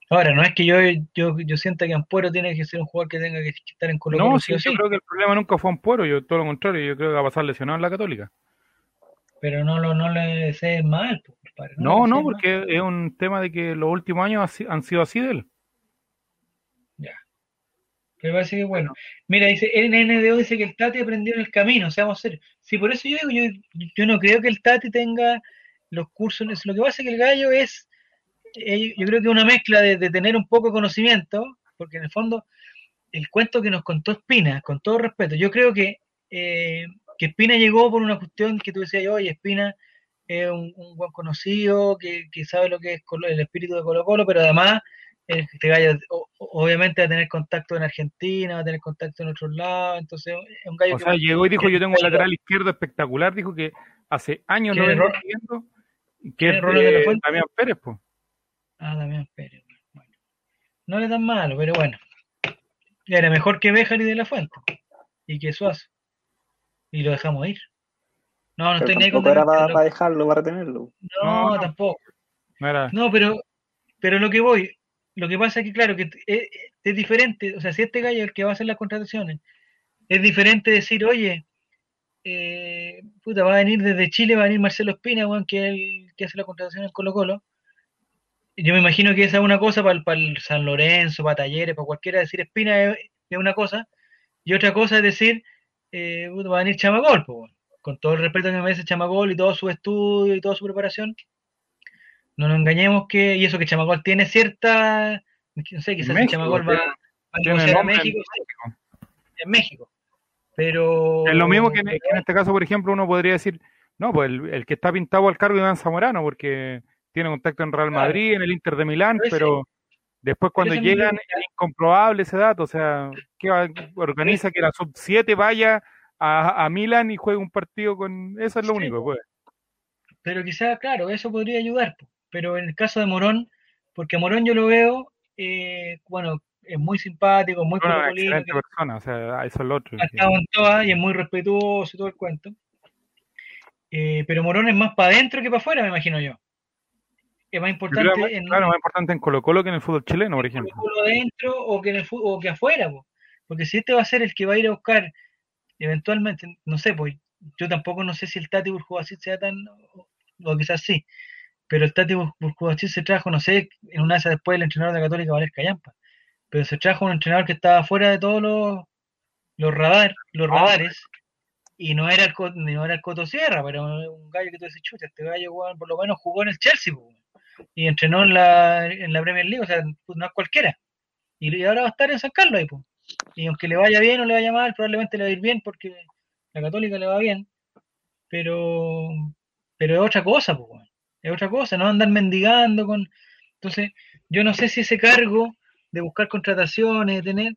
Speaker 1: Ahora, no es que yo, yo, yo sienta que Ampuero tiene que ser un jugador que tenga que estar en Colo Colo
Speaker 2: No,
Speaker 1: sí
Speaker 2: yo
Speaker 1: sí,
Speaker 2: creo que el problema nunca fue Ampuero. Yo, todo lo contrario, yo creo que va a pasar lesionado en la Católica.
Speaker 1: pero no, lo, no le desees mal, pues,
Speaker 2: No, no,
Speaker 1: mal.
Speaker 2: porque es un tema de que los últimos años han sido así de él.
Speaker 1: Pero parece que bueno. Mira, dice, el NDO dice que el Tati aprendió en el camino, o sea, vamos a ser. Sí, por eso yo digo, yo, yo no creo que el Tati tenga los cursos. Lo que pasa es que el gallo es, eh, yo creo que una mezcla de, de tener un poco de conocimiento, porque en el fondo, el cuento que nos contó Espina, con todo respeto, yo creo que, eh, que Espina llegó por una cuestión que tú decías, oye, Espina es un, un buen conocido, que, que sabe lo que es el espíritu de Colo Colo, pero además este gallo obviamente va a tener contacto en Argentina, va a tener contacto en otros lados, entonces es un gallo
Speaker 2: O
Speaker 1: que
Speaker 2: sea, llegó y dijo, yo tengo un lateral izquierdo espectacular, dijo que hace años lo
Speaker 1: ¿Quién es
Speaker 2: vengo siguiendo, que es
Speaker 1: de la
Speaker 2: de
Speaker 1: Fuente?
Speaker 2: Damián Pérez, pues.
Speaker 1: Ah, Damián Pérez. Bueno, no le tan malo, pero bueno. Era mejor que Béjar y de la Fuente. Y que Suazo. Y lo dejamos ir. No, no
Speaker 3: Pero
Speaker 1: estoy ni ahí con
Speaker 3: era para, para dejarlo, para tenerlo.
Speaker 1: No,
Speaker 2: No, no.
Speaker 1: tampoco.
Speaker 2: No era,
Speaker 1: No, pero, pero lo que voy, lo que pasa es que, claro, que es, es diferente. O sea, si este gallo es el que va a hacer las contrataciones, es diferente decir, oye, eh, puta, va a venir desde Chile, va a venir Marcelo Espina, weón, que es el que hace la contratación en Colo Colo. Yo me imagino que esa es una cosa para el, San Lorenzo, para Talleres, para cualquiera, decir Espina es, una cosa, y otra cosa es decir, eh, puta, va a venir Chamagol, pues, con todo el respeto que me merece Chamagol y todo su estudio y toda su preparación, no nos engañemos que, y eso que Chamagol tiene cierta, no sé, quizás
Speaker 2: México,
Speaker 1: Chamagol va, va a a
Speaker 2: en
Speaker 1: México, en México. Pero.
Speaker 2: Es lo mismo que en, que en este caso, por ejemplo, uno podría decir, no, pues el, el que está pintado al cargo es Iván Zamorano, porque tiene contacto en Real
Speaker 1: Claro.
Speaker 2: Madrid, en el Inter de Milán,
Speaker 1: Pero ese-
Speaker 2: pero después cuando llegan es incomprobable ese dato, o sea, ¿qué va- organiza que la sub-7 vaya a, a Milán y juegue un partido con... Eso es lo
Speaker 1: Sí,
Speaker 2: único, pues.
Speaker 1: Pero quizás, claro, eso podría ayudar. Pero en el caso de Morón, porque Morón yo lo veo, eh, bueno, es muy simpático, muy colocolino,
Speaker 2: excelente persona, o sea, eso es lo otro.
Speaker 1: ha estado en todas y es muy respetuoso y todo el cuento. Eh, pero Morón es más para adentro que para afuera, me imagino yo. Es más importante en
Speaker 2: claro, más importante en Colo Colo que en el fútbol chileno, por ejemplo.
Speaker 1: Colo adentro o que, en el, fu- o que afuera. po. Porque si este va a ser el que va a ir a buscar eventualmente, no sé, pues yo tampoco no sé si el Tati Burjubacid sea tan, o, o quizás sí, pero el Tati Burjubacid se trajo, no sé, en una de esas después el entrenador de Católica Valer Callampa, pero se trajo un entrenador que estaba fuera de todos los, los, radar, los
Speaker 2: Ah.
Speaker 1: radares y no era el, no era el Coto Sierra, pero un gallo que tú dices, chucha, este gallo por lo menos jugó en el Chelsea po, y entrenó en la, en la Premier League, o sea, pues, no es cualquiera. Y, ahora va a estar en San Carlos ahí, pues. Y aunque le vaya bien o le vaya mal, probablemente le va a ir bien porque la Católica le va bien. Pero, pero es otra cosa, pues. Es otra cosa, no andar mendigando con. Entonces, yo no sé si ese cargo de buscar contrataciones, de tener,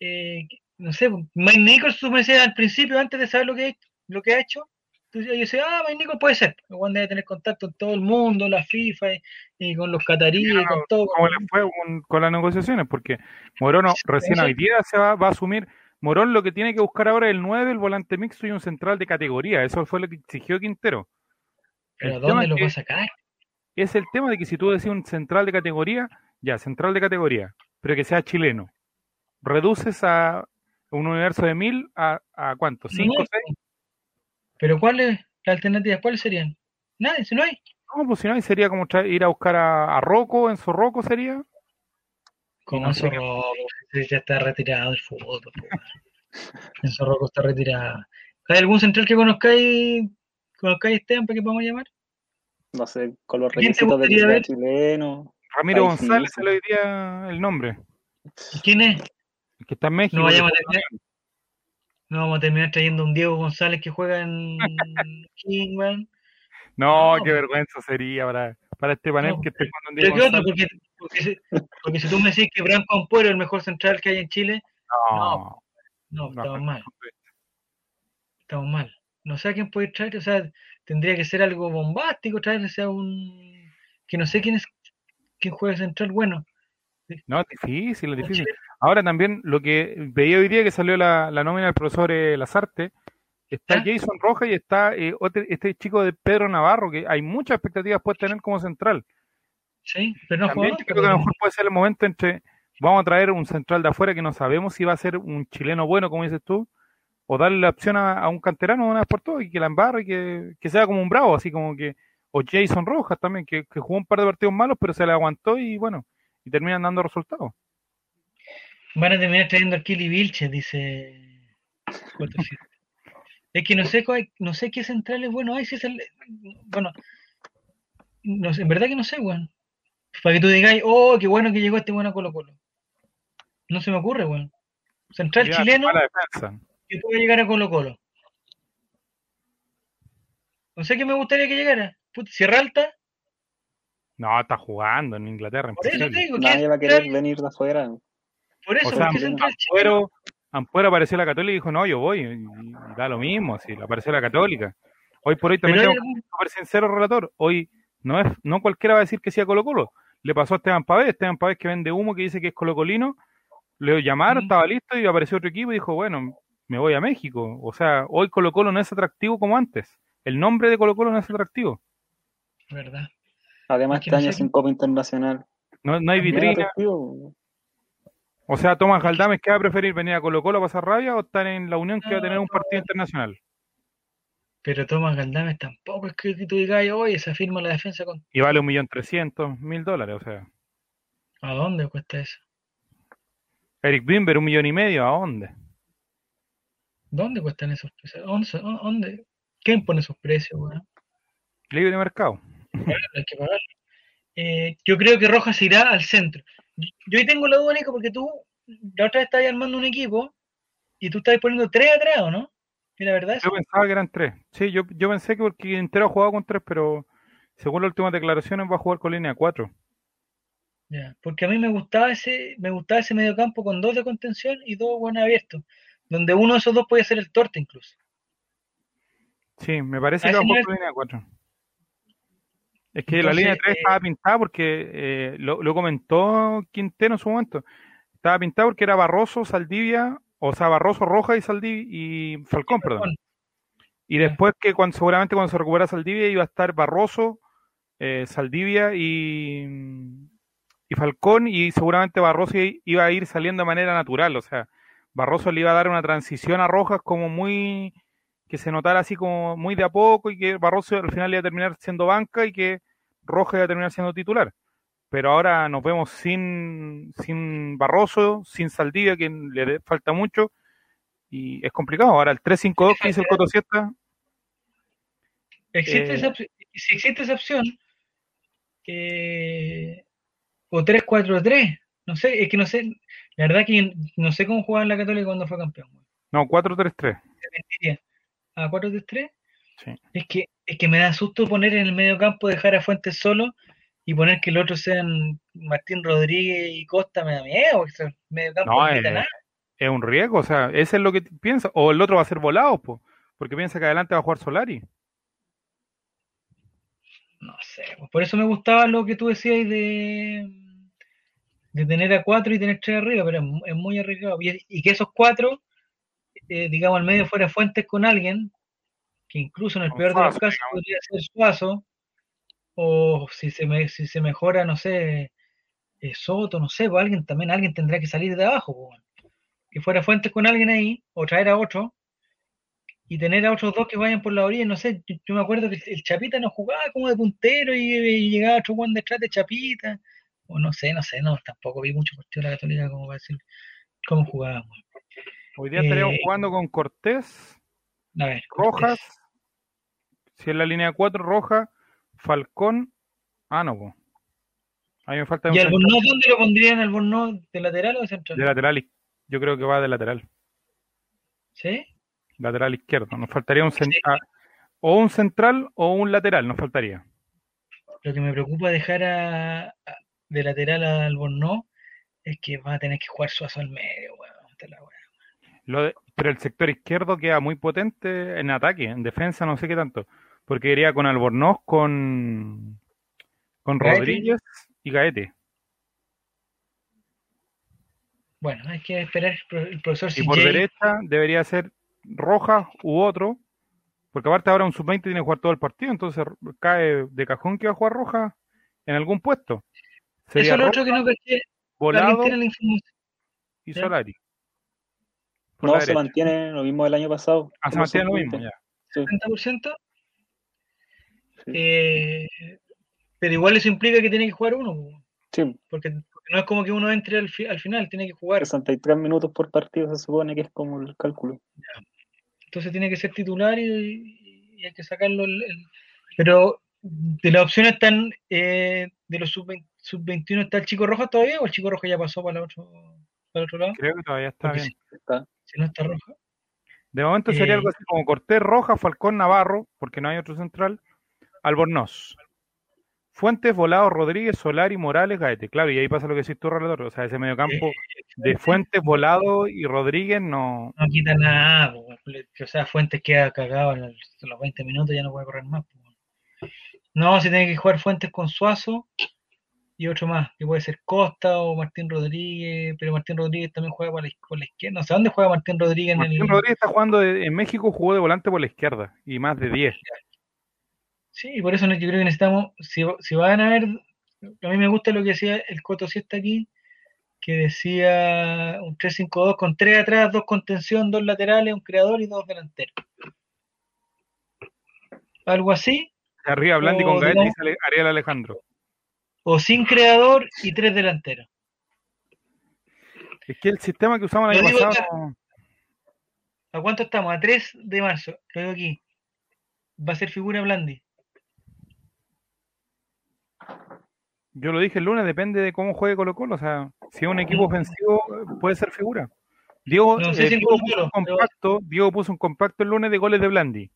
Speaker 1: eh, no sé, pues, Mike Nichols, tú me decías al principio, antes de saber lo que, lo que ha hecho, decías, yo decía, ah, Mike Nichols puede ser, weón debe tener contacto con todo el mundo, la FIFA y, y con los cataríes, con todo.
Speaker 2: ¿Cómo le fue con, con las negociaciones? Porque Morón recién hoy día se va, va a asumir. Morón lo que tiene que buscar ahora es el 9, el volante mixto y un central de categoría. Eso fue lo que exigió Quintero.
Speaker 1: Pero ¿dónde lo
Speaker 2: es
Speaker 1: va a sacar?
Speaker 2: Es el tema de que si tú decís un central de categoría, ya, central de categoría, pero que sea chileno. Reduces a un universo de mil a, a cuánto, cinco,
Speaker 1: No hay,
Speaker 2: seis.
Speaker 1: Pero ¿cuáles las alternativas? ¿Cuáles serían? Nadie, si no hay.
Speaker 2: No, pues si no, ahí sería como ir a buscar a, a Rocco, Enzo Rocco sería.
Speaker 1: Como
Speaker 2: no.
Speaker 1: Rocco, ya está retirado del fútbol. weón. Enzo Rocco está retirado. ¿Hay algún central que conozcáis, conozcáis Esteban para que podamos llamar?
Speaker 3: no sé, con los
Speaker 1: ¿Quién te
Speaker 3: requisitos de que
Speaker 1: ver?
Speaker 3: chileno.
Speaker 2: Ramiro González se le día el nombre.
Speaker 1: ¿Quién es?
Speaker 2: el que está en México.
Speaker 1: No vayamos a terminar, no vamos a terminar trayendo un Diego González que juega en Kingman.
Speaker 2: No,
Speaker 1: No,
Speaker 2: qué vergüenza sería para, para este panel
Speaker 1: No,
Speaker 2: que esté jugando en
Speaker 1: ¿Pero
Speaker 2: Diego? González.
Speaker 1: Porque, porque, si, porque si tú me decís que Branco Ampuero es el mejor central que hay en Chile,
Speaker 2: No,
Speaker 1: no,
Speaker 2: no,
Speaker 1: estamos
Speaker 2: no.
Speaker 1: mal, estamos mal. No sé a quién puede traer, o sea, tendría que ser algo bombástico, traerse a un... que no sé quién es, quién juega central, bueno.
Speaker 2: No, es difícil, es difícil. Ahora también lo que veía hoy día que salió la, la nómina del profesor eh, Lazarte, está
Speaker 1: ¿Ah?
Speaker 2: Jason Rojas y está eh, otro- este chico de Pedro Navarro, que hay muchas expectativas puede tener como central.
Speaker 1: Sí, pero no
Speaker 2: También
Speaker 1: juega
Speaker 2: yo creo que a lo mejor puede ser el momento entre vamos a traer un central de afuera que no sabemos si va a ser un chileno bueno, como dices tú, o darle la opción a, a un canterano una vez por todas y que la embarre y que, que sea como un bravo, así como que, o Jason Rojas también, que, que jugó un par de partidos malos, pero se le aguantó y bueno, y terminan dando resultados.
Speaker 1: Van a terminar trayendo al Kili Vilches, dice 47. Es que no sé no sé qué centrales bueno hay, si es el, bueno, no sé, en verdad que no sé, weón. Para que tú digáis, oh, qué bueno que llegó este bueno a Colo Colo. No se me ocurre, weón. Central
Speaker 2: Ya,
Speaker 1: chileno
Speaker 2: mala defensa.
Speaker 1: Que pueda llegar a Colo Colo. No sé qué me gustaría que llegara. Puta, Sierra Alta,
Speaker 2: No, está jugando en Inglaterra,
Speaker 1: por eso digo, ¿qué
Speaker 3: Nadie va a querer
Speaker 1: central?
Speaker 3: venir de afuera.
Speaker 1: Por eso,
Speaker 2: O sea,
Speaker 1: ¿por qué central chileno?
Speaker 2: Ampuero, Ampuero apareció la Católica y dijo, no, yo voy, y, y da lo mismo, si le apareció la Católica. Hoy por hoy también tengo que
Speaker 1: algún-
Speaker 2: ser sincero, relator, hoy no es no cualquiera va a decir que sí a Colo Colo. Le pasó a Esteban Pavés, Esteban Pavés que vende humo, que dice que es colocolino, le llamaron, estaba listo y apareció otro equipo y dijo, bueno, me voy a México. O sea, hoy Colo Colo no es atractivo como antes. El nombre de Colo Colo no es atractivo.
Speaker 1: ¿Verdad?
Speaker 3: Además, este
Speaker 1: no
Speaker 3: año
Speaker 1: sé
Speaker 3: sin Copa Internacional.
Speaker 2: No, no hay vitrina. O sea, Tomás Galdames, ¿qué va a preferir? ¿Venir a Colo Colo a pasar rabia o estar en la Unión que va a tener un partido internacional?
Speaker 1: Pero Tomás Galdames tampoco es que tú digas, oye, se firma la defensa con...
Speaker 2: Y vale un millón trescientos mil dólares, o sea.
Speaker 1: ¿A dónde cuesta eso?
Speaker 2: Eric Bimber, un millón y medio, ¿a dónde?
Speaker 1: ¿Dónde cuestan esos precios? ¿Dónde? dónde? ¿Quién pone esos precios, weón?
Speaker 2: Libre mercado.
Speaker 1: Hay que pagar. Eh, yo creo que Rojas irá al centro. Yo ahí tengo la duda, Nico, porque tú la otra vez estabas armando un equipo y tú estabas poniendo tres atrás, ¿o no? ¿Y la verdad es
Speaker 2: Yo pensaba que eran tres. Sí, yo, yo pensé que porque Quintero ha jugado con tres, pero según las últimas declaraciones va a jugar con línea cuatro.
Speaker 1: Ya, porque a mí me gustaba ese, me gustaba ese mediocampo con dos de contención y dos buenos abiertos, donde uno de esos dos podía ser el torte incluso.
Speaker 2: Sí, me parece que va a
Speaker 1: ese
Speaker 2: jugar
Speaker 1: nivel-
Speaker 2: con línea cuatro. Es que la línea
Speaker 1: Entonces,
Speaker 2: tres
Speaker 1: eh,
Speaker 2: estaba pintada porque eh, lo, lo comentó Quintero en su momento. Estaba pintada porque era Barroso, Saldivia, o sea, Barroso, Roja y Saldivia y Falcón, perdón. Y después que cuando seguramente cuando se recupera Saldivia iba a estar Barroso, eh, Saldivia y, y Falcón y seguramente Barroso iba a ir saliendo de manera natural, o sea, Barroso le iba a dar una transición a Rojas como muy que se notara así como muy de a poco y que Barroso al final iba a terminar siendo banca y que Rojas iba a terminar siendo titular. Pero ahora nos vemos sin, sin Barroso, sin Saldivia, que le falta mucho, y es complicado. Ahora el 3-5-2 que dice el Coto Siesta,
Speaker 1: Existe
Speaker 2: Eh,
Speaker 1: esa, si existe esa opción, eh, o 3-4-3, no sé, es que no sé, la verdad que no sé cómo jugaba en la Católica cuando fue campeón. güey.
Speaker 2: no, 4-3-3.
Speaker 1: Te mentiría. ¿A 4-3-3?
Speaker 2: Sí.
Speaker 1: Es que, es que me da susto poner en el medio campo, dejar a Fuentes solo y poner que el otro sean Martín Rodríguez y Costa, me da miedo, el medio campo
Speaker 2: No, eh,
Speaker 1: nada.
Speaker 2: es un riesgo, o sea, ese es lo que piensa. O el otro va a ser volado, po, porque piensa que adelante va a jugar Solari.
Speaker 1: No sé, pues por eso me gustaba lo que tú decías de, de tener a cuatro y tener tres arriba, pero es, mu- es muy arriesgado. Y, y que esos cuatro, eh, digamos, al medio fuera Fuentes con alguien, que incluso en el peor de los casos podría ser Suazo, o si se, me, si se mejora, no sé, eh, Soto, no sé, pues alguien también, alguien tendrá que salir de abajo, pues, que fuera Fuentes con alguien ahí, o traer a otro, y tener a otros dos que vayan por la orilla, no sé, yo, yo me acuerdo que el, el Chapita no jugaba como de puntero y, y llegaba otro Juan detrás de Chapita, o no sé, no sé, no, tampoco vi mucho partido de la Católica como para decir cómo jugábamos.
Speaker 2: Hoy día estaríamos
Speaker 1: Eh,
Speaker 2: jugando con Cortés,
Speaker 1: A ver,
Speaker 2: Rojas, si es la línea 4, Roja, Falcón. Ah, no, po. A mí me falta un
Speaker 1: ¿Y Albornoz dónde lo pondrían Albornoz? ¿De lateral o de central?
Speaker 2: de lateral. Yo creo que va de lateral.
Speaker 1: ¿Sí?
Speaker 2: Lateral izquierdo. Nos faltaría un central. O un central o un lateral, nos faltaría.
Speaker 1: Lo que me preocupa dejar a, a- de lateral a Albornoz es que va a tener que jugar Suazo al medio, weón.
Speaker 2: Lo de- pero el sector izquierdo queda muy potente en ataque, en defensa no sé qué tanto. Porque iría con Albornoz, con, con
Speaker 1: Gaete.
Speaker 2: Rodríguez y Gaete.
Speaker 1: Bueno, hay que esperar el pro- el profesor
Speaker 2: Y por derecha debería ser Rojas u otro. Porque aparte ahora un sub-20 tiene que jugar todo el partido, entonces cae de cajón que va a jugar Rojas en algún puesto. Sería
Speaker 1: Eso es lo otro que no caché. ¿Alguien
Speaker 2: Volado
Speaker 1: tiene la
Speaker 2: y. Solari. Por
Speaker 3: No, se
Speaker 2: derecha.
Speaker 3: mantiene lo mismo del año pasado.
Speaker 2: Ah, se mantiene lo
Speaker 3: sub-20.
Speaker 2: mismo, ya.
Speaker 3: Sí,
Speaker 1: 30%.
Speaker 3: Sí.
Speaker 1: Eh, pero igual eso implica que tiene que jugar uno,
Speaker 3: sí,
Speaker 1: porque, porque no es como que uno entre al, fi- al final, tiene que jugar.
Speaker 3: 63 minutos por partido se supone que es como el cálculo.
Speaker 1: Entonces tiene que ser titular y, y hay que sacarlo. el- el- pero de las opciones están, eh, de los sub-20 sub-21 está el Chico Roja todavía o el Chico Roja ya pasó para el otro, para el otro lado.
Speaker 2: Creo que todavía está
Speaker 1: Porque
Speaker 2: bien.
Speaker 3: Está.
Speaker 1: Si no está Roja.
Speaker 2: De momento sería
Speaker 1: Eh,
Speaker 2: algo así como Cortés Rojas, Falcón Navarro, porque no hay otro central, Albornoz. Fuentes, Volado, Rodríguez, Solari, Morales, Gaete. Claro, y ahí pasa lo que decís tú, relator. O sea, ese mediocampo de Fuentes, Volado y Rodríguez no.
Speaker 1: No quita nada, po, o sea, Fuentes queda cagado en los, en los 20 minutos, ya no puede correr más. po. No, se tiene que jugar Fuentes con Suazo y otro más, que puede ser Costa o Martín Rodríguez, pero Martín Rodríguez también juega por la, por la izquierda. No sé dónde juega Martín Rodríguez en
Speaker 2: Martín
Speaker 1: el.
Speaker 2: Rodríguez está jugando de- en México, jugó de volante por la izquierda y más de 10.
Speaker 1: Sí, y por eso no- yo creo que necesitamos, si, si van a ver, a mí me gusta lo que decía el Coto si está aquí, que decía un 3-5-2 con tres atrás, dos contención, dos laterales, un creador y dos delanteros. Algo así,
Speaker 2: Arriba Blandi con Gaete y sale Ariel Alejandro.
Speaker 1: o sin creador y tres delanteros.
Speaker 2: Es que el sistema que usamos el año pasado.
Speaker 1: ¿A cuánto estamos? A 3 de marzo, lo digo aquí. Va a ser figura Blandi.
Speaker 2: Yo lo dije el lunes, depende de cómo juegue Colo Colo. O sea, si es un equipo ofensivo, puede ser figura. Diego,
Speaker 1: No sé
Speaker 2: eh,
Speaker 1: si
Speaker 2: Diego puso un compacto, Diego puso un compacto el lunes de goles de Blandi.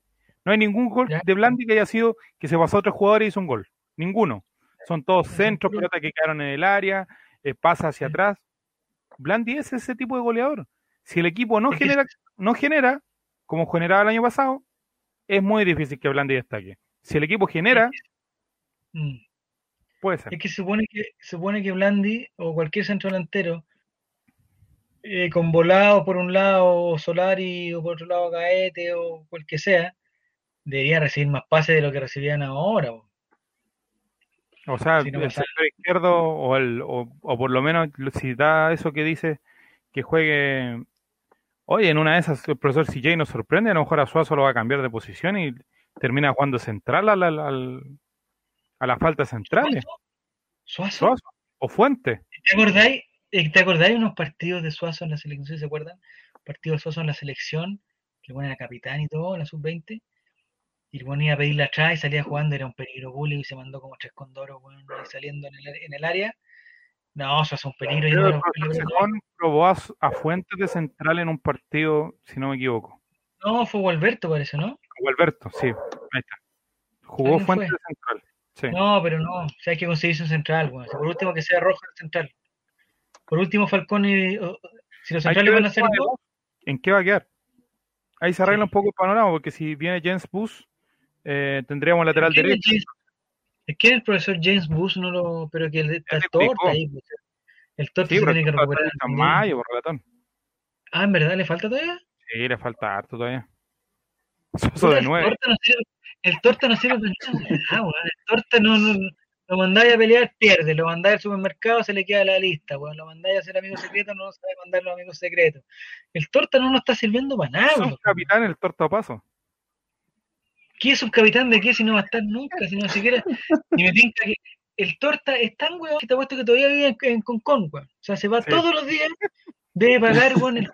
Speaker 2: No hay ningún gol de Blandi que haya sido que se pasó a otro jugador y hizo un gol. Ninguno. Son todos centros, pelotas que quedaron en el área, eh, pasa hacia atrás. Blandi es ese tipo de goleador. Si el equipo no genera, no genera, como generaba el año pasado, es muy difícil que Blandi destaque. Si el equipo genera,
Speaker 1: Mm.
Speaker 2: puede ser.
Speaker 1: Es que se supone que, se supone que Blandi o cualquier centro delantero, eh, con volado por un lado, o Solari, o por otro lado Gaete, o cual que sea, debería recibir más pases de lo que recibían ahora.
Speaker 2: O sea,
Speaker 1: Si no
Speaker 2: el sector izquierdo o, el, o, o por lo menos si da eso que dice que juegue... Oye, en una de esas el profesor CJ nos sorprende, a lo mejor a Suazo lo va a cambiar de posición y termina jugando central al, al- al- a la falta centrales.
Speaker 1: ¿Suazo?
Speaker 2: Suazo o Fuente.
Speaker 1: ¿Te acordáis? ¿Te acordáis unos partidos de Suazo en la selección? ¿sí ¿Se acuerdan? Partidos de Suazo en la selección, que bueno era capitán y todo, en la sub-20. Y iba a pedirle atrás y salía jugando, era un peligro público y se mandó como tres condoros, bueno, ahí saliendo en el, en el área. No, eso es un peligro. y
Speaker 2: Creo
Speaker 1: no un peligro.
Speaker 2: Probó a, a Fuentes de central en un partido, si no me equivoco.
Speaker 1: No, fue Gualberto, parece, ¿no?
Speaker 2: O Alberto, sí, ahí está. Jugó
Speaker 1: ¿Alguien
Speaker 2: Fuentes
Speaker 1: fue?
Speaker 2: de central. Sí.
Speaker 1: No, pero no. O sea, hay que conseguirse un central, bueno. Por último, que sea rojo el central. Por último, Falcón y. si los centrales van a dos,
Speaker 2: en qué va a quedar. Ahí se arregla
Speaker 1: Sí.
Speaker 2: un poco el panorama, porque si viene James Bus, eh, tendríamos lateral
Speaker 1: ¿quién es
Speaker 2: derecho.
Speaker 1: Es que el profesor James Bush no lo. Pero que el, está
Speaker 2: Ya
Speaker 1: el torta ahí. pues. El torta
Speaker 2: Sí,
Speaker 1: se tiene que recuperar.
Speaker 2: mayo, por relatón.
Speaker 1: Ah, ¿en verdad le falta todavía?
Speaker 2: Sí, le falta harto todavía. Soso de
Speaker 1: el,
Speaker 2: nueve.
Speaker 1: torta no sirve, el torta no sirve para nada. Ah, el torta no, no- lo mandáis a pelear, pierde. Lo mandáis al supermercado, se le queda la lista. weón. Lo mandáis a ser amigo secreto, no sabe mandar los amigos secretos. El torta no nos está sirviendo para nada.
Speaker 2: Es un capitán el torta paso.
Speaker 1: ¿Qué es un capitán de qué si no va a estar nunca? Si no siquiera. Y me tinca que el torta es tan weón que te apuesto que todavía vive en, en Concón, weón. O sea, se va
Speaker 2: Sí.
Speaker 1: todos los días, debe pagar, weón, el-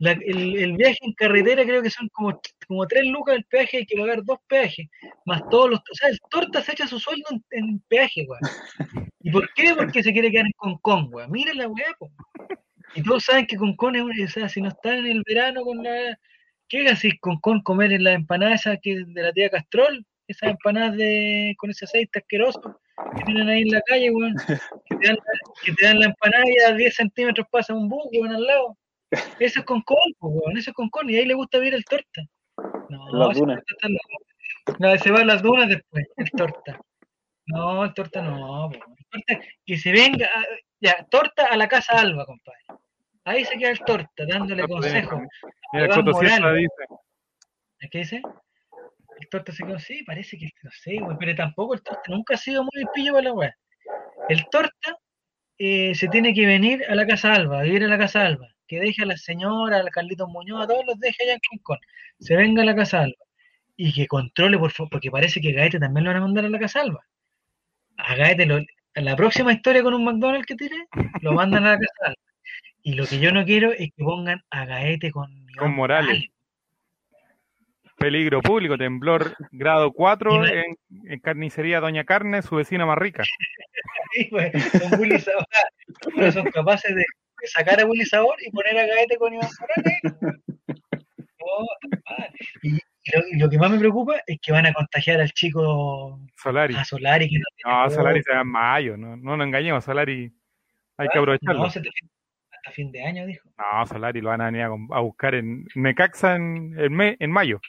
Speaker 1: La- el, el viaje en carretera creo que son como, como tres lucas el peaje, hay que pagar dos peajes, más todos los... O sea, el torta se echa su sueldo en, en peaje, weón. ¿Y por qué? Porque se quiere quedar en Concón, weón. Mira la weá. Y todos saben que Concón es una... O sea, si no están en el verano con la... ¿Qué así Concón comer en la empanada esa que de la tía Castrol? Esas empanadas de, con ese aceite asqueroso que tienen ahí en la calle, weón. Que te dan, la- que te dan la empanada y a 10 centímetros pasa un bus, weón, al lado. Eso es Concón, pues, weón. Eso es Concón. Y ahí le gusta ver el torta. No,
Speaker 3: dunas.
Speaker 1: torta. No, se va a las dunas después, el torta. No, el torta no, po. El torta, que se venga, a- ya, torta a la casa Alba, compadre. Ahí se queda el torta, dándole consejos.
Speaker 2: Mira, dice.
Speaker 1: ¿Qué dice? El torta se quedó, sí, parece que, no sé, güey, pero tampoco el torta nunca ha sido muy pillo para la weá. El torta eh, se tiene que venir a la casa Alba, a vivir a la casa Alba. Que deje a la señora, a Carlitos Muñoz, a todos los deje allá en Concón. Se venga a la casa Alba. Y que controle, por favor, porque parece que Gaete también lo van a mandar a la casa Alba. A Gaete, lo- en la próxima historia con un McDonald's que tire, lo mandan a la casa Alba. Y lo que yo no quiero es que pongan a Gaete con, Iván
Speaker 2: Morales. Peligro público, temblor grado 4
Speaker 1: Y no-
Speaker 2: en, en carnicería Doña Carne, su vecina más rica.
Speaker 1: Sí, pues, con Willy Sabor. Pero son capaces de, sacar a Willy Sabor y poner a Gaete con Iván Morales. No, y, y lo, y lo que más me preocupa es que van a contagiar al chico
Speaker 2: Solari.
Speaker 1: a Solari. Que no,
Speaker 2: No, Solari se va en mayo, no, no nos engañemos, Solari hay que aprovecharlo.
Speaker 1: No, se te- hasta fin de año, dijo.
Speaker 2: No, Solari lo van a venir a, a buscar en Necaxa en, en, me- en mayo.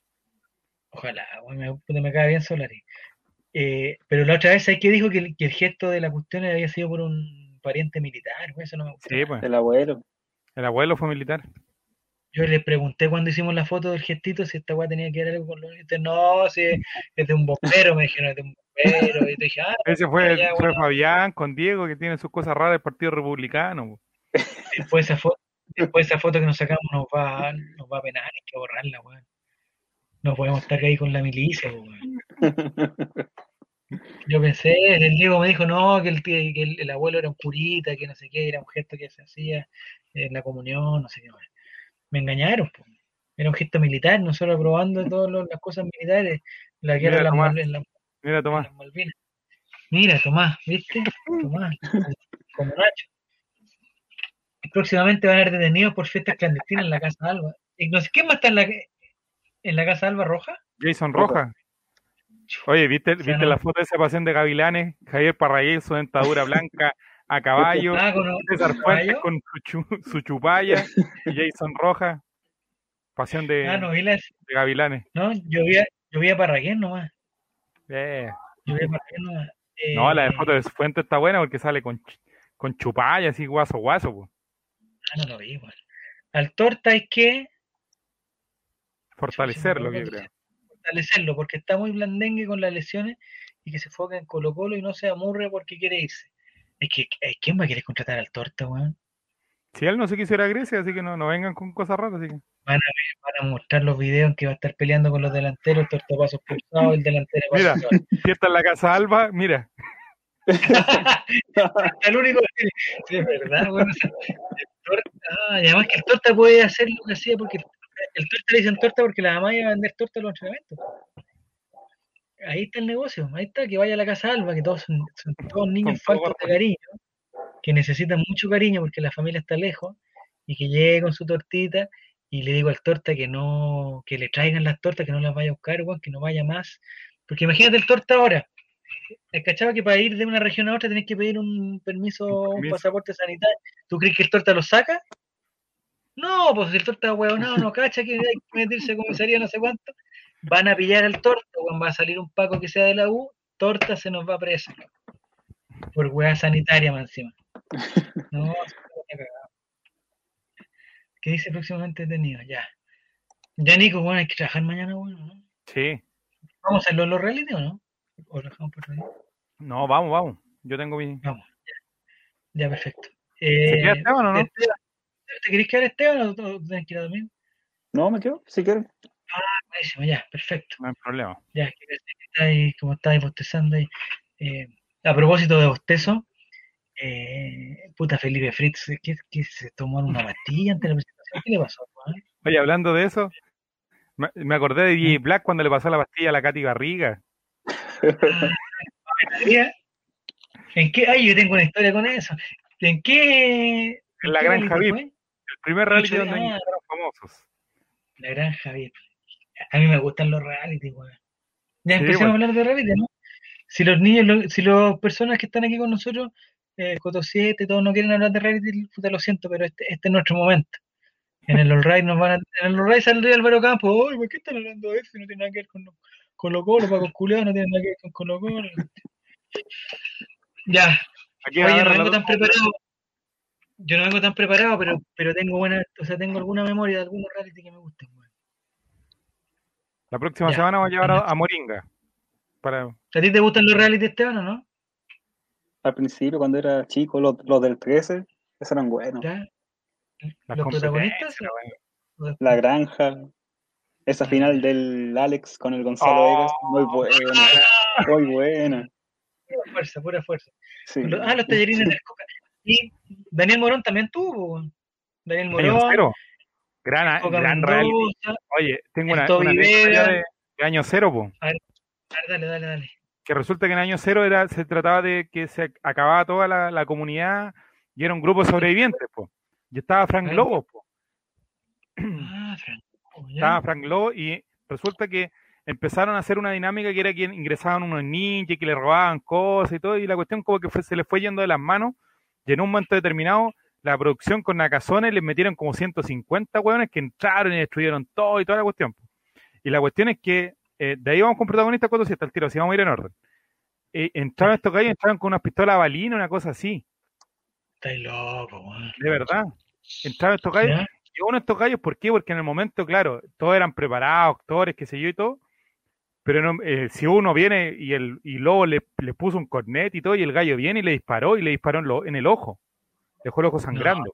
Speaker 1: Ojalá, bueno, me, me cae bien Solari. Eh, pero la otra vez, ¿sabes qué dijo? Que el, que el gesto de la cuestión había sido por un pariente militar, güey, eso no me gusta.
Speaker 2: Sí, pues.
Speaker 3: El abuelo.
Speaker 2: El abuelo fue militar.
Speaker 1: Yo le pregunté cuando hicimos la foto del gestito si esta weá tenía que ver algo con los militares. No, si es de un bombero, me dijeron, es de un bombero. Y te dije, ah,
Speaker 2: Ese fue,
Speaker 1: ya,
Speaker 2: fue
Speaker 1: bueno.
Speaker 2: Fabián con Diego, que tiene sus cosas raras del Partido Republicano.
Speaker 1: Después esa foto, después esa foto que nos sacamos nos va, nos va a penar, hay que borrarla, weón. No podemos estar ahí con la milicia, weón. Yo pensé, el Diego me dijo, no, que el, que el, el abuelo era un curita, que no sé qué, era un gesto que se hacía en la comunión, no sé qué más. Me engañaron. Era un gesto militar, nosotros aprobando todas las cosas militares, la guerra de las
Speaker 2: Tomás.
Speaker 1: Mal- en la-
Speaker 2: Mira, Tomás.
Speaker 1: Malvinas. Mira, Tomás, ¿viste? Tomás, como Nacho. Próximamente van a ser detenidos por fiestas clandestinas en la Casa Alba. Y no sé, ¿Quién más está en la, en la Casa Alba Roja?
Speaker 2: Jason Rojas. Oye, ¿viste,
Speaker 1: sea,
Speaker 2: ¿viste
Speaker 1: no.
Speaker 2: la foto de esa pasión de Gavilanes? Javier Parraguel, su dentadura blanca a caballo.
Speaker 1: Ah, con,
Speaker 2: César Fuentes con su, chu- su chupalla. Y Jason Rojas. Pasión de,
Speaker 1: Ah, no, vi las-
Speaker 2: de Gavilanes.
Speaker 1: no, yo vi a, yo vi a Parraguén nomás.
Speaker 2: Eh.
Speaker 1: Yo vi a Parraguén nomás. Eh,
Speaker 2: No, la de foto de Fuentes está buena porque sale con, ch- con chupalla, así guaso, guaso. po.
Speaker 1: Ah, no lo vi. Al torta hay que
Speaker 2: Fortalecerlo, yo creo.
Speaker 1: fortalecerlo porque está muy blandengue con las lesiones y que se enfoque en Colo Colo y no se amurre porque quiere irse. Es que, eh, ¿quién va a querer contratar al torta, weón?
Speaker 2: Si él no se quisiera a Grecia, así que no, no vengan con cosas raras. Así que.
Speaker 1: Van a mostrar los videos en que va a estar peleando con los delanteros, el tortapaso expulsado, el delantero
Speaker 2: Mira. Si esta es la casa Alba, mira,
Speaker 1: el único que es verdad, bueno, ah, y además que el torta puede hacer lo que hacía porque el, el torta le dicen torta porque la mamá iba a vender torta en los entrenamientos. Ahí está el negocio, ahí está, que vaya a la casa Alba, que todos son, son todos niños faltos de cariño, que necesitan mucho cariño porque la familia está lejos, y que llegue con su tortita, y le digo al torta que no, que le traigan las tortas, que no las vaya a buscar, que no vaya más. Porque imagínate el torta ahora. El cachaba que para ir de una región a otra tenés que pedir un permiso,
Speaker 2: Un
Speaker 1: pasaporte sanitario. ¿Tú crees que el torta lo saca? No, pues si el torta huevonado no cacha que hay que meterse a comisaría no sé cuánto. Van a pillar al torta, weón, va a salir un paco que sea de la U, torta se nos va preso. Por hueá sanitaria más encima. No. ¿Qué dice próximamente detenido? Ya. Ya, Nico, bueno, hay que trabajar mañana, bueno, ¿no?
Speaker 2: sí.
Speaker 1: ¿Vamos a hacerlo en los reality o no?
Speaker 2: No, vamos, vamos. Yo tengo mi.
Speaker 1: Vamos, ya. Ya, perfecto.
Speaker 2: ¿Se
Speaker 1: Eh,
Speaker 2: queda Esteban o no?
Speaker 1: Esteban, ¿Te querés quedar Esteban o o tenés que ir a dormir?
Speaker 3: No, me quedo, si quieren.
Speaker 1: Buenísimo, ya, perfecto.
Speaker 2: No hay problema.
Speaker 1: Ya, que estáis, como estáis bostezando ahí. Eh, a propósito de bostezo, eh, puta Felipe Fritz, ¿qué, qué se tomó una pastilla antes de la presentación? ¿Qué le pasó? weón?
Speaker 2: Oye, hablando de eso, me, me acordé de DJ Black cuando le pasó la pastilla a la Katy Barriga.
Speaker 1: ¿En qué? Ay, yo tengo una historia con eso. ¿En qué?
Speaker 2: En la VIP.
Speaker 1: fue?
Speaker 2: El primer reality donde invitaron famosos.
Speaker 1: La granja VIP. A mí me gustan los reality, weón. Ya
Speaker 2: Sí,
Speaker 1: empecemos
Speaker 2: bueno.
Speaker 1: a hablar de reality, ¿no? Si los niños, lo- si las personas que están aquí con nosotros, eh, Coto 7, todos no quieren hablar de reality, puta, lo siento, pero este, este es nuestro momento. En el All Right nos van a, en el All Right saldría Álvaro Campos, oye, ¿por qué están hablando de eso? No tiene nada que ver con, con los colos, Paco Culeado, no tiene nada que ver con Colo Colo. Ya,
Speaker 2: Aquí
Speaker 1: Oye, no vengo tan preparado. Yo no vengo tan preparado, pero, pero tengo buena, o sea, tengo alguna memoria de algunos reality que me gustan.
Speaker 2: La próxima
Speaker 1: Ya.
Speaker 2: semana vamos a llevar a, a Moringa. Para,
Speaker 1: ¿A ti te gustan los reality, Esteban, o no?
Speaker 3: Al principio, cuando era chico, los, los del 13, esos eran buenos.
Speaker 1: ¿Los protagonistas?
Speaker 3: La granja, esa final del Alex con el Gonzalo
Speaker 2: Oh.
Speaker 3: Vegas, muy buena, muy buena.
Speaker 1: Pura fuerza, pura fuerza.
Speaker 3: Sí.
Speaker 1: Los- ah, los tallarines del Coca. Y Daniel Morón también tuvo. Daniel
Speaker 2: Año
Speaker 1: Morón,
Speaker 2: cero. Gran,
Speaker 1: Coca
Speaker 2: gran.
Speaker 1: Mendoza.
Speaker 2: Oye, tengo una, una de, de año cero, po.
Speaker 1: A ver, dale, dale, dale.
Speaker 2: que resulta que en año cero era, se trataba de que se acababa toda la, la comunidad y era un grupo de sobrevivientes, po. Y estaba Frank
Speaker 1: Ay.
Speaker 2: Lobo, po.
Speaker 1: Ah, Franco, ya.
Speaker 2: Estaba Frank Lobo y resulta que empezaron a hacer una dinámica que era que ingresaban unos ninjas y que le robaban cosas y todo, y la cuestión como que fue- se les fue yendo de las manos, y en un momento determinado la producción con Nakazones les metieron como 150 hueones que entraron y destruyeron todo y toda la cuestión. Y la cuestión es que eh, de ahí vamos con protagonista cuando si está el tiro, así vamos a ir en orden. Eh, entraron estos gallos, entraron con unas pistolas balina, una cosa así,
Speaker 1: Estáis loco, weón.
Speaker 2: de verdad. Entraron estos gallos,
Speaker 1: ¿Ya?
Speaker 2: Y uno de estos gallos, ¿por qué? Porque en el momento, claro, todos eran preparados, actores, qué sé yo y todo, pero no- eh, si uno viene y el y Lobo le, le puso un cornet y todo, y el gallo viene y le disparó y le disparó en, lo- en el ojo, dejó el ojo sangrando,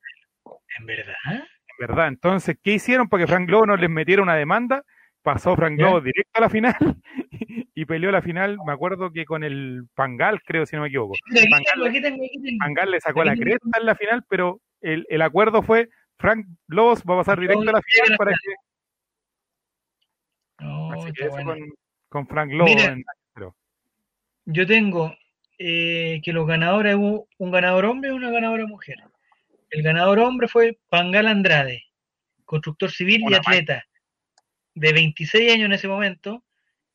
Speaker 1: ¿En verdad?
Speaker 2: en verdad. Entonces, ¿qué hicieron para que Frank Lobo no les metiera una demanda? Pasó Frank. Lobo directo a la final y peleó la final, me acuerdo que con el Pangal, creo, si no me equivoco. Pangal. Pangal le sacó la cresta en la final, pero el, el acuerdo fue Frank Lobos va a pasar directo a la final para que
Speaker 1: No,
Speaker 2: Así que eso con, con Frank Lobo.
Speaker 1: Mira.
Speaker 2: en-
Speaker 1: Yo tengo eh, que los ganadores hubo un ganador hombre y una ganadora mujer. El ganador hombre fue Pangal Andrade, constructor civil y atleta, de 26 años en ese momento,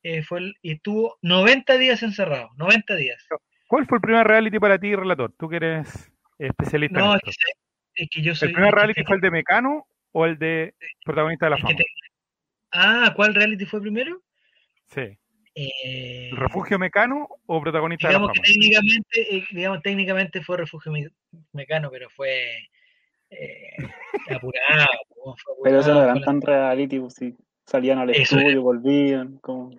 Speaker 1: eh, fue el- y estuvo 90 días encerrado, 90 días.
Speaker 2: ¿Cuál fue el primer reality para ti, relator? Tú que eres especialista
Speaker 1: No,
Speaker 2: en
Speaker 1: es
Speaker 2: esto.
Speaker 1: que, es que yo soy...
Speaker 2: ¿El primer reality fue el de Mecano o el de protagonista de la fama?
Speaker 1: te- Ah, ¿cuál reality fue primero?
Speaker 2: Sí.
Speaker 1: Eh,
Speaker 2: ¿El refugio Mecano o protagonista de la
Speaker 1: digamos que
Speaker 2: fama?
Speaker 1: técnicamente, eh, digamos, técnicamente fue refugio me- mecano, pero fue eh, apurado. fue
Speaker 3: Pero eso no eran tan reality, pues sí. Salían al
Speaker 1: Eso
Speaker 3: estudio, volvían, como...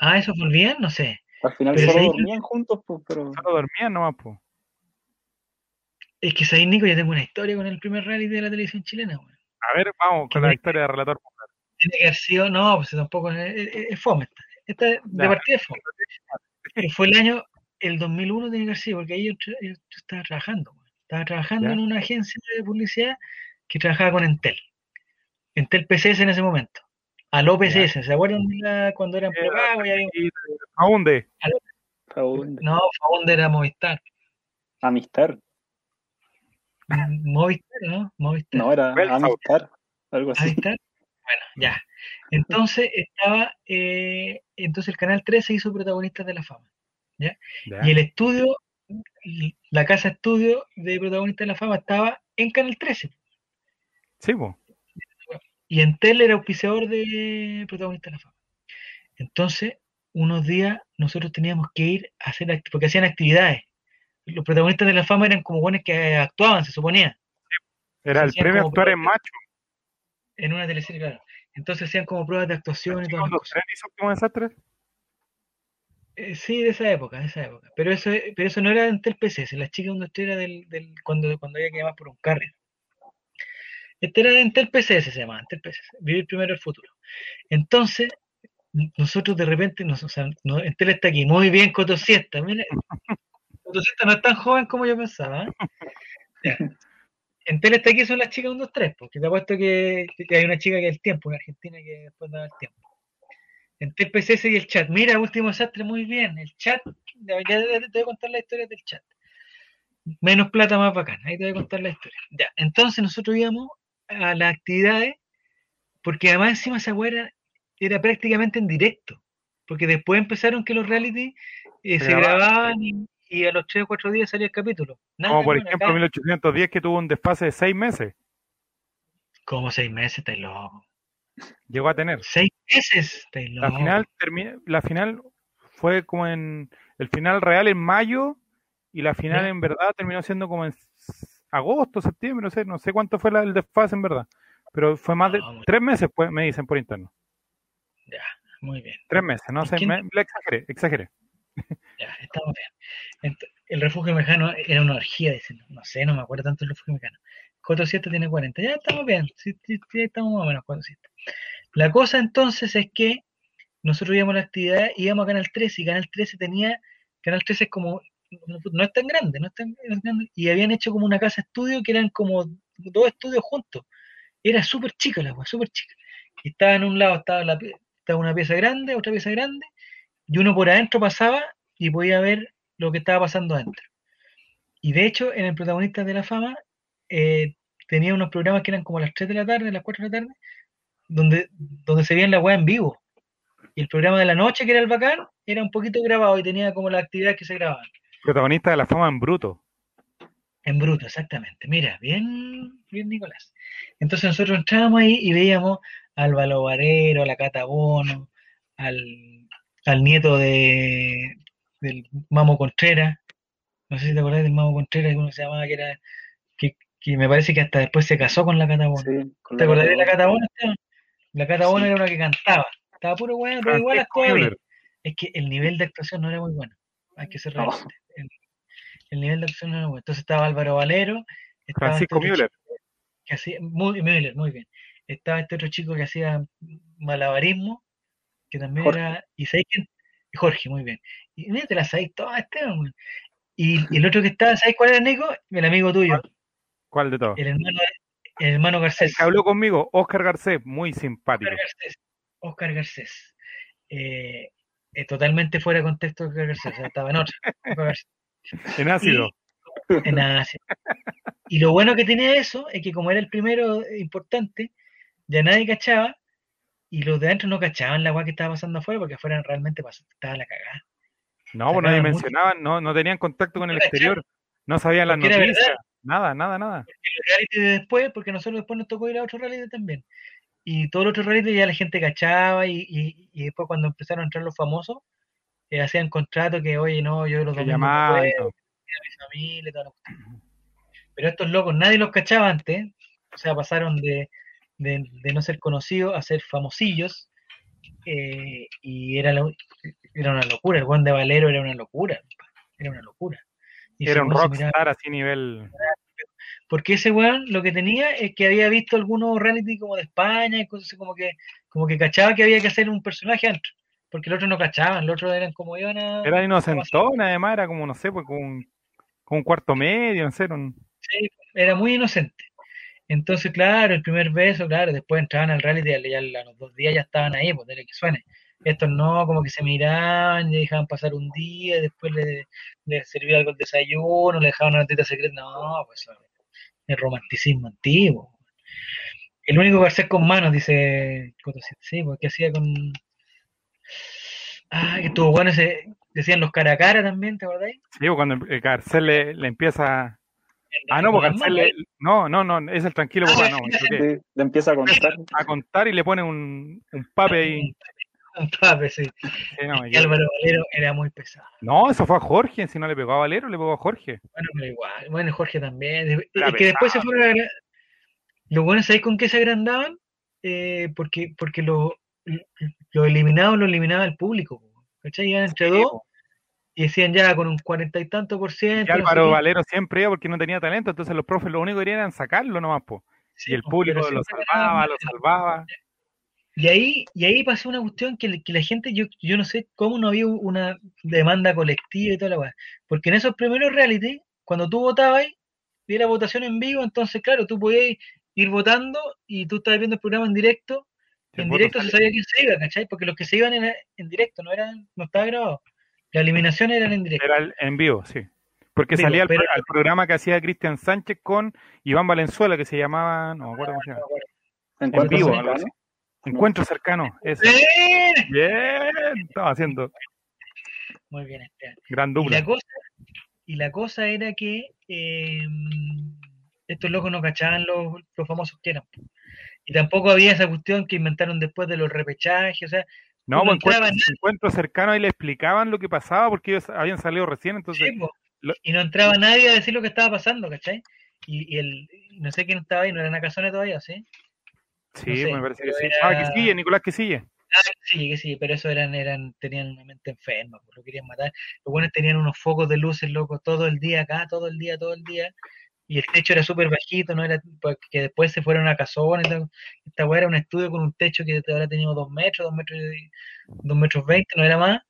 Speaker 1: Ah, ¿eso bien? No sé.
Speaker 3: Al final
Speaker 1: Pero
Speaker 3: solo dormían juntos, pues, pero...
Speaker 2: Solo dormían nomás, po.
Speaker 1: Es que ahí, Nico, yo tengo una historia con el primer reality de la televisión chilena. weón.
Speaker 2: A ver, vamos con la historia de relator.
Speaker 1: Tiene que haber sido, no, pues tampoco es, es- es fome. esta. Esta de
Speaker 2: Ya.
Speaker 1: partida es fome. Fue el año, el 2001 tiene que haber sido, porque ahí yo, yo estaba trabajando. weón. Estaba trabajando
Speaker 2: Ya.
Speaker 1: en una agencia de publicidad que trabajaba con Entel. Entel PCS en ese momento. Aló PCS, ¿se acuerdan de la- cuando eran prepago?
Speaker 2: ¿A dónde?
Speaker 1: No, Faunde era Movistar.
Speaker 3: Amistad.
Speaker 1: Movistar, ¿no? Movistar.
Speaker 3: No, era. Amistad, algo así.
Speaker 1: Movistar. Bueno, ya. Entonces estaba, eh, entonces el canal 13 hizo protagonistas de la fama.
Speaker 2: Ya.
Speaker 1: Y el estudio, la casa estudio de protagonistas de la fama estaba en Canal 13.
Speaker 2: Sí, po.
Speaker 1: Y Entel era auspiciador de protagonistas de la fama. Entonces, unos días nosotros teníamos que ir a hacer, porque hacían actividades. Los protagonistas de la fama eran como buenos que actuaban, se suponía,
Speaker 2: Era el premio
Speaker 1: como
Speaker 2: actor en macho.
Speaker 1: en una teleserie, claro. Entonces hacían como pruebas de actuación y todas las
Speaker 2: ¿Los como desastre?
Speaker 1: Eh, sí, de esa época, de esa época. Pero eso, pero eso no era de Entel PCS, la chica donde estoy era del, del, cuando, cuando había que llamar por un carrier. Este era de Entel PCS, se llamaba, Entel PCS, Vivir Primero el Futuro. Entonces, nosotros de repente, nos, o sea, Entel está aquí, muy bien Coto Siesta, mira, Coto Siesta no es tan joven como yo pensaba. ¿eh? En tele está aquí son las chicas 1, 2, 3, porque te apuesto que, que hay una chica que es el tiempo en Argentina que después da el tiempo. En TPCS y el chat. Mira, último desastre, muy bien. El chat, ya te, voy a contar la historia del chat. Menos plata, más bacán. Ahí te voy a contar la historia. Ya, entonces nosotros íbamos a las actividades, porque además encima esa weá era, era prácticamente en directo. Porque después empezaron que los reality eh, se
Speaker 2: grababan
Speaker 1: y, y a los 3 o 4 días salía el capítulo. Nada,
Speaker 2: Como por ejemplo
Speaker 1: acá-
Speaker 2: 1810 que tuvo un desfase de seis meses.
Speaker 1: Como seis meses, estáis loco.
Speaker 2: Llegó a tener.
Speaker 1: Seis meses, estáis
Speaker 2: La final la final fue como en el final real en mayo y la final
Speaker 1: Ya.
Speaker 2: en verdad terminó siendo como en agosto, septiembre, no sé, no sé cuánto fue la- el desfase en verdad, pero fue más de
Speaker 1: No, muy-
Speaker 2: tres meses, pues, me dicen por interno,
Speaker 1: Ya, muy bien.
Speaker 2: tres meses, no
Speaker 1: ¿Y
Speaker 2: sé, me, le exageré, exageré.
Speaker 1: Ya, estamos bien. El refugio mexicano era una orgía, dicen. No sé, no me acuerdo tanto del refugio mexicano. 47 tiene 40. Ya estamos bien. Sí, sí, estamos más o menos 47. La cosa entonces es que nosotros íbamos a la actividad, íbamos a Canal 13 y Canal 13 tenía. Canal 13 es como. No, es tan grande, no es tan, grande, Y habían hecho como una casa estudio que eran como dos estudios juntos. Era súper chica la agua, súper chica. Y estaba en un lado, estaba, la, estaba una pieza grande, otra pieza grande, y uno por adentro pasaba y podía ver lo que estaba pasando adentro. Y de hecho, en el protagonista de la fama eh, tenía unos programas que eran como a las 3 de la tarde, a las 4 de la tarde, donde, donde se veían la weá en vivo. Y el programa de la noche, que era el bacán, era un poquito grabado y tenía como las actividades que se grababan.
Speaker 2: Protagonista de la fama en bruto.
Speaker 1: En bruto, exactamente. Mira, bien, bien Nicolás. Entonces nosotros entrábamos ahí y veíamos al Balobarero, a la Cata Bono, al, al nieto de, del Mamo Contreras. No sé si te acordás del Mamo Contreras, que uno se llamaba, que era, que, que me parece que hasta después se casó con la Cata Bono.
Speaker 3: Sí, con
Speaker 1: ¿Te acordás de la
Speaker 3: Cata
Speaker 1: Cata Bono, Esteban? La Cata Bono
Speaker 3: Sí.
Speaker 1: era una que cantaba. Estaba puro bueno, pero igual
Speaker 2: Francisco
Speaker 1: actuaba bien. Es que el nivel de actuación no era muy bueno. Hay que ser
Speaker 3: No.
Speaker 1: realista. El, el nivel de actuación no era bueno. Entonces estaba Álvaro Valero, estaba
Speaker 2: Francisco
Speaker 1: este otro
Speaker 2: Müller.
Speaker 1: chico que hacía, muy, Müller, muy bien. Estaba este otro chico que hacía malabarismo, que también
Speaker 3: Jorge.
Speaker 1: era. ¿Y sabéis quién? Jorge, muy bien. Y mira, te la sabéis todas, Esteban. Y, y el otro que estaba, ¿sabéis cuál era, Nico? El amigo tuyo,
Speaker 2: ¿Cuál de todos?
Speaker 1: el hermano, el hermano
Speaker 2: El
Speaker 1: Garcés.
Speaker 2: que habló conmigo, Oscar Garcés, muy simpático.
Speaker 1: Oscar Garcés. Oscar Garcés. Eh, eh, totalmente fuera de contexto de Oscar Garcés, o sea, estaba en otra.
Speaker 2: En ácido.
Speaker 1: En Asia. Y lo bueno que tenía eso es que como era el primero importante, ya nadie cachaba y los de adentro no cachaban la weá que estaba pasando afuera porque afuera realmente pasó, estaba la cagada.
Speaker 2: No, pues nadie mencionaban, no, no tenían contacto con el exterior, no sabían las noticias, nada, nada, nada.
Speaker 1: Los reality de después, porque nosotros después nos tocó ir a otro reality también. Y todos los otros reality ya la gente cachaba y, y, y después cuando empezaron a entrar los famosos, eh, hacían contrato que, oye, no, yo los domingos no
Speaker 2: todo.
Speaker 1: a mi familia la cuestión. Pero estos locos, nadie los cachaba antes, o sea, pasaron de, de, de no ser conocidos a ser famosillos, eh, y era, lo- era una locura, el buen de Valero era una locura, era una locura. Y
Speaker 2: Era un rockstar así nivel.
Speaker 1: porque ese weón lo que tenía es que había visto algunos reality como de España y cosas como que, como que cachaba que había que hacer un personaje antes, porque el otro no cachaban, el otro eran como iban a...
Speaker 2: Era inocentón, además, era como, no sé, pues como un, como un cuarto medio, no sé, era un-
Speaker 1: Sí, era muy inocente. Entonces, claro, el primer beso, claro, después entraban al reality y a los dos días ya estaban ahí, pues dele que suene. Estos no, como que se miraban, le dejaban pasar un día, después le, le servía algo el desayuno, le dejaban una notita secreta. No, pues es romanticismo antiguo. El único hacer con manos, dice sí, porque hacía con. Ah, que estuvo bueno ese. Decían los cara a cara también, ¿te acordáis?
Speaker 2: Sí, pues cuando el Garcés le, le empieza. Ah, no, porque
Speaker 1: manos,
Speaker 2: le. No, no, no, es el tranquilo papá, no.
Speaker 3: le empieza a contar.
Speaker 2: A contar y le pone un, un pape ahí.
Speaker 1: Un pape, sí.
Speaker 2: Sí, no, me
Speaker 1: Y. Álvaro Valero era muy pesado.
Speaker 2: No, eso fue a Jorge, si no le pegó a Valero, le pegó a Jorge.
Speaker 1: Bueno, pero igual. Bueno, Jorge también. Es que después se fueron a agra- Los buenos, ¿sabéis con qué se agrandaban? Eh, porque porque lo, lo eliminados lo eliminaba el público. ¿Cachai? Iban entre
Speaker 2: Sí,
Speaker 1: dos
Speaker 2: po.
Speaker 1: Y decían ya con un cuarenta y tanto por
Speaker 2: Y
Speaker 1: ciento. no sé
Speaker 2: Álvaro. Valero siempre iba porque no tenía talento, entonces los profes lo único que querían era sacarlo nomás, po.
Speaker 1: Sí,
Speaker 2: Y el público lo salvaba, lo salvaba.
Speaker 1: Y ahí, y ahí pasó una cuestión que, que la gente, yo, yo no sé cómo no había una demanda colectiva y toda la weá. Porque en esos primeros reality, cuando tú votabas, era votación en vivo, entonces, claro, tú podías ir votando y tú estabas viendo el programa en directo. En directo se sabía quién se iba, ¿cachai? Porque los que se iban eran en directo, no eran, no estaba grabado. La eliminación eran en directo.
Speaker 2: Era el- en vivo, sí. Porque
Speaker 1: Vivo,
Speaker 2: salía
Speaker 1: pero-
Speaker 2: al programa que hacía Cristian Sánchez con Iván Valenzuela, que se llamaba, no me acuerdo cómo se llama.
Speaker 3: En
Speaker 2: vivo, algo así. Encuentro cercano.
Speaker 1: ¡Bien!
Speaker 2: Bien, estaba haciendo
Speaker 1: Muy bien, Esteban.
Speaker 2: gran
Speaker 1: Y
Speaker 2: dupla.
Speaker 1: la cosa, y la cosa era que eh, estos locos no cachaban los, los famosos que eran. Y tampoco había esa cuestión que inventaron después de los repechajes, o sea,
Speaker 2: No, pues
Speaker 1: entraba
Speaker 2: encuentro, encuentro cercano ahí le explicaban lo que pasaba porque ellos habían salido recién, entonces
Speaker 1: sí, po.
Speaker 2: lo-
Speaker 1: y no entraba nadie a decir lo que estaba pasando, ¿cachai? Y, y el, y no sé quién estaba ahí, no era Nakazone todavía, ¿sí?
Speaker 2: sí,
Speaker 1: no sé,
Speaker 2: me parece que sí.
Speaker 1: era-
Speaker 2: Ah, que sigue, Nicolás que sigue.
Speaker 1: Ah, sí, que sí, pero eso eran, eran, tenían una mente enferma, pues, lo querían matar. Los buenos tenían unos focos de luces, loco, todo el día acá, todo el día, todo el día. Y el techo era súper bajito, no era que después se fueron a casones. tal. Esta weá era un estudio con un techo que ahora teníamos dos metros, dos metros, dos metros veinte, no era más,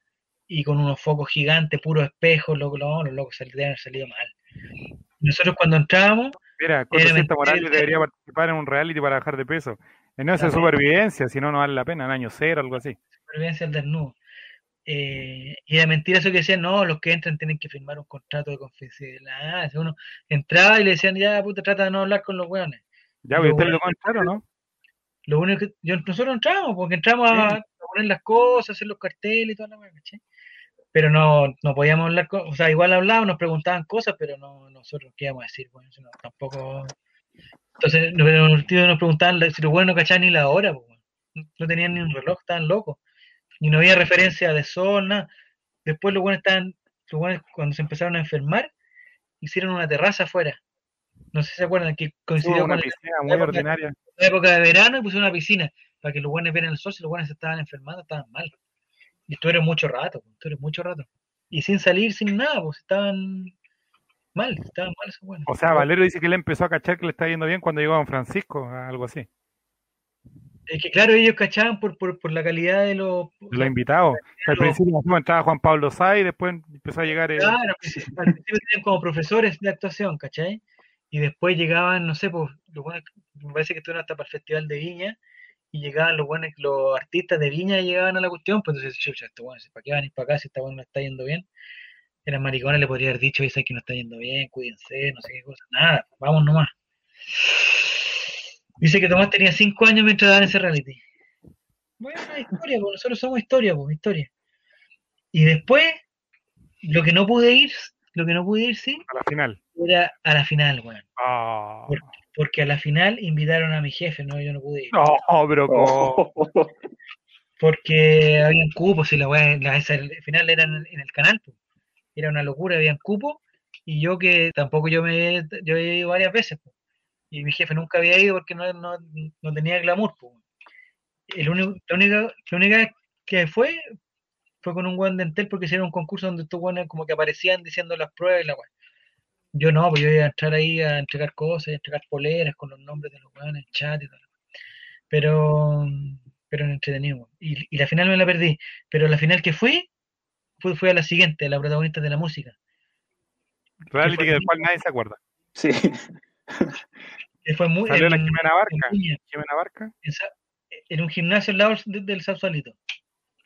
Speaker 1: y con unos focos gigantes, puros espejos, loco, no, los locos salían salido mal. Nosotros cuando entrábamos,
Speaker 2: Mira, con
Speaker 1: Era
Speaker 2: 200
Speaker 1: mentira,
Speaker 2: Morales debería participar en un reality para bajar de peso. En esa supervivencia, si no, no vale la pena, en año cero, algo así.
Speaker 1: supervivencia al desnudo. Eh, y era mentira eso que decían, no, los que entran tienen que firmar un contrato de confidencialidad. Ah, uno entraba y le decían, ya, puta, trata de no hablar con los weones.
Speaker 2: Ya,
Speaker 1: Lo
Speaker 2: pues usted
Speaker 1: bueno-
Speaker 2: lo contaron, ¿no?
Speaker 1: Lo único que yo, nosotros entramos, porque entramos a, a poner las cosas, hacer los carteles y toda la weá, ¿cachai? Pero no, no podíamos hablar, con, o sea, igual hablábamos, nos preguntaban cosas, pero no nosotros qué íbamos a decir, bueno, no, tampoco. Entonces, pero los tíos nos preguntaban si los buenos no cachaban ni la hora, pues, no tenían ni un reloj, estaban locos. Y no había referencia de sol, nada. Después los buenos estaban, los buenos cuando se empezaron a enfermar, hicieron una terraza afuera. No sé si se acuerdan que coincidió
Speaker 2: una
Speaker 1: con
Speaker 2: piscina muy
Speaker 1: época-
Speaker 2: ordinaria.
Speaker 1: la época de verano y pusieron una piscina para que los buenos vieran el sol, si los buenos se estaban enfermando, estaban mal. Y estuvieron mucho rato, pues, estuvieron mucho rato. Y sin salir, sin nada, pues estaban mal, estaban mal esos buenos.
Speaker 2: O sea, Valero dice que él empezó a cachar que le está yendo bien cuando llegó a Don Francisco, algo así.
Speaker 1: Es que claro, ellos cachaban por, por, por la calidad de los...
Speaker 2: Lo invitado. Al
Speaker 1: Claro.
Speaker 2: principio entraba Juan Pablo Sá y después empezó a llegar.
Speaker 1: Claro, al principio al principio tenían como profesores de actuación, ¿cachai? Y después llegaban, no sé, pues, los buenos, me parece que estuvieron hasta para el Festival de Viña, y llegaban los buenos, los artistas de Viña llegaban a la cuestión, pues entonces, chucha, esto bueno, ¿para qué van a ir para acá si esta bueno no está yendo bien? Eran maricones, le podría haber dicho, dice que no está yendo bien, cuídense, no sé qué cosa, nada, vamos nomás. Dice que Tomás tenía cinco años mientras daban ese reality. Bueno, historia, pues nosotros somos historia, pues, historia. Y después, lo que no pude ir, lo que no pude ir, sí,
Speaker 2: a la final.
Speaker 1: era a la final, weón.
Speaker 2: Ah.
Speaker 1: Porque a la final invitaron a mi jefe, no, yo no pude ir.
Speaker 2: No, pero como.
Speaker 3: Oh,
Speaker 1: Porque habían cupos y la weá, la, esa, el final era en, en el canal, pues. Era una locura, habían cupos. Y yo que tampoco yo me yo he ido varias veces, pues. Y mi jefe nunca había ido porque no, no, no tenía glamour, pues. El único, la, única, la única vez que fue fue con un weón de Entel porque hicieron un concurso donde estos weones como que aparecían diciendo las pruebas y la weá. Yo no, pues yo iba a entrar ahí a entregar cosas, a entregar poleras con los nombres de los el chat y todo. Pero, pero entretenido. Y, y la final me la perdí. Pero la final que fui, fui, fui a la siguiente, la protagonista de la música.
Speaker 2: Reality que del cual nadie se acuerda.
Speaker 3: Sí.
Speaker 1: Que fue muy,
Speaker 2: Salió la
Speaker 1: en-
Speaker 2: Jimena Barca.
Speaker 1: en
Speaker 2: Jimena Barca.
Speaker 1: en un gimnasio al lado del, del Sausalito.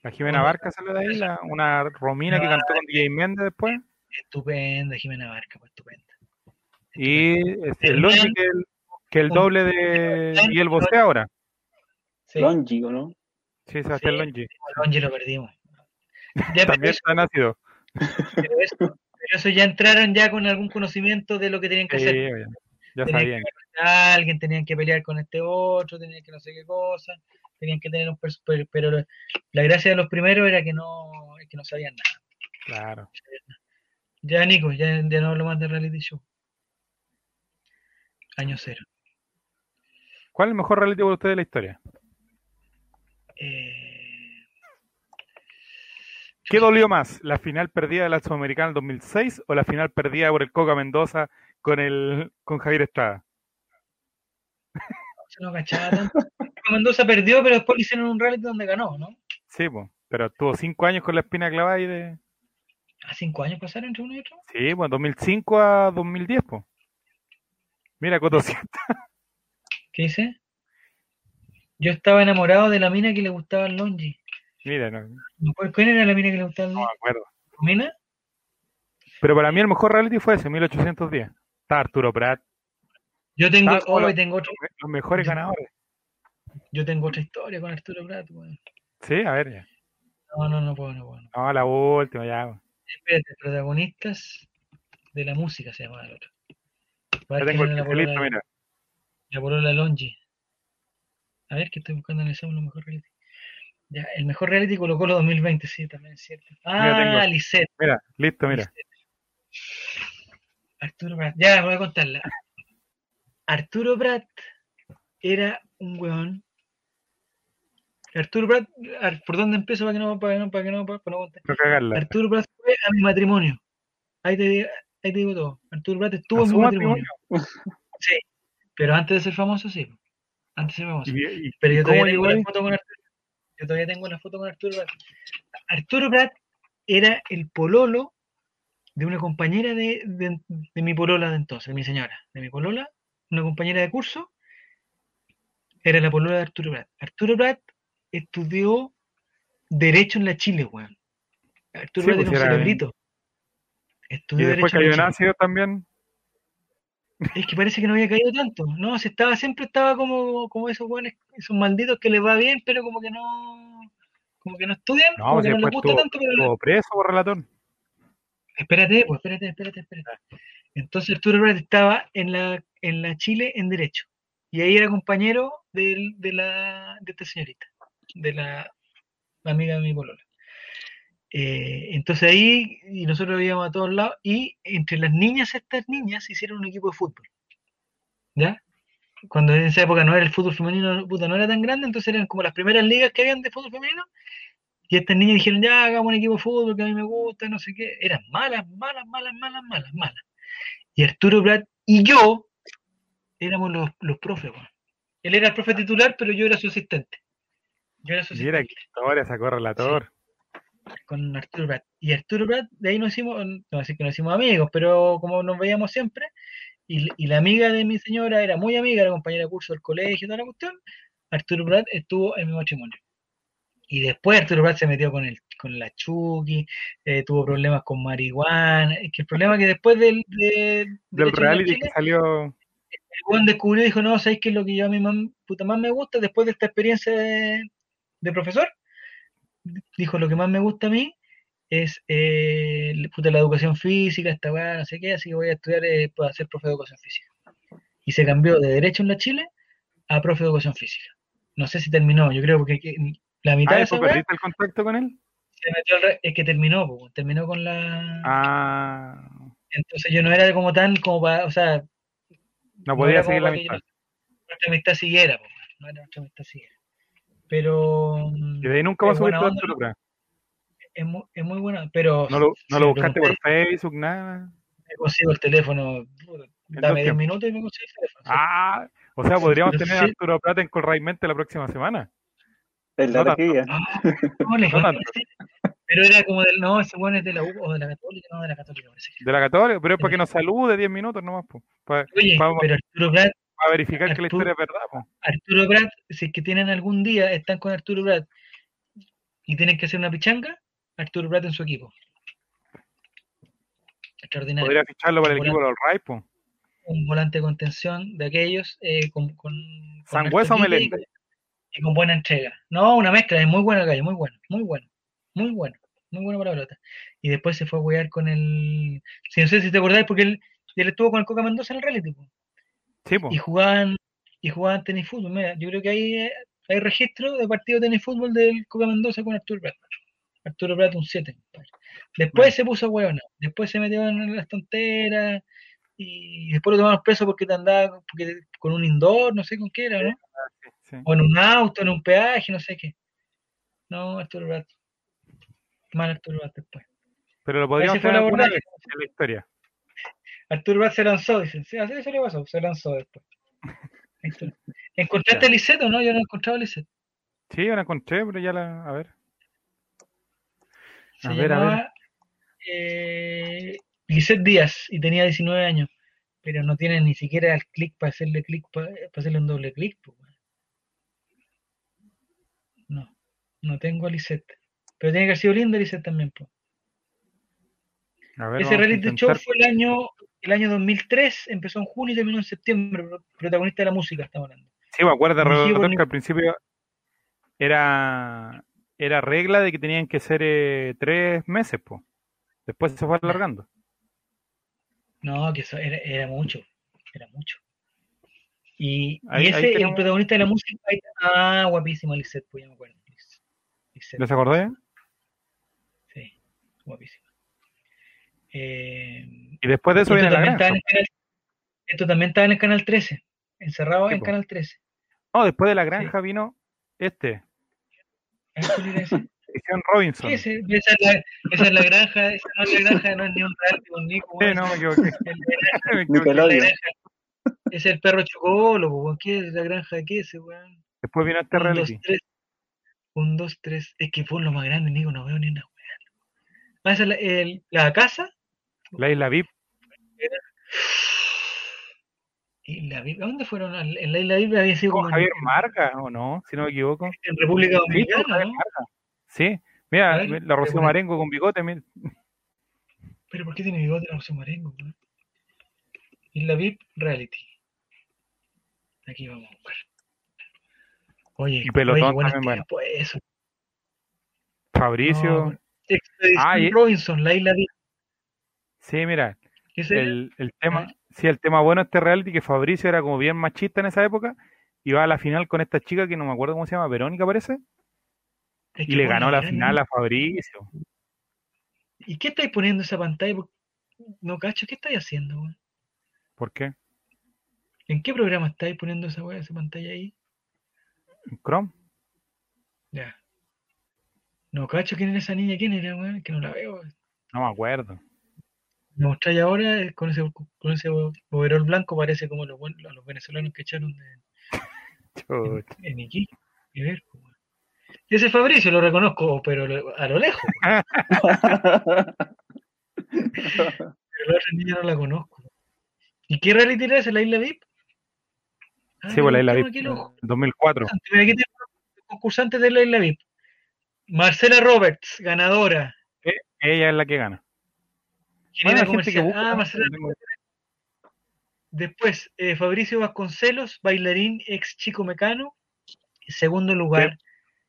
Speaker 2: La Jimena Barca salió de ahí, la- una Romina que cantó con DJ Méndez después.
Speaker 1: Estupenda, Jimena Barca, pues estupenda.
Speaker 2: Y este, el Longi que el, que el doble de Miguel Bosé ahora.
Speaker 1: Sí,
Speaker 3: Longi, ¿o ¿no?
Speaker 2: Sí, Sebastián
Speaker 1: Sí.
Speaker 2: Longi.
Speaker 1: a Longi lo perdimos. Ya, pero,
Speaker 2: También
Speaker 1: eso,
Speaker 2: está nacido.
Speaker 1: pero eso- pero eso ya entraron ya con algún conocimiento de lo que tenían que
Speaker 2: Sí,
Speaker 1: hacer.
Speaker 2: Ya
Speaker 1: Tenían
Speaker 2: sabían.
Speaker 1: que a alguien, tenían que pelear con este otro, tenían que no sé qué cosa, tenían que tener un pero, pero la gracia de los primeros era que no, es que no sabían nada.
Speaker 2: Claro.
Speaker 1: Ya Nico, ya, ya no hablo más de reality show. Año cero.
Speaker 2: ¿Cuál es el mejor reality para usted de la historia?
Speaker 1: Eh,
Speaker 2: ¿Qué dolió más? ¿La final perdida de la Sudamericana en 2006 o la final perdida por el Coca Mendoza con el con Javier Estrada?
Speaker 1: se no cachaba tanto. Mendoza perdió, pero después le hicieron un reality donde ganó, ¿no?
Speaker 2: Sí, pues. Pero estuvo cinco años con la espina clavada y de.
Speaker 1: ¿A cinco años pasaron entre uno y otro?
Speaker 2: Sí, pues 2005 a 2010, pues. Mira, Coto.
Speaker 1: ¿Qué dice? Yo estaba enamorado de la mina que le gustaba al Longi.
Speaker 2: Mira, no,
Speaker 1: ¿No ¿Cuál era la mina que le gustaba al
Speaker 2: no me
Speaker 1: Longi?
Speaker 2: acuerdo.
Speaker 1: ¿Mina?
Speaker 2: Pero para mí el mejor reality fue ese, 1810. Está Arturo Prat,
Speaker 1: Yo tengo, oh,
Speaker 2: hola.
Speaker 1: tengo otro,
Speaker 2: los mejores ganadores.
Speaker 1: yo tengo otra historia con Arturo Prat, weón.
Speaker 2: Sí, a ver ya.
Speaker 1: No, no, no puedo, no puedo. no.
Speaker 2: No, la última ya. weón.
Speaker 1: Espérate, protagonistas de la música se llama el otro.
Speaker 2: Ya tengo el listo, mira.
Speaker 1: la polola Longi. A ver, que estoy buscando en el segundo mejor reality. Ya, el mejor reality Colo Colo 2020, sí, también es cierto.
Speaker 2: Mira.
Speaker 1: Ah, Lisette.
Speaker 2: Mira, listo, mira.
Speaker 1: Arturo Prat. Ya, voy a contarla. Arturo Prat era un weón. Arturo Prat, Ar- ¿por dónde empiezo para que no, para que no, para que no, para que no contar?
Speaker 2: No cagarla.
Speaker 1: Arturo Prat fue a mi matrimonio. Ahí te, ahí te digo todo. Arturo Prat estuvo
Speaker 2: ¿A
Speaker 1: en mi matrimonio.
Speaker 2: matrimonio?
Speaker 1: Sí, pero antes de ser famoso, sí. Antes de ser famoso.
Speaker 2: ¿Y, y-
Speaker 1: Pero yo todavía tengo
Speaker 2: ahí?
Speaker 1: foto con Arturo. Yo todavía tengo la foto con Arturo Prat. Arturo Prat era el pololo de una compañera de, de- de mi polola de entonces, de mi señora, de mi polola, una compañera de curso, era la polola de Arturo Prat. Arturo Prat estudió Derecho en la Chile, weón. Arturo
Speaker 2: Sí,
Speaker 1: Prat
Speaker 2: pues,
Speaker 1: era un cerebrito.
Speaker 2: Y
Speaker 1: Estudió
Speaker 2: después
Speaker 1: Derecho en
Speaker 2: cayó
Speaker 1: la Chile.
Speaker 2: nacido también.
Speaker 1: Es que parece que no había caído tanto, ¿no? Se estaba, siempre estaba como, como esos buenos, esos malditos que les va bien, pero como que no, como que no estudian,
Speaker 2: No,
Speaker 1: como que no les gusta
Speaker 2: estuvo,
Speaker 1: tanto, pero
Speaker 2: preso por relator.
Speaker 1: Espérate, pues espérate, espérate, espérate. Entonces Arturo Prat estaba en la, en la Chile en Derecho, y ahí era compañero de la, de esta señorita, de la, la amiga de mi polola. Eh, entonces ahí, y nosotros íbamos a todos lados, y entre las niñas, estas niñas hicieron un equipo de fútbol. ¿Ya? Cuando en esa época no era el fútbol femenino, puta, no era tan grande, entonces eran como las primeras ligas que habían de fútbol femenino. Y estas niñas dijeron, ya hagamos un equipo de fútbol que a mí me gusta, no sé qué. Eran malas, malas, malas, malas, malas, malas. Y Arturo Prat y yo éramos los, los profes. Él era el profe titular, pero yo era su asistente. Yo era su asistente
Speaker 2: qué historia sacó relator.
Speaker 1: con Arturo Prat. Y Arturo Prat, de ahí nos hicimos, no decir que nos hicimos amigos, pero como nos veíamos siempre, y, y la amiga de mi señora era muy amiga, era compañera de curso del colegio, toda la cuestión, Arturo Prat estuvo en mi matrimonio. Y después Arturo Prat se metió con el, con la Chucky, eh, tuvo problemas con marihuana. Es que el problema es que después del,
Speaker 2: reality
Speaker 1: Chile,
Speaker 2: que salió.
Speaker 1: el weón descubrió y dijo, no, ¿sabéis qué es lo que yo a mí más, puta, más me gusta después de esta experiencia de, de profesor? Dijo, lo que más me gusta a mí es eh, puta, la educación física, esta weá, no sé qué, así que voy a estudiar eh, para ser profe de educación física. Y se cambió de Derecho en la Chile a profe de educación física. No sé si terminó, yo creo que, que la mitad
Speaker 2: Ah,
Speaker 1: de esa
Speaker 2: ¿después
Speaker 1: weá
Speaker 2: perdiste el contacto con él?
Speaker 1: se metió al re- es que terminó, terminó con la...
Speaker 2: Ah,
Speaker 1: Entonces yo no era como tan como para, o sea,
Speaker 2: no podía
Speaker 1: como
Speaker 2: seguir la
Speaker 1: yo-
Speaker 2: amistad.
Speaker 1: nuestra amistad siguiera, no era nuestra amistad siguiera. Pero
Speaker 2: Y de ahí nunca subiste a
Speaker 1: onda,
Speaker 2: Arturo Prat.
Speaker 1: es muy, es muy buena, pero
Speaker 2: No lo, no lo buscaste por Facebook, nada.
Speaker 1: me consigo el teléfono, dame
Speaker 2: dos
Speaker 1: 10
Speaker 2: tiempos.
Speaker 1: minutos y me consigo el teléfono.
Speaker 2: Ah, o sea, podríamos tener a. Arturo Prat en Colraimente la próxima semana.
Speaker 3: El
Speaker 2: No
Speaker 1: no,
Speaker 2: No tanto.
Speaker 1: pero era como del, no, ese bueno es de la U o de la Católica, no, de la Católica parece que.
Speaker 2: De la Católica, pero es para que nos salude 10 minutos nomás, pues. Para,
Speaker 1: Oye,
Speaker 2: Vamos.
Speaker 1: pero Arturo Prat
Speaker 2: verificar que la
Speaker 1: Arturo-
Speaker 2: historia es verdad, pues.
Speaker 1: Arturo Prat, si es que tienen algún día, están con Arturo Prat y tienen que hacer una pichanga, Arturo Prat en su equipo. Extraordinario.
Speaker 2: Podría ficharlo para el
Speaker 1: Volante.
Speaker 2: equipo de los Rai, pues.
Speaker 1: Un volante de contención de aquellos eh, con, con, con
Speaker 2: ¿Sangüesa o
Speaker 1: harto quite y con- buena entrega. No, una mezcla, es muy bueno el gallo, muy bueno, muy bueno, muy bueno, muy bueno para la pelota. Y después se fue a huear con el. Si no sé si te acordáis, porque él, él estuvo con el Coca Mendoza en el reality, po.
Speaker 2: Sí, pues.
Speaker 1: y jugaban y jugaban tenis fútbol. Mira, yo creo que hay, eh, hay registro de partido de tenis fútbol del Coca Mendoza con Arturo Prat. Arturo Prat un 7. compadre. Después
Speaker 2: Bueno.
Speaker 1: se puso hueón, después se metió en las tonteras y después lo tomamos preso porque te andaba porque- con un indoor, no sé con qué era, ¿no?
Speaker 2: Sí.
Speaker 1: O en un auto, en un peaje, no sé qué. No, Arturo Prat. Mal Arturo Prat después.
Speaker 2: Pero lo podríamos
Speaker 1: el
Speaker 2: alguna vez en la historia.
Speaker 1: Arturo Prat se lanzó, dicen. Sí, así eso le pasó, se lanzó después. ¿Encontraste a Lisette o no? Yo no he encontrado a Lisette.
Speaker 2: Sí, yo la encontré, pero ya la. A ver.
Speaker 1: Se
Speaker 2: A ver, a
Speaker 1: llamaba eh, Lisette Díaz y tenía 19 años. pero no tiene ni siquiera el clic para hacerle clic para, hacerle un doble clic. pues, weón. No, tengo a Lisette. Pero tiene que haber sido linda Lisette también. pues.
Speaker 2: Ver,
Speaker 1: Ese reality show fue el año, el año 2003, empezó en junio y terminó en septiembre. pro- Protagonista de la música, estamos hablando.
Speaker 2: Sí, me acuerdo,
Speaker 1: por
Speaker 2: que al principio era, era regla de que tenían que ser eh, tres meses, pues. Después se fue alargando.
Speaker 1: No, que eso era, era mucho, era mucho. Y, y
Speaker 2: Ahí- ahí
Speaker 1: ese, el
Speaker 2: tenemos-
Speaker 1: protagonista de la música, ahí- ah, guapísimo Lisette, pues ya me acuerdo. Lis- Lisette,
Speaker 2: ¿Ya se acordó ya?
Speaker 1: sí, guapísimo. Eh,
Speaker 2: Y después de eso viene la
Speaker 1: el canal, esto también estaba en el canal 13, encerrado
Speaker 2: Sí,
Speaker 1: en
Speaker 2: po.
Speaker 1: canal 13.
Speaker 2: No, después de la granja vino este. Edición Robinson.
Speaker 1: ¿Qué es? Esa es la, esa es la granja, esa no es la granja, no es ni un reality con Nico.
Speaker 2: Sí,
Speaker 1: weón.
Speaker 2: no, me equivoqué.
Speaker 1: Es
Speaker 3: Ni Nickelodeon.
Speaker 1: Es el perro chocolo. ¿qué es la granja de qué ese, weón?
Speaker 2: Después vino este
Speaker 1: Un,
Speaker 2: reality.
Speaker 1: tres. Un, dos, tres. Es que fue lo más grande, Nico, no veo ni una weá. Ah, la, el- la casa.
Speaker 2: La isla VIP.
Speaker 1: Y la Biblia, ¿a dónde fueron? En la isla Biblia había sido
Speaker 2: Con
Speaker 1: como en,
Speaker 2: Javier Marca, ¿o no? Si no me equivoco.
Speaker 1: en República Dominicana, ¿no?
Speaker 2: Sí. Mira,
Speaker 1: ver,
Speaker 2: la Rocío. Marengo con bigote. mira.
Speaker 1: Pero ¿por qué tiene bigote la José Marengo? Isla VIP Reality. Aquí vamos a buscar. Oye,
Speaker 2: Y pelotón
Speaker 1: oye,
Speaker 2: también, bueno.
Speaker 1: eso.
Speaker 2: Fabricio.
Speaker 1: No,
Speaker 2: Ah,
Speaker 1: Robinson, la isla VIP.
Speaker 2: Sí, mira. El, el tema, sí, el tema bueno de este reality que Fabricio era como bien machista en esa época. Y va a la final con esta chica que no me acuerdo cómo se llama, Verónica parece.
Speaker 1: es
Speaker 2: Y le ganó la final a Fabricio.
Speaker 1: ¿Y qué estáis poniendo esa pantalla? No cacho, ¿qué estáis haciendo, weón?
Speaker 2: ¿Por qué?
Speaker 1: ¿En qué programa estáis poniendo esa esa pantalla ahí?
Speaker 2: ¿En Chrome?
Speaker 1: Ya. No cacho quién era esa niña, quién era, weón, que no la veo.
Speaker 2: No me acuerdo.
Speaker 1: Me mostráis ahora eh, con ese, con ese overol blanco, parece como los, los venezolanos que echaron de, en Iquique. Y ver, weón. Ese Fabricio lo reconozco, pero lo- a lo lejos. Pero la otra niña no la conozco. ¿Y qué reality era ese, la Isla VIP? Ah,
Speaker 2: Sí, pues la isla
Speaker 1: tengo
Speaker 2: VIP.
Speaker 1: aquí los
Speaker 2: 2004.
Speaker 1: Mira, aquí tengo los concursantes de la Isla VIP. Marcela Roberts, ganadora.
Speaker 2: Ella es la que gana. Bueno, hay gente que busca,
Speaker 1: Ah. Marcela Después, eh, Fabricio Vasconcelos, bailarín, ex chico mecano. En segundo lugar.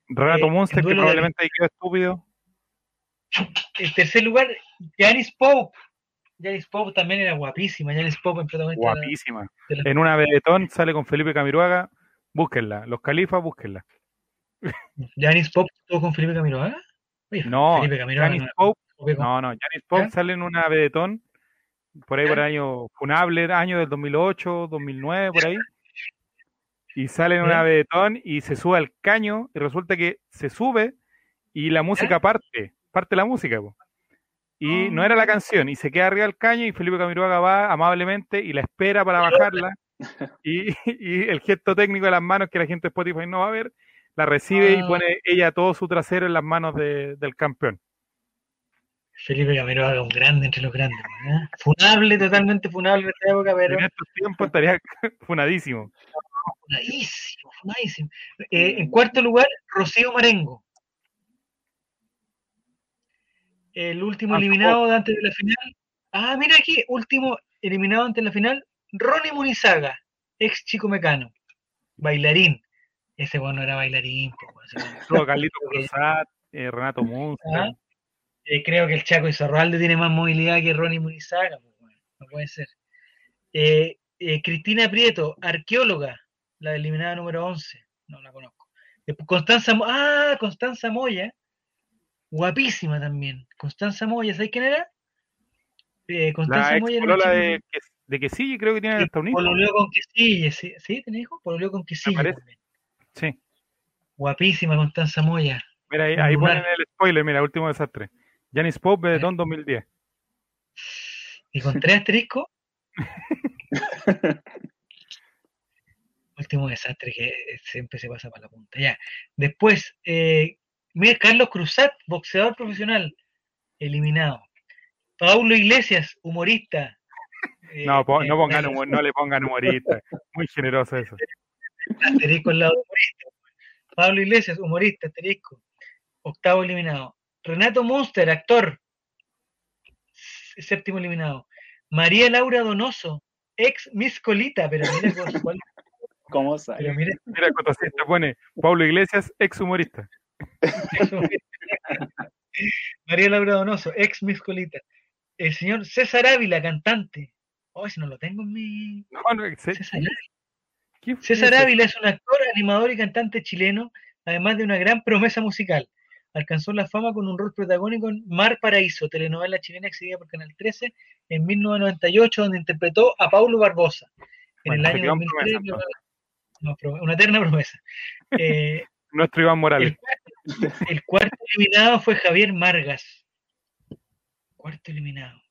Speaker 2: Renato
Speaker 1: Eh,
Speaker 2: Munster,
Speaker 1: el
Speaker 2: que probablemente ahí quedó estúpido.
Speaker 1: En tercer lugar, Janice Pope. Janice Pope también era guapísima. Janice Pope en protagonista de la-
Speaker 2: Guapísima.
Speaker 1: de la-
Speaker 2: En una vedetón sale con Felipe Camiroaga. Búsquenla. Los califas, búsquenla.
Speaker 1: Janice Pope estuvo con Felipe Camiroaga. Oye,
Speaker 2: No,
Speaker 1: Felipe Camiroaga no- con-
Speaker 2: no, Pope
Speaker 1: ¿Ya?
Speaker 2: sale en una vedetón por ahí
Speaker 1: ¿Ya?
Speaker 2: por el año funable, año del 2008, 2009, por ahí. Y sale en
Speaker 1: ¿Ya?
Speaker 2: una vedetón y se sube al caño y resulta que se sube y la música parte, parte la música. po. Y
Speaker 1: Ah.
Speaker 2: no era la canción y se queda arriba del caño y Felipe Camiroaga va amablemente y la espera para bajarla. Y, y el gesto técnico de las manos que la gente de Spotify no va a ver, la recibe y
Speaker 1: Ah.
Speaker 2: pone ella todo su trasero en las manos de- del campeón.
Speaker 1: Felipe Camiroaga, un grande entre los grandes. ¿eh? Funable, totalmente funable en esta época, pero
Speaker 2: En estos tiempos estaría funadísimo.
Speaker 1: funadísimo, funadísimo. Eh, en cuarto lugar, Rocío Marengo. El último
Speaker 2: Ah,
Speaker 1: eliminado de antes de la final. Ah, mira aquí, último eliminado antes de la final, Ronnie Munizaga, ex chico mecano, bailarín. Ese bueno era bailarín.
Speaker 2: Estuvo Carlito
Speaker 1: que-
Speaker 2: Cruzat, eh, Renato Munster.
Speaker 1: Ah, eh, creo que el Chaco Izarralde tiene más movilidad que Ronnie Munizaga. pues, bueno, no puede ser. Eh, eh, Cristina Prieto, arqueóloga, la eliminada número 11. No la conozco. Constanza, ah, Constanza Moya, guapísima también. Constanza Moya, ¿sabes quién era? Eh, Constanza
Speaker 2: La
Speaker 1: Moya era una
Speaker 2: de, de que sí, creo que tiene hasta un hijo.
Speaker 1: pololeó con Quesille, ¿sí? ¿Sí? ¿Tiene hijo? Pololeó con Quesille.
Speaker 2: Sí.
Speaker 1: Guapísima Constanza Moya.
Speaker 2: Mira, ahí, ahí ponen el spoiler, mira, último desastre. Janis Pope, Benetton 2010.
Speaker 1: Y con tres asteriscos. Último desastre que siempre se pasa para la punta. Ya. Después, eh, Carlos Cruzat, boxeador profesional, eliminado. Paulo Iglesias, humorista. eh,
Speaker 2: No, po-
Speaker 1: eh,
Speaker 2: no, pongan humor- no le pongan humorista. Muy generoso eso.
Speaker 1: Asterisco al lado de humorista. Pablo Iglesias, humorista, asterisco. Octavo eliminado. Renato Monster, actor. Séptimo eliminado. María Laura Donoso, ex Miss Colita, pero mira con- cuál-
Speaker 3: ¿Cómo sale?
Speaker 1: pero mira,
Speaker 2: Mira, Cotosista pone Pablo Iglesias, ex humorista.
Speaker 1: María Laura Donoso, ex Miss Colita. El señor César Ávila, cantante. Oh, ese no lo tengo en mi.
Speaker 2: No, no, ¿qué-
Speaker 1: César? Ávila es un actor, animador y cantante chileno, además de una gran promesa musical. Alcanzó la fama con un rol protagónico en Mar Paraíso, telenovela chilena exhibida por Canal 13 en 1998, donde interpretó a Paulo Barbosa. En
Speaker 2: Bueno,
Speaker 1: el año
Speaker 2: quedó en
Speaker 1: 2003,
Speaker 2: promesa,
Speaker 1: no, una eterna promesa. Eh,
Speaker 2: Nuestro Iván Morales.
Speaker 1: el, el cuarto eliminado fue Javier Margas. Cuarto eliminado.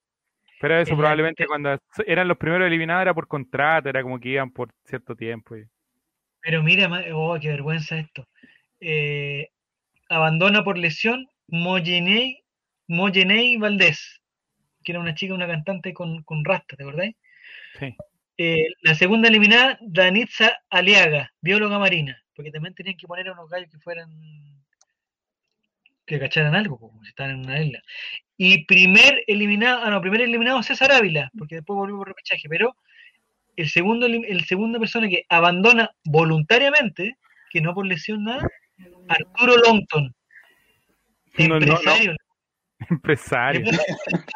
Speaker 2: Pero eso
Speaker 1: el-
Speaker 2: probablemente cuando eran los primeros eliminados era por contrato, era como que iban por cierto tiempo. y-
Speaker 1: Pero mira, oh, qué vergüenza esto. Eh, abandona por lesión Moyenei, Moyenei Valdés, que era una chica, una cantante con, con rasta, ¿te acordáis?
Speaker 2: Sí.
Speaker 1: Eh, la segunda eliminada, Danitza Aliaga, bióloga marina, porque también tenían que poner a unos gallos que fueran que cacharan algo, como si estaban en una isla. Y primer eliminado, ah no, primer eliminado César Ávila, porque después volvió por repechaje, pero el segundo, el segunda persona que abandona voluntariamente, que no por lesión nada, Arturo Longton,
Speaker 2: No, no, no.
Speaker 1: empresario,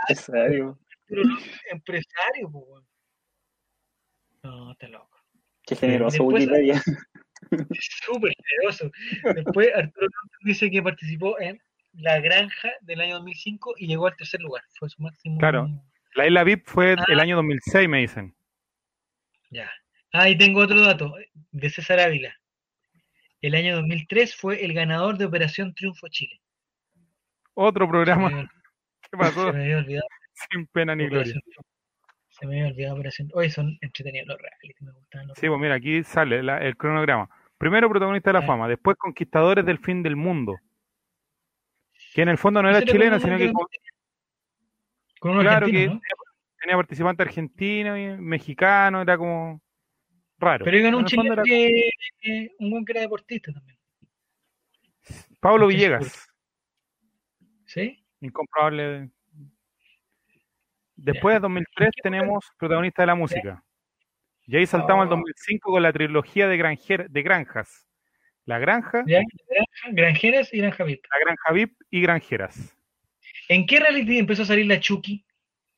Speaker 2: Empresario.
Speaker 1: Empresario, po. No, está loco.
Speaker 3: Qué generoso Wikipedia.
Speaker 1: Súper generoso. Después Arturo dice que participó en La Granja del año 2005 y llegó al tercer lugar. Fue su máximo.
Speaker 2: Claro. La isla VIP fue
Speaker 1: Ah.
Speaker 2: el año 2006, me dicen.
Speaker 1: Ya. Ah, y tengo otro dato de César Ávila. El año 2003 fue el ganador de Operación Triunfo Chile.
Speaker 2: Otro programa
Speaker 1: se
Speaker 2: pasó
Speaker 1: me había olvidado.
Speaker 2: sin pena ni gloria.
Speaker 1: Triunfo. Se me había olvidado Operación. Hoy son entretenidos los reality, me gustan los
Speaker 2: Sí, pues mira, aquí sale la- el cronograma. Primero protagonista de la fama, después conquistadores del fin del mundo. Que en el fondo no era
Speaker 1: como
Speaker 2: sino que
Speaker 1: Con
Speaker 2: claro
Speaker 1: argentino,
Speaker 2: que
Speaker 1: ¿no?
Speaker 2: tenía participantes argentinos y mexicanos, era como raro.
Speaker 1: Pero ganó un chileno
Speaker 2: era
Speaker 1: que, que- un buen que era deportista también.
Speaker 2: Pablo Villegas,
Speaker 1: ¿Sí?
Speaker 2: incomprobable. Después de 2003
Speaker 1: qué
Speaker 2: tenemos protagonista de la música. Y ahí saltamos al
Speaker 1: Oh.
Speaker 2: 2005 con la trilogía de, granjer, de granjas. La granja,
Speaker 1: Granjeras y Granja VIP.
Speaker 2: la granja VIP y granjeras.
Speaker 1: ¿En qué reality empezó a salir la Chucky?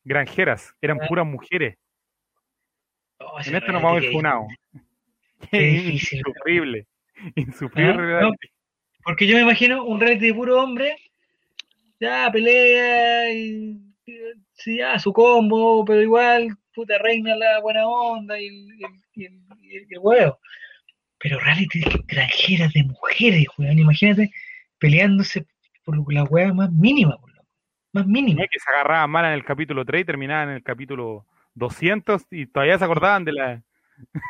Speaker 2: Granjeras, eran
Speaker 1: Ah.
Speaker 2: puras mujeres.
Speaker 1: Oh,
Speaker 2: En esto nos vamos funados.
Speaker 1: Qué difícil.
Speaker 2: Insufrible. Insufrible.
Speaker 1: ¿Ah? Porque yo me imagino un reality de puro hombre, ya pelea y- sí, ya su combo, pero igual, puta, reina la buena onda y el, y el, y el, y el- y el huevo. Pero reality extranjeras de mujeres, weón, imagínate peleándose por la hueá más mínima, por más mínima.
Speaker 2: Que se agarraban mal en el capítulo 3 y terminaban en el capítulo 200 y todavía se acordaban de la...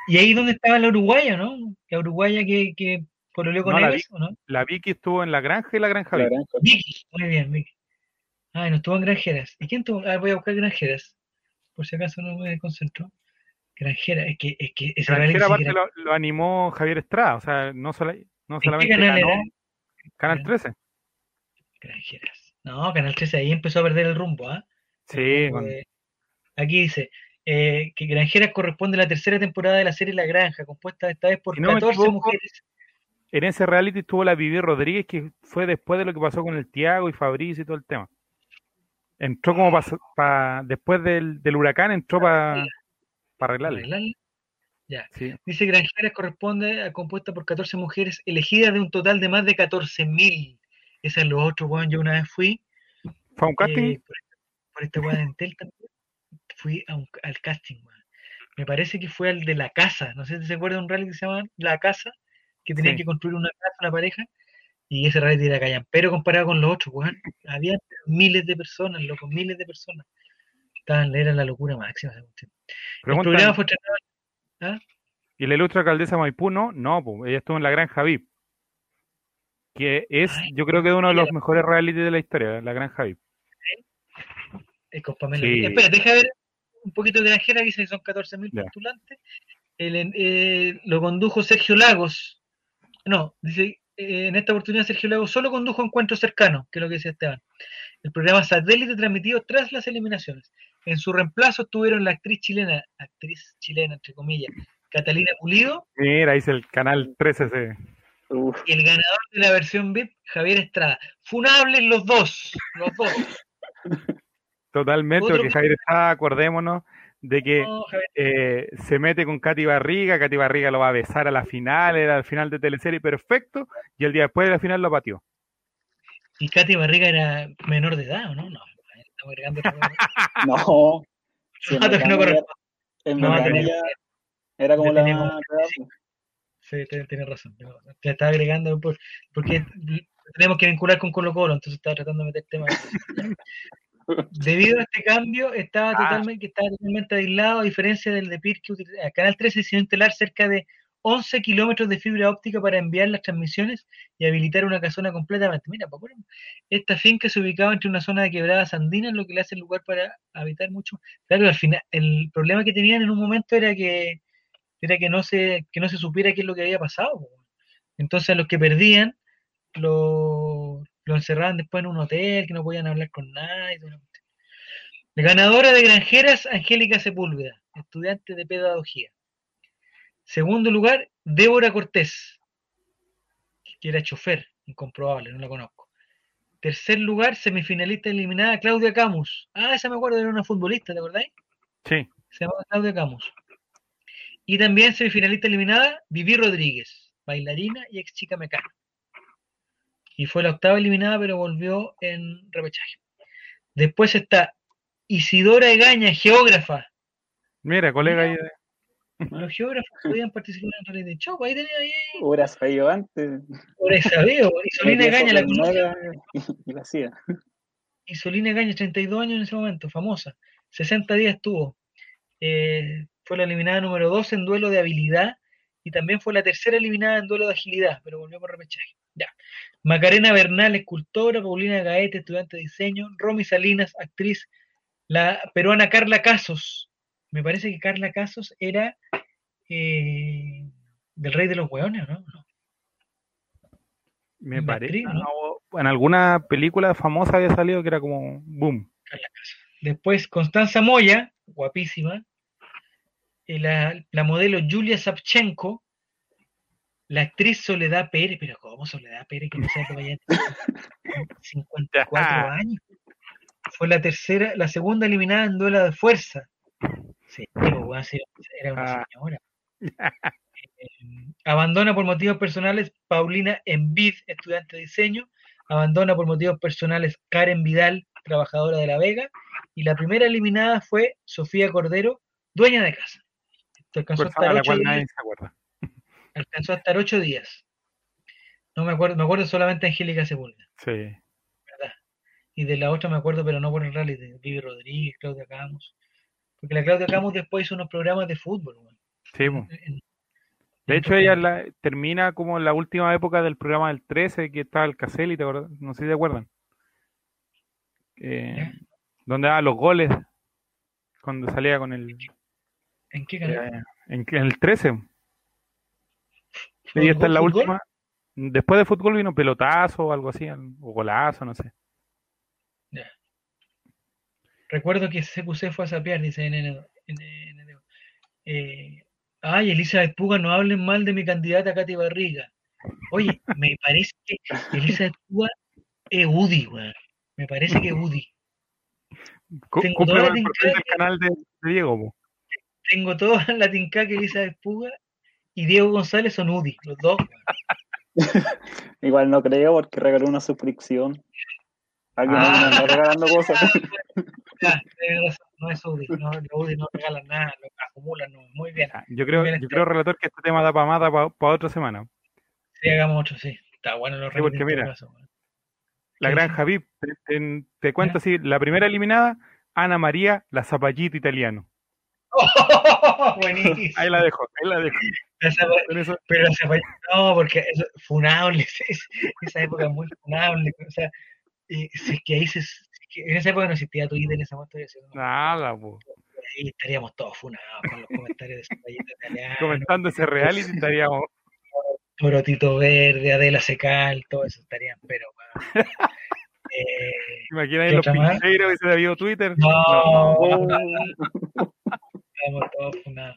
Speaker 1: Y ahí donde estaba la uruguaya, ¿no? La uruguaya que, que pololeó con
Speaker 2: No la
Speaker 1: ellos, ¿o no?
Speaker 2: La Vicky estuvo en la granja y la granja
Speaker 3: La granja.
Speaker 1: Vicky, muy bien, Vicky. Ah, no estuvo en Granjeras. ¿Y quién tuvo? Ah, voy a buscar Granjeras. Por si acaso no me desconcentro. Granjeras, es que, es que ese reality
Speaker 2: Granjera aparte lo, lo animó Javier Estrada, o sea, no, sola- no
Speaker 1: ¿En qué
Speaker 2: solamente
Speaker 1: canal
Speaker 2: ganó
Speaker 1: era?
Speaker 2: Canal 13.
Speaker 1: Granjeras. No, Canal 13 ahí empezó a perder el rumbo, ¿ah?
Speaker 2: Sí,
Speaker 1: de- Aquí dice eh, que Granjeras corresponde a la tercera temporada de la serie La Granja, compuesta esta vez por
Speaker 2: Si no me
Speaker 1: 14
Speaker 2: equivoco,
Speaker 1: mujeres.
Speaker 2: en ese reality estuvo la Vivi Rodríguez, que fue después de lo que pasó con el Tiago y Fabricio y todo el tema. Entró como para después del, del huracán, entró para arreglarle.
Speaker 1: ¿Arreglarla? Ya.
Speaker 2: Sí.
Speaker 1: Dice Granjeras corresponde a compuesta por 14 mujeres elegidas de un total de más de 14.000. Esa es lo otro, weón. Yo una vez fui
Speaker 2: ¿Fue un casting?
Speaker 1: eh, por, por esta weá de Entel también. Fui a un- al casting, weón. Me parece que fue al de la casa. No sé si se acuerdan de un reality que se llama La Casa, que tenían
Speaker 2: Sí.
Speaker 1: que construir una casa, una pareja. Y ese reality era callan. Pero comparado con los otros, weón, había miles de personas, loco, miles de personas. Estaban, era la locura máxima. El programa fue estrenado
Speaker 2: ¿Y la ilustre alcaldesa Maipú no? No, pues, ella estuvo en la Granja VIP. Que es,
Speaker 1: Ay,
Speaker 2: yo creo que uno de los mejores reality de la historia, la Granja VIP.
Speaker 1: eh,
Speaker 2: Sí.
Speaker 1: Espera, deja ver un poquito de granjera, dice que son 14.000
Speaker 2: Ya.
Speaker 1: postulantes. El, eh, lo condujo Sergio Lagos. No, dice, eh, en esta oportunidad Sergio Lagos solo condujo encuentros cercanos, que es lo que decía Esteban. El programa satélite transmitido tras las eliminaciones. En su reemplazo estuvieron la actriz chilena, actriz chilena entre comillas, Catalina Pulido,
Speaker 2: Mira, dice el canal 13 se...
Speaker 3: Uf,
Speaker 1: y el ganador de la versión VIP, Javier Estrada. Funables los dos, los dos.
Speaker 2: Totalmente,
Speaker 1: Otro
Speaker 2: porque
Speaker 1: que-
Speaker 2: Javier está, acordémonos de que
Speaker 1: No,
Speaker 2: eh, se mete con Katy Barriga, Katy Barriga lo va a besar a la final, era al final de teleserie perfecto, y el día después de la final lo pateó.
Speaker 1: Y Katy Barriga era menor de edad, ¿o no? No, estamos agregando
Speaker 3: no.
Speaker 1: Datos que no
Speaker 3: en
Speaker 1: No, tenía-
Speaker 3: ya era como la
Speaker 1: tenía como
Speaker 3: edad, pues.
Speaker 1: Sí, tiene, tiene razón. tiene razón. Te estaba agregando por- porque tenemos que vincular con Colo Colo, entonces estaba tratando de meter temas. Debido a este cambio, estaba
Speaker 2: Ah.
Speaker 1: totalmente, estaba totalmente aislado, a diferencia del de PIR que utiliza. Canal 13 decidió instalar cerca de 11 kilómetros de fibra óptica para enviar las transmisiones y habilitar una casona completamente. Mira, puro- esta finca se ubicaba entre una zona de quebradas andinas, lo que le hace el lugar para habitar mucho. Claro, al final, el problema que tenían en un momento era que era que no se, que no se supiera qué es lo que había pasado. po. Entonces a los que perdían lo, lo encerraban después en un hotel, que no podían hablar con nadie. ganadora de granjeras, Angélica Sepúlveda, estudiante de pedagogía. Segundo lugar, Débora Cortés, que era chofer, incomprobable, no la conozco. Tercer lugar, semifinalista eliminada, Claudia Camus. Ah, esa me acuerdo, era una futbolista, ¿te acordáis?
Speaker 2: Sí,
Speaker 1: se llama Claudia Camus. Y también semifinalista eliminada, Vivi Rodríguez, bailarina y ex chica mecánica. Y fue la octava eliminada, pero volvió en repechaje. Después está Isidora Egaña, geógrafa.
Speaker 2: mira, colega ahí de-
Speaker 1: Los geógrafos podían participar en realidad show. Ahí tenía ahí,
Speaker 3: Horas sabido antes.
Speaker 1: por sabido. Isolina Egaña, la
Speaker 3: Y hacía.
Speaker 1: Isolina Egaña, 32 años en ese momento, famosa. 60 días estuvo. Eh, fue la eliminada número 2 en duelo de habilidad y también fue la tercera eliminada en duelo de agilidad, pero volvió por repechaje. Ya. Macarena Bernal, escultora, Paulina Gaete, estudiante de diseño, Romy Salinas, actriz, la peruana Carla Casos. Me parece que Carla Casos era eh, del Rey de los Hueones, ¿no? No.
Speaker 2: me parece.
Speaker 1: ¿no?
Speaker 2: en alguna película famosa había salido que era como boom.
Speaker 1: Carla Casos. Después Constanza Moya, guapísima. Eh, La, la modelo Julia Savchenko. La actriz Soledad Pérez, pero ¿cómo Soledad Pérez que no sabe que vaya a tener 54 años? Fue la tercera, la segunda eliminada en duelo de fuerza. Sí, era una
Speaker 2: Ah.
Speaker 1: señora. Eh, abandona por motivos personales Paulina Envid, estudiante de diseño. Abandona por motivos personales Karen Vidal, trabajadora de La Vega. Y la primera eliminada fue Sofía Cordero, dueña de casa. Esto alcanzó a estar
Speaker 2: la cual nadie se acuerda.
Speaker 1: Alcanzó a estar ocho días. No me acuerdo, me acuerdo solamente de Angélica Sepúlveda,
Speaker 2: Sí.
Speaker 1: ¿verdad? Y de la otra me acuerdo, pero no por el rally, de Vivi Rodríguez, Claudia Camus. Porque la Claudia Camus después hizo unos programas de fútbol. weón.
Speaker 2: Sí.
Speaker 1: En-
Speaker 2: De hecho, ella la- termina como en la última época del programa del 13, que estaba el Caselli, ¿te? No sé si te acuerdan. Eh, donde daba los goles, cuando salía con el...
Speaker 1: ¿En qué canal?
Speaker 2: eh, en, en el 13.
Speaker 1: ¿Fue
Speaker 2: Ella está en la
Speaker 1: fútbol?
Speaker 2: última. Después de fútbol vino pelotazo o algo así, o golazo, no sé.
Speaker 1: Recuerdo que CQC fue a sapear, dice NN. Eh, ay, Elizabeth Puga, no hablen mal de mi candidata Katy Barriga. Oye, me parece que Elizabeth Puga es UDI, weón. Me parece que es.
Speaker 2: Cu-
Speaker 1: Tengo toda
Speaker 2: el de, de Diego.
Speaker 1: Tengo toda la tinca que Elizabeth Puga y Diego González son UDI, los dos.
Speaker 3: Igual no creo porque regaló una suscripción. Alguien
Speaker 1: Ah.
Speaker 3: me anda regalando cosas.
Speaker 1: Ya, no es UDI, no, los UDI no regalan nada, lo acumulan, no, muy bien.
Speaker 2: Yo creo,
Speaker 1: Bien,
Speaker 2: yo
Speaker 1: este-
Speaker 2: creo, relator, que este tema da para más, da para otra semana.
Speaker 1: Sí, hagamos otro, sí. Está bueno los
Speaker 2: Sí, porque mira.
Speaker 1: caso.
Speaker 2: La Granja
Speaker 1: sí.
Speaker 2: VIP, te, te- te cuento
Speaker 1: Ya.
Speaker 2: así, la primera eliminada, Ana María, la zapallita italiano.
Speaker 1: Buenísimo.
Speaker 2: Ahí la dejo, ahí la dejo. Eso,
Speaker 1: Pero la zapa- no, porque eso es funable, es- esa época es muy funable. O sea, eh, si es que ahí se, si es que en esa época no existía Twitter, en esa haciendo-
Speaker 2: nada, po.
Speaker 1: ahí estaríamos todos funados con los comentarios de italiano.
Speaker 2: Comentando ese reality estaríamos.
Speaker 1: Torotito Verde, Adela Secal, todo eso estarían, pero bueno. Eh,
Speaker 2: Imagina ahí
Speaker 1: ¿Qué
Speaker 2: los pincheiros que se había Twitter.
Speaker 1: no,
Speaker 3: Oh,
Speaker 1: estamos todos funados.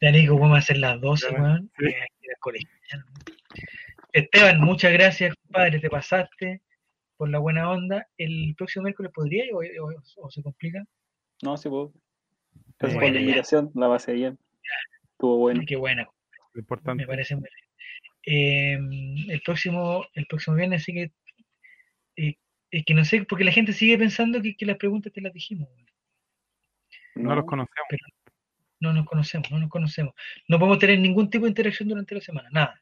Speaker 1: Ya Nico, vamos a hacer las 12,
Speaker 2: Ya,
Speaker 1: weón.
Speaker 2: sí.
Speaker 1: Ir. Esteban, muchas gracias, compadre, te pasaste por la buena onda. ¿El próximo miércoles podría o, o- o se complica?
Speaker 3: no, sí, puedo. Gracias por la
Speaker 1: ya.
Speaker 3: invitación, la pasé bien. Estuvo bueno.
Speaker 1: Qué buena,
Speaker 2: importante.
Speaker 1: me parece muy bien. Eh, el próximo el próximo viernes, así que eh, es que no sé, porque la gente sigue pensando que, que las preguntas te las dijimos. weón.
Speaker 2: No los conocemos.
Speaker 1: No nos conocemos, no nos conocemos. No podemos tener ningún tipo de interacción durante la semana, nada.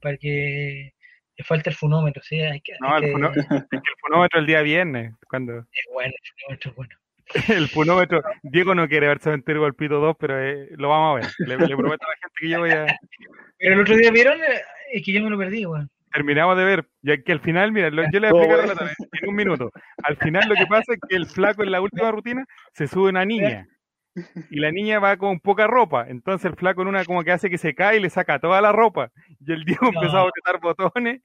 Speaker 1: Para que le falta el funómetro, ¿sí? Hay que,
Speaker 2: No,
Speaker 1: hay
Speaker 2: el,
Speaker 1: que-
Speaker 2: funo- es que el funómetro el día viernes. Cuando
Speaker 1: es bueno, el funómetro es bueno.
Speaker 2: el funómetro. Diego no quiere ver Cementerio Golpito 2, pero eh, lo vamos a ver. Le, le prometo a la gente que yo voy a.
Speaker 1: Pero el otro día vieron, Eh, es que yo me lo perdí, weón.
Speaker 2: Terminamos de ver, ya que al final, mira, lo- yo le voy a explicar en un minuto. Al final lo que pasa es que el flaco en la última rutina se sube una niña. Y la niña va con poca ropa. Entonces el flaco en una como que hace que se cae y le saca toda la ropa. Y el Diego empezó a
Speaker 1: No.
Speaker 2: botar botones,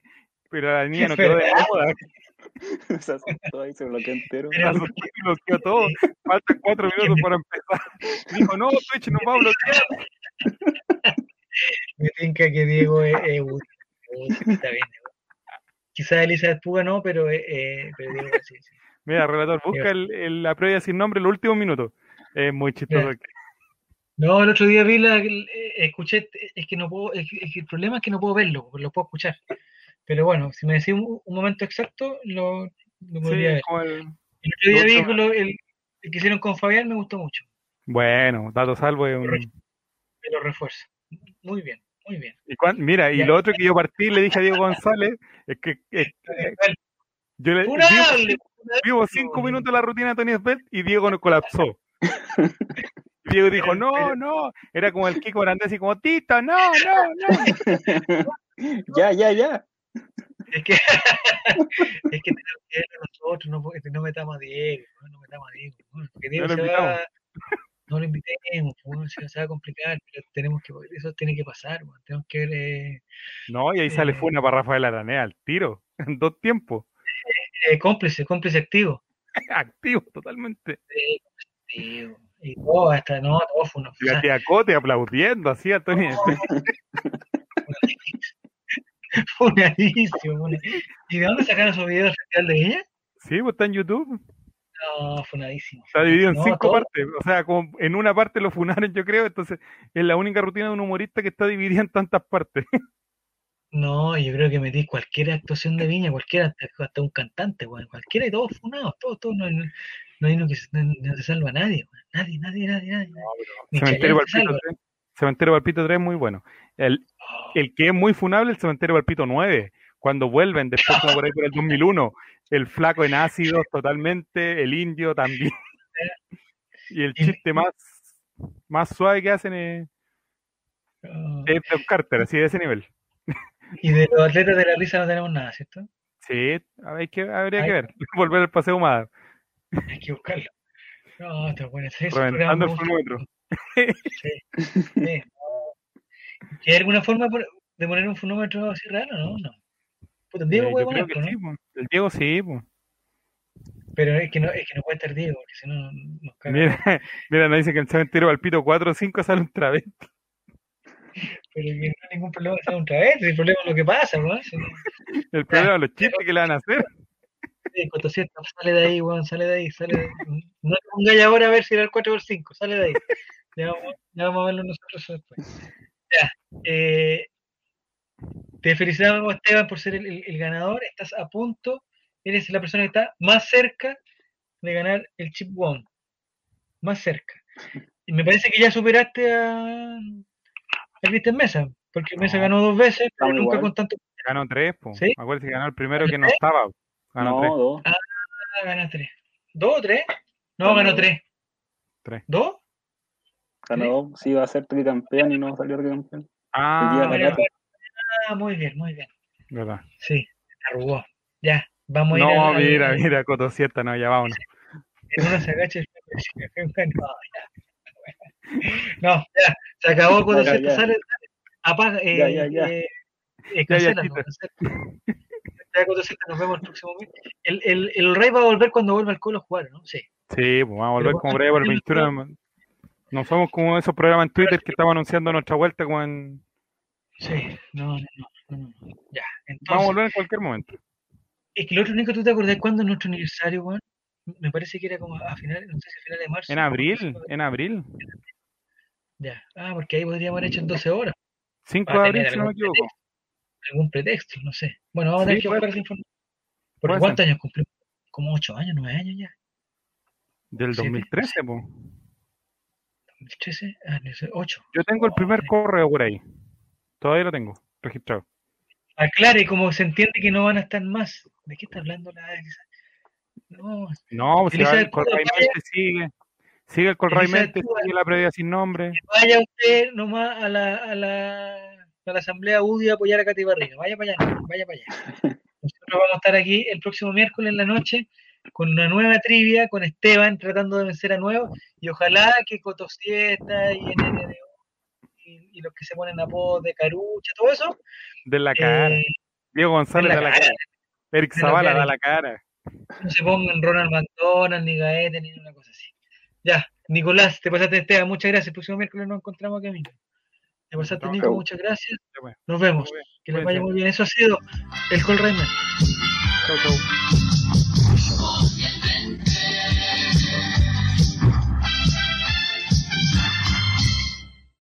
Speaker 2: pero la niña no quedó de moda.
Speaker 3: se asustó ahí, se bloqueó entero.
Speaker 1: Pero-
Speaker 2: Asustó y bloqueó todo. Faltan cuatro minutos para empezar. Dijo, no, Twitch nos va a bloquear.
Speaker 1: Me tinca que Diego es, es útil, está bien. Quizás Elizabeth Puga no, pero, eh, eh, pero Diego sí, sí.
Speaker 2: Mira, relator, busca el, el- la prueba sin nombre en los últimos minutos. Es muy chistoso.
Speaker 1: No, el otro día vi la, eh, escuché, es que no puedo, es que- es el problema es que no puedo verlo, porque lo puedo escuchar. Pero bueno, si me decís un, un momento exacto, lo, lo podría
Speaker 2: Sí,
Speaker 1: ver.
Speaker 2: como el-
Speaker 1: El otro día vi lo- el, el que hicieron con Fabián, me gustó mucho.
Speaker 2: Bueno, dato salvo es un...
Speaker 1: Me lo refuerzo. Muy bien, muy bien.
Speaker 2: Y cuan- mira, y
Speaker 1: Ya.
Speaker 2: lo otro que yo partí le dije a Diego González es que es- yo le vivo, vivo cinco minutos la rutina de Tony Sbelt y Diego no colapsó. Diego dijo, no, no, era como el Kiko Brandés y como, Tito, no, no, no.
Speaker 3: ya, ya, ya.
Speaker 1: Es que, es que tenemos que ver a nosotros, no, porque no metamos a Diego, no, metamos a Diego, ¿no? porque Diego
Speaker 2: No lo
Speaker 1: se
Speaker 2: invitamos.
Speaker 1: va, no lo invitemos, se, se va a complicar, pero tenemos que, eso tiene que pasar, tenemos que ver, eh,
Speaker 2: No, y ahí sale
Speaker 1: Eh.
Speaker 2: Funa para Rafael Aranea al tiro, en dos tiempos,
Speaker 1: eh, cómplice, cómplice activo,
Speaker 2: activo totalmente.
Speaker 1: Diego, y todo, hasta, no, todo fue una,
Speaker 2: Y la tía Cote aplaudiendo así a Tony Sbelt.
Speaker 1: funadísimo, funa- ¿y de dónde sacaron esos videos festival de ella?
Speaker 2: Sí, pues está en YouTube.
Speaker 1: No, funadísimo.
Speaker 2: Está dividido en
Speaker 1: No,
Speaker 2: cinco
Speaker 1: todo-
Speaker 2: partes. O sea, como en una parte lo funaron, yo creo. Entonces, es la única rutina de un humorista que está dividida en tantas partes.
Speaker 1: No, yo creo que metís cualquier actuación de Viña, cualquiera, hasta, un cantante, weón, cualquiera y todos funados, todos, todos, no, hay- no hay uno que se, no, no se salva a nadie, nadie, nadie, nadie, nadie. Ni
Speaker 2: Cementerio
Speaker 1: Chayanne se
Speaker 2: Palpito
Speaker 1: salva.
Speaker 2: 3. Cementerio Palpito 3 es muy bueno. El, el que es muy funable, el Cementerio Palpito 9. Cuando vuelven, después como por ahí por el 2001. El flaco en ácidos totalmente, el indio también. Y el chiste más, más suave que hacen es,
Speaker 1: oh.
Speaker 2: es Carter, así de ese nivel.
Speaker 1: Y de los atletas de la risa no tenemos nada, ¿cierto?
Speaker 2: Sí, hay que, habría
Speaker 1: Ay.
Speaker 2: que ver. Volver al paseo humada,
Speaker 1: Hay que buscarlo. No, bueno. Ese programa
Speaker 2: reventando el
Speaker 1: gusta.
Speaker 2: funómetro.
Speaker 1: Sí. ¿Hay alguna forma de poner un funómetro así raro? No, no. Puta, Diego
Speaker 2: Eh,
Speaker 1: puede ponerlo,
Speaker 2: sí,
Speaker 1: ¿no?
Speaker 2: po. El Diego sí, po.
Speaker 1: Pero es que no, es que no puede estar Diego, porque si no nos caga.
Speaker 2: Mira, mira, nos dice que el cementerio Palpito 4 o 5 sale un travesti.
Speaker 1: Pero que no hay ningún problema que sea un travesti, el problema es lo que pasa, ¿no?
Speaker 2: El problema es los chistes que le van a hacer.
Speaker 1: Sí, Cotosieta, sale de ahí, weón, sale de ahí, sale de ahí. No te pongáis ahora a ver si era el 4 o el 5, sale de ahí. Ya vamos, ya vamos a verlo nosotros después. Ya, eh, te felicitamos, Esteban, por ser el, el- el ganador. Estás a punto, eres la persona que está más cerca de ganar el Chip One. Más cerca. Y me parece que ya superaste a, a Cristian Mesa, porque Mesa
Speaker 2: No.
Speaker 1: ganó dos veces, pero nunca
Speaker 3: igual.
Speaker 1: con tanto.
Speaker 2: Ganó 3, po.
Speaker 1: ¿Sí?
Speaker 2: Acuérdate que ganó el primero que
Speaker 1: ¿Ganó
Speaker 2: no estaba. Ganó
Speaker 3: no,
Speaker 2: 3.
Speaker 3: dos.
Speaker 1: Ah, gana tres. ¿Dos o tres? No,
Speaker 3: Ganó
Speaker 1: ganó
Speaker 3: dos.
Speaker 1: tres.
Speaker 2: Tres.
Speaker 1: ¿Dos?
Speaker 3: Ganó, sí, iba a ser tricampeón y no salió tricampeón.
Speaker 2: Ah,
Speaker 1: ah, muy bien, muy bien.
Speaker 2: verdad.
Speaker 1: Sí, se arrugó. Ya, vamos a ir
Speaker 2: No, mira, mira, Cotosieta, no, ya vámonos.
Speaker 1: En una se agacha no, ya. No, ya, se acabó
Speaker 3: Ya,
Speaker 1: el
Speaker 3: ya.
Speaker 1: sale, apaga, eh,
Speaker 3: Ya, ya, ya.
Speaker 1: eh, eh.
Speaker 2: Ya,
Speaker 1: con Toceta, nos vemos el próximo mes. El, el, el Rey va a volver cuando vuelva al Colo a jugar, ¿no? Sí.
Speaker 2: Sí, pues vamos a volver como ahí por el
Speaker 1: antes del
Speaker 2: 21. de- No somos como esos programas en Twitter que estamos anunciando nuestra vuelta como en...
Speaker 1: Sí, no, no, no, no, no. Ya,
Speaker 2: Vamos a
Speaker 1: entonces,
Speaker 2: volver en cualquier momento.
Speaker 1: es que lo otro único, ¿tú te acordás cuándo es nuestro aniversario, weón? Me parece que era como a finales, no sé si a finales de marzo.
Speaker 2: En abril, en abril.
Speaker 1: Ya, ah, porque ahí podríamos haber hecho en 12 horas.
Speaker 2: 5
Speaker 1: Va a
Speaker 2: de abril, si no me equivoco.
Speaker 1: Algún pretexto, no sé. Bueno, vamos a
Speaker 2: Sí,
Speaker 1: tener que buscar esa información.
Speaker 2: Puede
Speaker 1: ¿cuántos años cumplimos? Como 8 años, 9 años ya.
Speaker 2: Del
Speaker 1: Sí,
Speaker 2: 2013, pues.
Speaker 1: 2013, ah, no sé, 8.
Speaker 2: Yo tengo el primer correo por ahí. Todavía lo tengo registrado.
Speaker 1: Aclare, como se entiende que no van a estar más. ¿De qué está hablando la? No,
Speaker 2: No, pues si el
Speaker 1: vaya.
Speaker 2: Mente sigue. Sigue el Colray
Speaker 1: Elizabeth
Speaker 2: Mente,
Speaker 1: Cuba.
Speaker 2: sigue la previa sin nombre.
Speaker 1: vaya usted nomás a la, a la, a la asamblea UDI a apoyar a Katy Barriga. Vaya para allá, vaya para allá. Nosotros vamos a estar aquí el próximo miércoles en la noche con una nueva trivia, con Esteban tratando de vencer a nuevo y ojalá que Cotosieta y NNDO y, y los que se ponen apodos de Carucha, todo eso,
Speaker 2: De la cara.
Speaker 1: eh,
Speaker 2: Diego González
Speaker 1: en la
Speaker 2: da la
Speaker 1: cara.
Speaker 2: cara. Eric
Speaker 1: De la
Speaker 2: Zavala
Speaker 1: cara.
Speaker 2: da la cara.
Speaker 1: no se pongan Ronald McDonald, ni Gaete, ni una cosa así. Ya, Nicolás, te pasaste Esteban, muchas gracias. El próximo miércoles nos encontramos aquí, amigo. Te pasaste,
Speaker 2: No,
Speaker 1: Nico, muchas gracias. Nos vemos.
Speaker 2: Bien.
Speaker 1: Que les vaya muy bien. Eso ha sido el Col Rayman.
Speaker 2: Chau, chau.